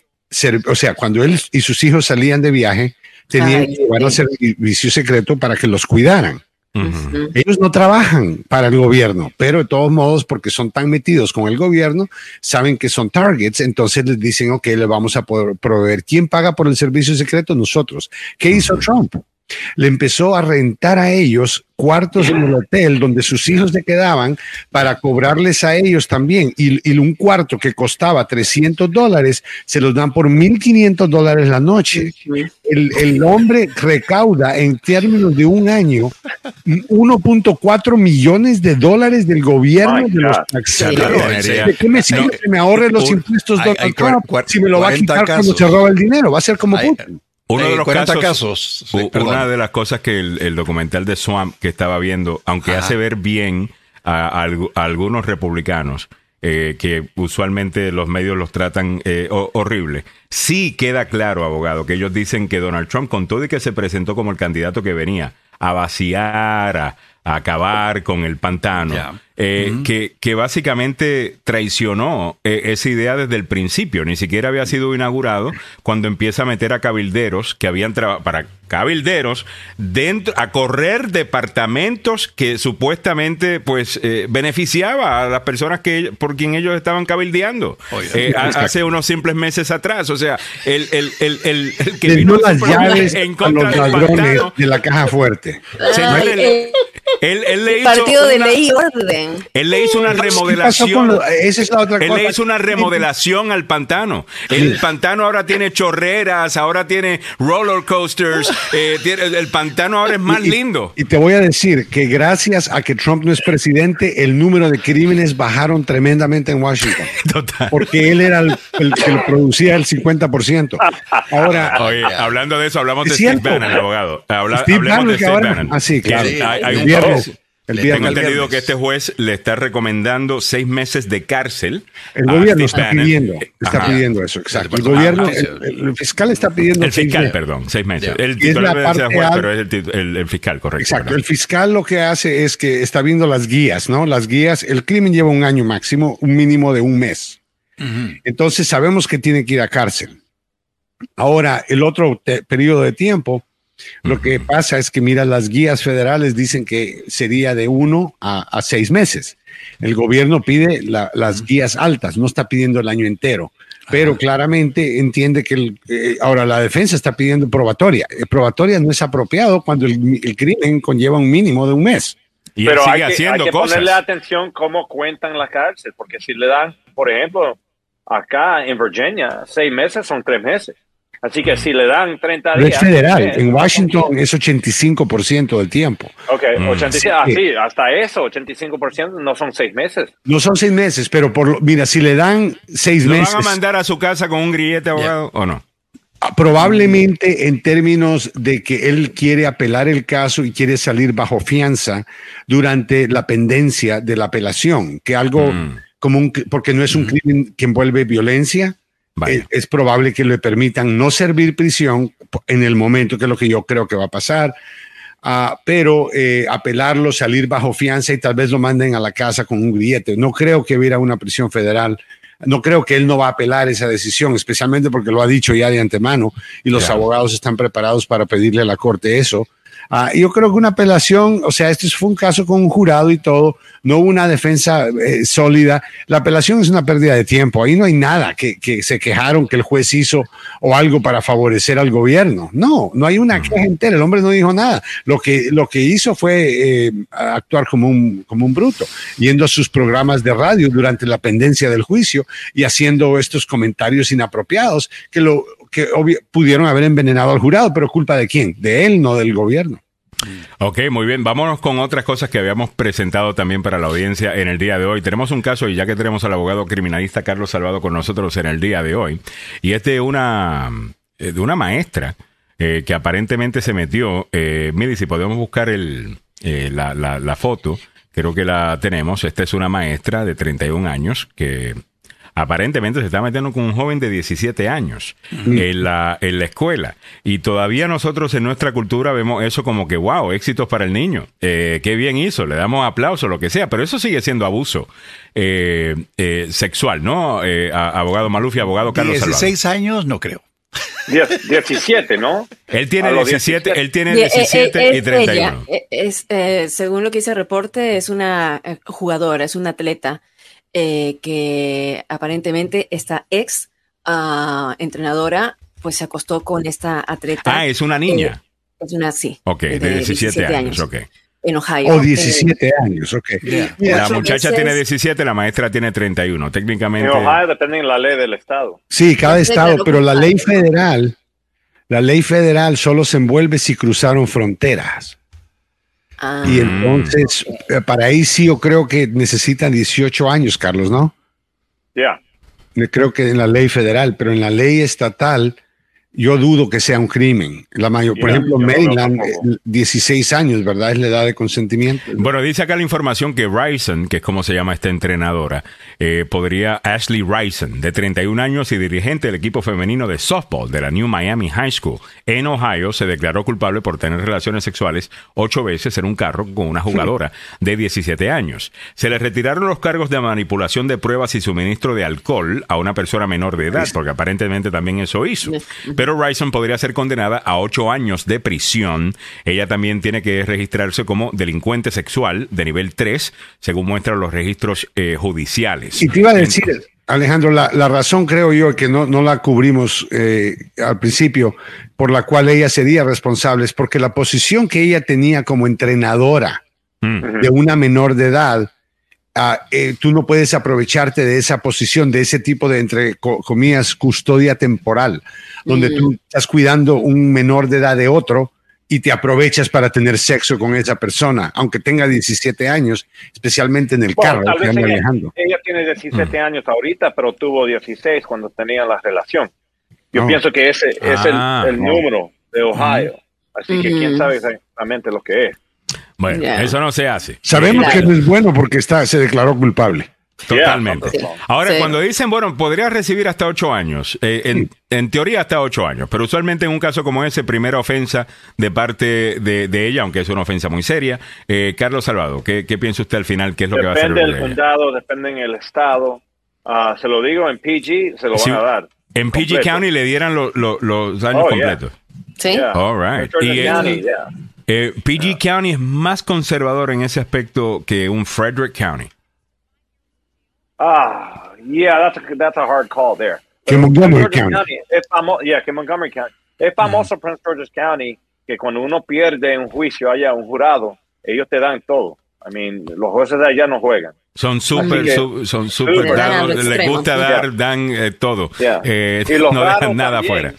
o sea, cuando él y sus hijos salían de viaje, tenían que llevar al servicio secreto para que los cuidaran. Ellos no trabajan para el gobierno, pero de todos modos, porque son tan metidos con el gobierno, saben que son targets, entonces les dicen, ok, le vamos a poder proveer. ¿Quién paga por el servicio secreto? Nosotros. ¿Qué hizo Trump? Le empezó a rentar a ellos cuartos en el hotel donde sus hijos se quedaban para cobrarles a ellos también. Y, un cuarto que costaba 300 dólares se los dan por 1.500 dólares la noche. El, hombre recauda en términos de un año 1.4 millones de dólares del gobierno de los taxistas. ¿De qué me sirve que me ahorre los impuestos si me lo va a quitar cuando se roba el dinero? Va a ser como Putin. Uno de los casos, una de las cosas que el, documental de Swamp que estaba viendo, aunque hace ver bien a, algunos republicanos, eh, que usualmente los medios los tratan eh, horrible, sí queda claro, abogado, que ellos dicen que Donald Trump, con todo y que se presentó como el candidato que venía a vaciar, a, acabar con el pantano, eh, que, que, básicamente traicionó eh, esa idea desde el principio, ni siquiera había sido inaugurado cuando empieza a meter a cabilderos que habían trabajado para cabilderos dentro a correr departamentos que supuestamente pues eh, beneficiaba a las personas que por quien ellos estaban cabildeando hace unos simples meses atrás o sea el, el, el, el, que vino las llaves en contra los ladrones de la caja fuerte él, le hizo partido de ley y orden. Él le hizo una remodelación. esa es la otra él le hizo una remodelación al pantano. El pantano ahora tiene chorreras, ahora tiene roller coasters. Eh, el pantano ahora es más lindo. Y te voy a decir que gracias a que Trump no es presidente, el número de crímenes bajaron tremendamente en Washington. Total. Porque él era el, que producía el 50%. Ahora, Oye, hablando de eso, hablamos de Steve Bannon, abogado. Steve Bannon, de Steve Bannon. Ah, sí, claro. hay, un el Tengo entendido que este juez le está recomendando seis meses de cárcel. El gobierno está pidiendo, está pidiendo eso, exacto. El gobierno, el, fiscal está pidiendo. El fiscal, perdón, seis meses. El titular juez, pero es el, fiscal, correcto. Exacto. El fiscal lo que hace es que está viendo las guías, ¿no? Las guías, el crimen lleva un año máximo, un mínimo de un mes. Entonces sabemos que tiene que ir a cárcel. Ahora, el otro periodo de tiempo lo que pasa es que, mira, las guías federales dicen que sería de uno a, seis meses. El gobierno pide las guías altas, no está pidiendo el año entero, pero claramente entiende que eh, ahora la defensa está pidiendo probatoria. Eh, probatoria no es apropiado cuando el, crimen conlleva un mínimo de un mes. Y pero sigue hay que, haciendo hay que ponerle atención cómo cuentan la cárcel, porque si le dan, por ejemplo, acá en Virginia, seis meses son tres meses. Así que si le dan 30 días. Es federal. en Washington es 85% del tiempo. Ok, 85, mm. sí, hasta eso, 85% no son seis meses. No son seis meses, pero por mira, si le dan seis meses. ¿Lo van a mandar a su casa con un grillete abogado o no? Ah, probablemente en términos de que él quiere apelar el caso y quiere salir bajo fianza durante la pendencia de la apelación, que algo mm. como un, porque no es un crimen que envuelve violencia, es, probable que le permitan no servir prisión en el momento, que es lo que yo creo que va a pasar, uh, pero eh, apelarlo, salir bajo fianza y tal vez lo manden a la casa con un grillete. No creo que hubiera una prisión federal. No creo que él no va a apelar esa decisión, especialmente porque lo ha dicho ya de antemano y los abogados están preparados para pedirle a la corte eso. Ah, yo creo que una apelación, o sea, este fue un caso con un jurado y todo, no hubo una defensa eh, sólida. La apelación es una pérdida de tiempo. Ahí no hay nada que, se quejaron que el juez hizo o algo para favorecer al gobierno. No, no hay una queja entera. El hombre no dijo nada. Lo que, lo que hizo fue eh, actuar como un, como un bruto, yendo a sus programas de radio durante la pendencia del juicio y haciendo estos comentarios inapropiados que lo que pudieron haber envenenado al jurado, pero culpa de quién? De él, no del gobierno. Ok, muy bien. Vámonos con otras cosas que habíamos presentado también para la audiencia en el día de hoy. Tenemos un caso, y ya que tenemos al abogado criminalista Carlos Salvado con nosotros en el día de hoy, y es de una, eh, de una maestra eh, que aparentemente se metió. Eh, mire, si podemos buscar el, eh, la, la foto, creo que la tenemos. Esta es una maestra de 31 años que aparentemente se está metiendo con un joven de 17 años en, la, en la escuela. Y todavía nosotros en nuestra cultura vemos eso como que, wow, éxitos para el niño. Eh, qué bien hizo, le damos aplauso, lo que sea. Pero eso sigue siendo abuso eh, eh, sexual, ¿no? Eh, a- abogado Maluf y abogado Carlos Salvador. 16 años, no creo. Diez- 17, ¿no? Él tiene A los 17, 17. él tiene Y, eh, 17 eh, y es 31. ella, es, eh, según lo que dice el reporte, es una jugadora, es una atleta eh, que aparentemente esta ex ah, entrenadora pues se acostó con esta atleta. Ah, es una niña. Es una, sí. ok, de, 17, años. ok. En Ohio. O Eh, 17 años, ok. Yeah. La muchacha veces- tiene 17, la maestra tiene 31. En Técnicamente. Ohio depende de la ley del estado. Sí, cada estado, pero la ley federal, la ley federal solo se envuelve si cruzaron fronteras. Ah, Y entonces, eh, para ahí sí yo creo que necesitan 18 años, Carlos, ¿no? Ya. Yo Creo que en la ley federal, pero en la ley estatal, yo dudo que sea un crimen. La mayor, por ejemplo, yo no creo Maryland, tampoco. eh, 16 años, ¿verdad? Es la edad de consentimiento. Bueno, dice acá la información que Ryson, que es como se llama esta entrenadora, eh, podría, Ashley Ryson, de 31 años y dirigente del equipo femenino de softball de la New Miami High School en Ohio, se declaró culpable por tener relaciones sexuales ocho veces en un carro con una jugadora de 17 años. Se le retiraron los cargos de manipulación de pruebas y suministro de alcohol a una persona menor de edad, porque aparentemente también eso hizo. Pero Ryson podría ser condenada a ocho años de prisión. Ella también tiene que registrarse como delincuente sexual de nivel 3, según muestran los registros eh, judiciales. Y te iba a decir, Alejandro, la, la razón creo yo que no, no la cubrimos eh, al principio, por la cual ella sería responsable, es porque la posición que ella tenía como entrenadora Mm. de una menor de edad, ah, eh, tú no puedes aprovecharte de esa posición, de ese tipo de, entre co- comillas, custodia temporal, donde tú estás cuidando un menor de edad de otro y te aprovechas para tener sexo con esa persona, aunque tenga 17 años, especialmente en el Bueno, carro que ella, manejando. ella tiene 17 años ahorita, pero tuvo 16 cuando tenía la relación. Yo Oh. pienso que ese es Ah, el, el oh. número de Ohio. Así que quién sabe exactamente lo que es. Bueno, eso no se hace. Sabemos Claro. que no es bueno porque está, se declaró culpable. Totalmente. Yeah, Ahora, Sí. cuando dicen, bueno, podría recibir hasta ocho años, eh, en, en teoría hasta ocho años, pero usualmente en un caso como ese, primera ofensa de parte de, de ella, aunque es una ofensa muy seria. Eh, Carlos Salvado, ¿qué, qué piensa usted al final? ¿Qué es lo que va a hacer? Depende del condado, depende en el estado. Ah, se lo digo en PG, se lo Sí. van a dar. En PG Completo. County le dieran lo- lo- los años Oh, yeah. completos. sí. Yeah. All right. Y. Eh, PG County es más conservador en ese aspecto que un Frederick County. Ah, yeah, that's a, that's a hard call there. Que Montgomery George's County. es famo- yeah, que Montgomery County. Es famoso Prince George's County que cuando uno pierde un juicio allá, un jurado, ellos te dan todo. I mean, los jueces de allá no juegan. Son súper, son súper, les gusta Yeah. dar, dan eh, todo. Yeah. Eh, Y lo no dejan nada también- afuera.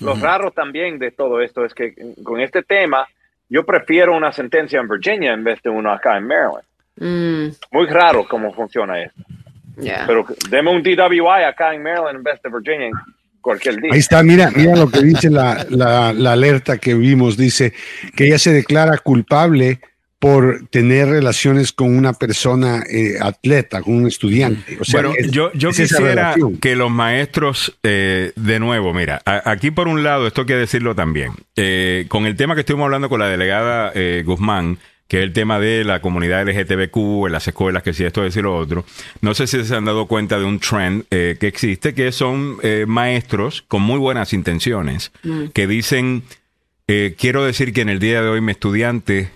Lo raro también de todo esto es que con este tema, yo prefiero una sentencia en Virginia en vez de uno acá en Maryland. Mm, Muy raro cómo funciona esto. Pero deme un DWI acá en Maryland en vez de Virginia cualquier día. Ahí está, mira, mira lo que dice la, la- la alerta que vimos. Dice que ella se declara culpable por tener relaciones con una persona eh, atleta, con un estudiante. O sea, Bueno, es- yo, yo es quisiera que los maestros, eh, de nuevo, mira, a- aquí por un lado, esto hay que decirlo también, eh, con el tema que estuvimos hablando con la delegada eh, Guzmán, que es el tema de la comunidad LGTBQ en las escuelas, que si esto es lo otro, no sé si se han dado cuenta de un trend eh, que existe, que son eh, maestros con muy buenas intenciones, que dicen, eh, quiero decir que en el día de hoy mi estudiante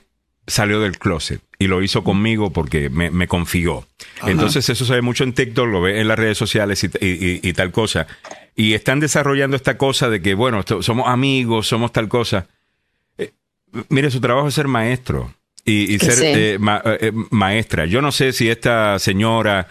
salió del closet y lo hizo conmigo porque me, me confió. Entonces eso se ve mucho en TikTok, lo ve en las redes sociales y, y- y- y tal cosa. Y están desarrollando esta cosa de que, bueno, somos amigos, somos tal cosa. Eh, mire, su trabajo es ser maestro y, ser sí. eh, ma- eh, maestra. Yo no sé si esta señora,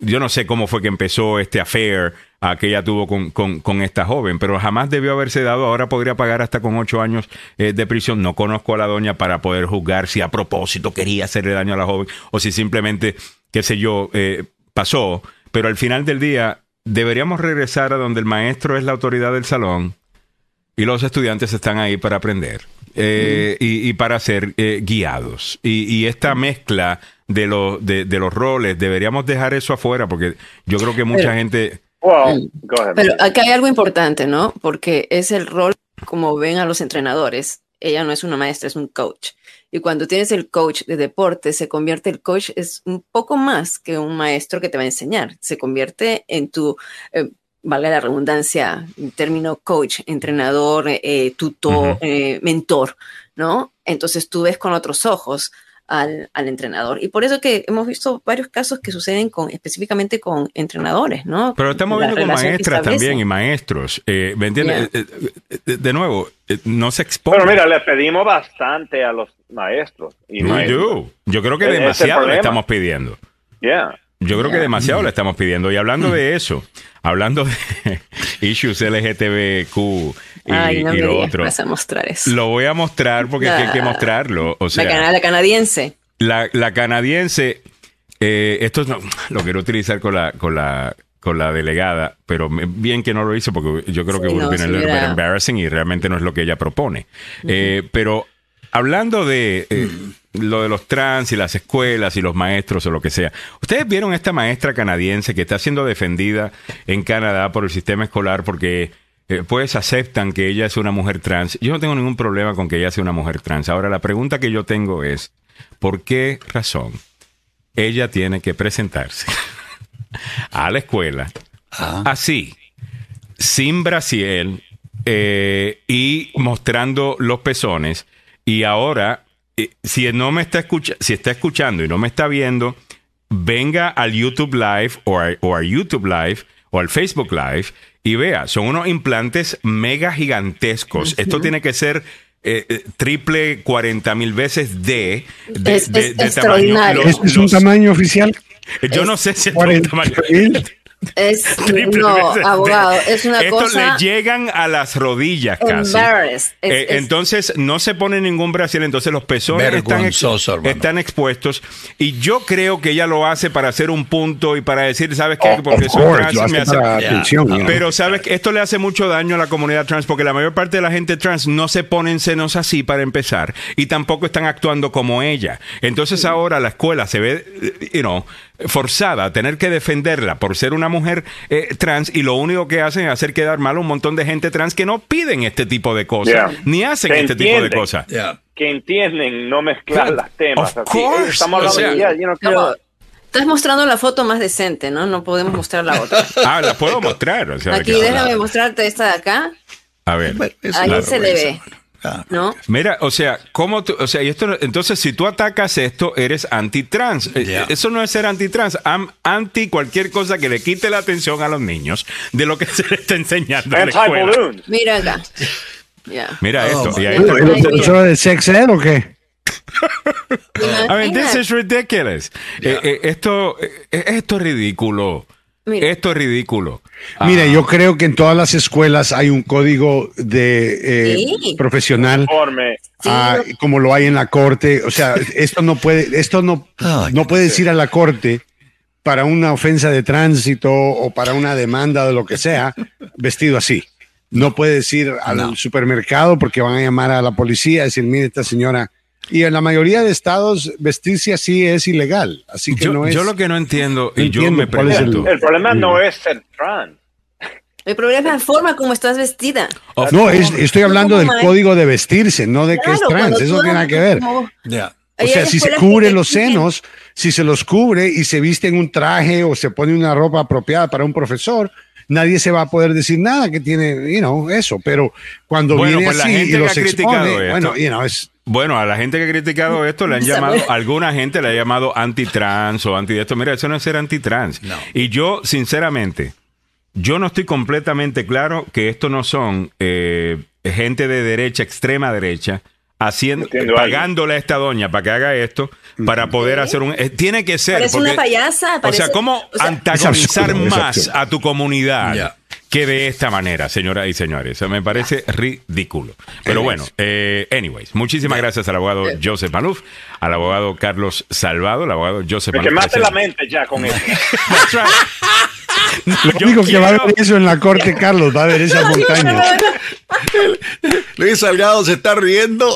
yo no sé cómo fue que empezó este affair a que ella tuvo con, esta joven, pero jamás debió haberse dado. Ahora podría pagar hasta con ocho años eh, de prisión. No conozco a la doña para poder juzgar si a propósito quería hacerle daño a la joven o si simplemente, qué sé yo, eh, pasó. Pero al final del día, deberíamos regresar a donde el maestro es la autoridad del salón y los estudiantes están ahí para aprender eh, y, para ser guiados. Y, esta mezcla de, los de, los roles, deberíamos dejar eso afuera porque yo creo que mucha gente pero acá hay algo importante, ¿no? Porque es el rol como ven a los entrenadores. Ella no es una maestra, es un coach. Y cuando tienes el coach de deporte, se convierte el coach, es un poco más que un maestro que te va a enseñar. Se convierte en tu, eh, vale la redundancia, término coach, entrenador, eh, tutor, eh, mentor, ¿no? Entonces tú ves con otros ojos al, entrenador. Y por eso que hemos visto varios casos que suceden con específicamente con entrenadores, ¿no? Pero estamos viendo con maestras también y maestros. Eh, ¿Me entiendes? Eh, eh, de nuevo, no se expone. Pero mira, le pedimos bastante a los maestros. Y Yo creo que demasiado le estamos pidiendo. Yeah. Yo creo que demasiado le estamos pidiendo. Y hablando de eso, hablando de issues LGTBQ y, no lo otro. Vas a mostrar eso. Lo voy a mostrar porque hay que mostrarlo. O sea, la, canadiense. La, canadiense, eh, esto no, lo quiero utilizar con la, con la, con la delegada, pero bien que no lo hizo porque yo creo que sí, no, embarrassing y realmente no es lo que ella propone. Eh, pero hablando de eh, lo de los trans y las escuelas y los maestros o lo que sea, ¿ustedes vieron esta maestra canadiense que está siendo defendida en Canadá por el sistema escolar porque eh, pues aceptan que ella es una mujer trans. Yo no tengo ningún problema con que ella sea una mujer trans. Ahora, la pregunta que yo tengo es, ¿por qué razón ella tiene que presentarse a la escuela ah. así, sin brasiel eh, y mostrando los pezones? Y ahora, eh, si no me está escuchando, si está escuchando y no me está viendo, venga al YouTube Live o a YouTube Live o al Facebook Live y vea, son unos implantes mega gigantescos. Esto tiene que ser eh, eh, triple 40 mil veces de, de, tamaño. ¿Es un tamaño oficial? Yo no sé si es un tamaño. Es, no, abogado, es una Estos le llegan a las rodillas casi. Eh, entonces no se pone ningún brasil, entonces los pezones están, expuestos. Y yo creo que ella lo hace para hacer un punto y para decir, ¿sabes qué? Porque eso me hace... Pero sabes que esto le hace mucho daño a la comunidad trans porque la mayor parte de la gente trans no se ponen senos así para empezar y tampoco están actuando como ella. Entonces ahora la escuela se ve, eh, you know, forzada a tener que defenderla por ser una mujer eh, trans y lo único que hacen es hacer quedar mal a un montón de gente trans que no piden este tipo de cosas, ni hacen este tipo de cosas. Que entienden no mezclar las temas. Estamos Estás mostrando la foto más decente, ¿no? No podemos mostrar la otra. ah, la puedo mostrar. Aquí, déjame mostrarte esta de acá. A ver. Ahí se le ve. ¿No? Mira, o sea, ¿cómo tú, o sea, y esto, entonces si tú atacas esto, eres anti-trans. Eh, eso no es ser anti-trans, anti cualquier cosa que le quite la atención a los niños de lo que se les está enseñando en la escuela. Mira acá. Mira esto. Oh, ¿Es de sex ed o qué? I mean, this is ridiculous. Eh, eh, esto, esto es ridículo. Esto es ridículo. Mira, yo creo que en todas las escuelas hay un código de eh, profesional, ah, como lo hay en la corte. O sea, esto no puede, esto no, no puedes ir a la corte para una ofensa de tránsito o para una demanda de lo que sea, vestido así. No puedes ir al supermercado porque van a llamar a la policía y decir, mire, esta señora y en la mayoría de estados vestirse así es ilegal. Así que yo, no es. Yo lo que no entiendo, y yo me pregunto. El, problema no es ser trans. El problema es la forma como estás vestida. no, estoy hablando del código de vestirse, no de que es trans. Eso tiene nada que ver. O sea, si se cubre los senos, si se los cubre y se viste en un traje o se pone una ropa apropiada para un profesor, nadie se va a poder decir nada que tiene, you know, eso. Pero cuando viene pues así y los expone, bueno, you know, es bueno, a la gente que ha criticado esto le han llamado, alguna gente le ha llamado antitrans o anti esto. Mira, eso no es ser antitrans. Y yo, sinceramente, yo no estoy completamente claro que esto no son eh, gente de derecha, extrema derecha, haciendo, pagándole a esta doña para que haga esto, para poder hacer un... Eh, tiene que ser... Parece una payasa. o sea, ¿cómo antagonizar más a tu comunidad? Que de esta manera, señoras y señores. Me parece ridículo. Pero bueno, eh, anyways, muchísimas gracias al abogado Joseph Maluf, al abogado Carlos Salvado, al abogado Joseph Maluf. Que mate la mente ya con eso. Lo único que va a haber eso en la corte, Carlos, va a haber esa montaña. Luis Salgado se está riendo.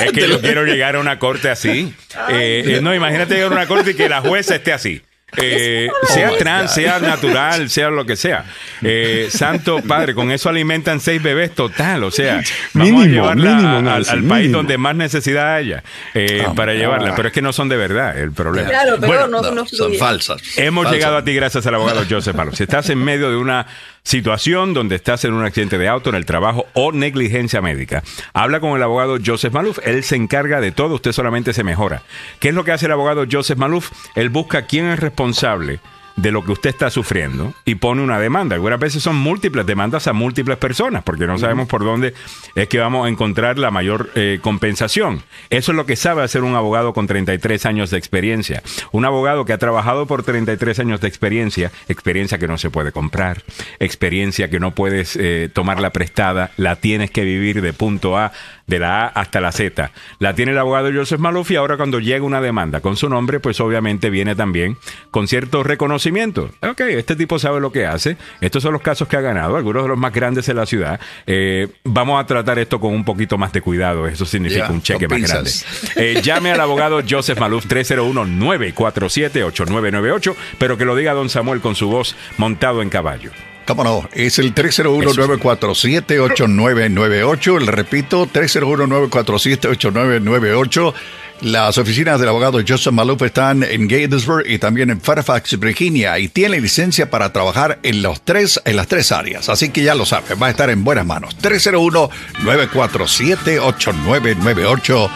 Es que yo quiero llegar a una corte así. Eh, eh, no, imagínate llegar a una corte y que la jueza esté así. Eh, sea oh trans, sea natural, sea lo que sea. Eh, Santo Padre, con eso alimentan seis bebés total. O sea, vamos a llevarla al, país donde más necesidad haya eh, ah, para llevarla. Pero es que no son de verdad el problema. Claro, pero no, son falsas. Hemos llegado a ti gracias al abogado Joseph Palo. Si estás en medio de una situación donde estás en un accidente de auto, en el trabajo o negligencia médica. Habla con el abogado Joseph Maluf, él se encarga de todo, usted solamente se mejora. ¿Qué es lo que hace el abogado Joseph Maluf? Él busca quién es responsable de lo que usted está sufriendo y pone una demanda. Algunas veces son múltiples demandas a múltiples personas porque no sabemos por dónde es que vamos a encontrar la mayor eh, compensación. Eso es lo que sabe hacer un abogado con 33 años de experiencia. Un abogado que ha trabajado por 33 años de experiencia, experiencia que no se puede comprar, experiencia que no puedes eh, tomarla prestada, la tienes que vivir de punto A de la A hasta la Z. La tiene el abogado Joseph Maluf y ahora cuando llega una demanda con su nombre, pues obviamente viene también con cierto reconocimiento. Ok, este tipo sabe lo que hace. Estos son los casos que ha ganado, algunos de los más grandes en la ciudad. Eh, vamos a tratar esto con un poquito más de cuidado. Eso significa un cheque más grande. Eh, llame al abogado Joseph Maluf 301-947-8998, pero que lo diga don Samuel con su voz montado en caballo. ¿Cómo no? Es el 301-947-8998. Le repito, 301-947-8998. Las oficinas del abogado Joseph Maluf están en Gatesburg y también en Fairfax, Virginia, y tiene licencia para trabajar en los tres, en las tres áreas. Así que ya lo sabe, va a estar en buenas manos. 301-947-8998.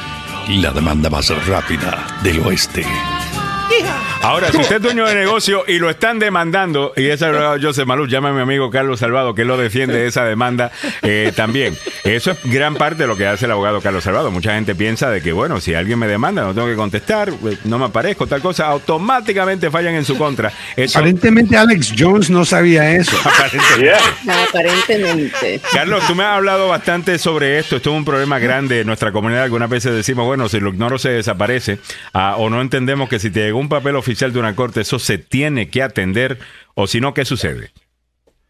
La demanda más rápida del oeste. Ahora, si usted es dueño de negocio y lo están demandando, y ese abogado Joseph Maluf, llama a mi amigo Carlos Salvado, que lo defiende esa demanda eh, también. Eso es gran parte de lo que hace el abogado Carlos Salvado. Mucha gente piensa de que, bueno, si alguien me demanda, no tengo que contestar, eh, no me aparezco, tal cosa, automáticamente fallan en su contra. Aparentemente Alex Jones no sabía eso. Aparentemente. Carlos, tú me has hablado bastante sobre esto. Esto es un problema grande en nuestra comunidad. Algunas veces decimos, bueno, si lo ignoro se desaparece, ah, o no entendemos que si te llegó un papel oficial, oficial de una corte, eso se tiene que atender o si no, ¿qué sucede?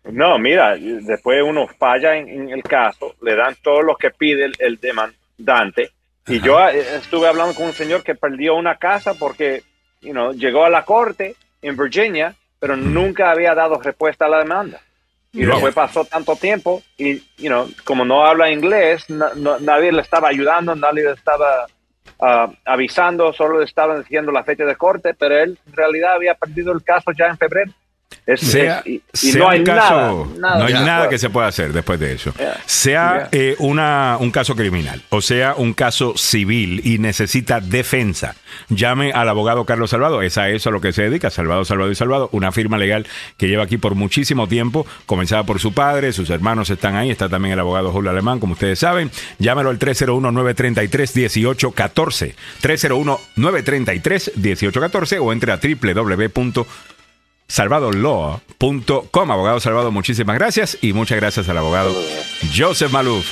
No, mira, después uno falla en, el caso, le dan todo lo que pide el, demandante. Y yo eh, estuve hablando con un señor que perdió una casa porque you know, llegó a la corte en Virginia, pero nunca había dado respuesta a la demanda. Y después pasó tanto tiempo y, you know, como no habla inglés, nadie le estaba ayudando, nadie le estaba Ah, avisando, solo estaban diciendo la fecha de corte, pero él en realidad había perdido el caso ya en febrero sea, y, no hay nada, no hay nada que se pueda hacer después de eso. Sea eh, una, un caso criminal o sea un caso civil y necesita defensa, llame al abogado Carlos Salvado. Es a eso a lo que se dedica, Salvado, Salvado y Salvado, una firma legal que lleva aquí por muchísimo tiempo, comenzada por su padre, sus hermanos están ahí, está también el abogado Julio Alemán, como ustedes saben. Llámelo al 301-933-1814, 301-933-1814 o entre a www salvadolaw.com. Abogado Salvado, muchísimas gracias y muchas gracias al abogado Joseph Maluf.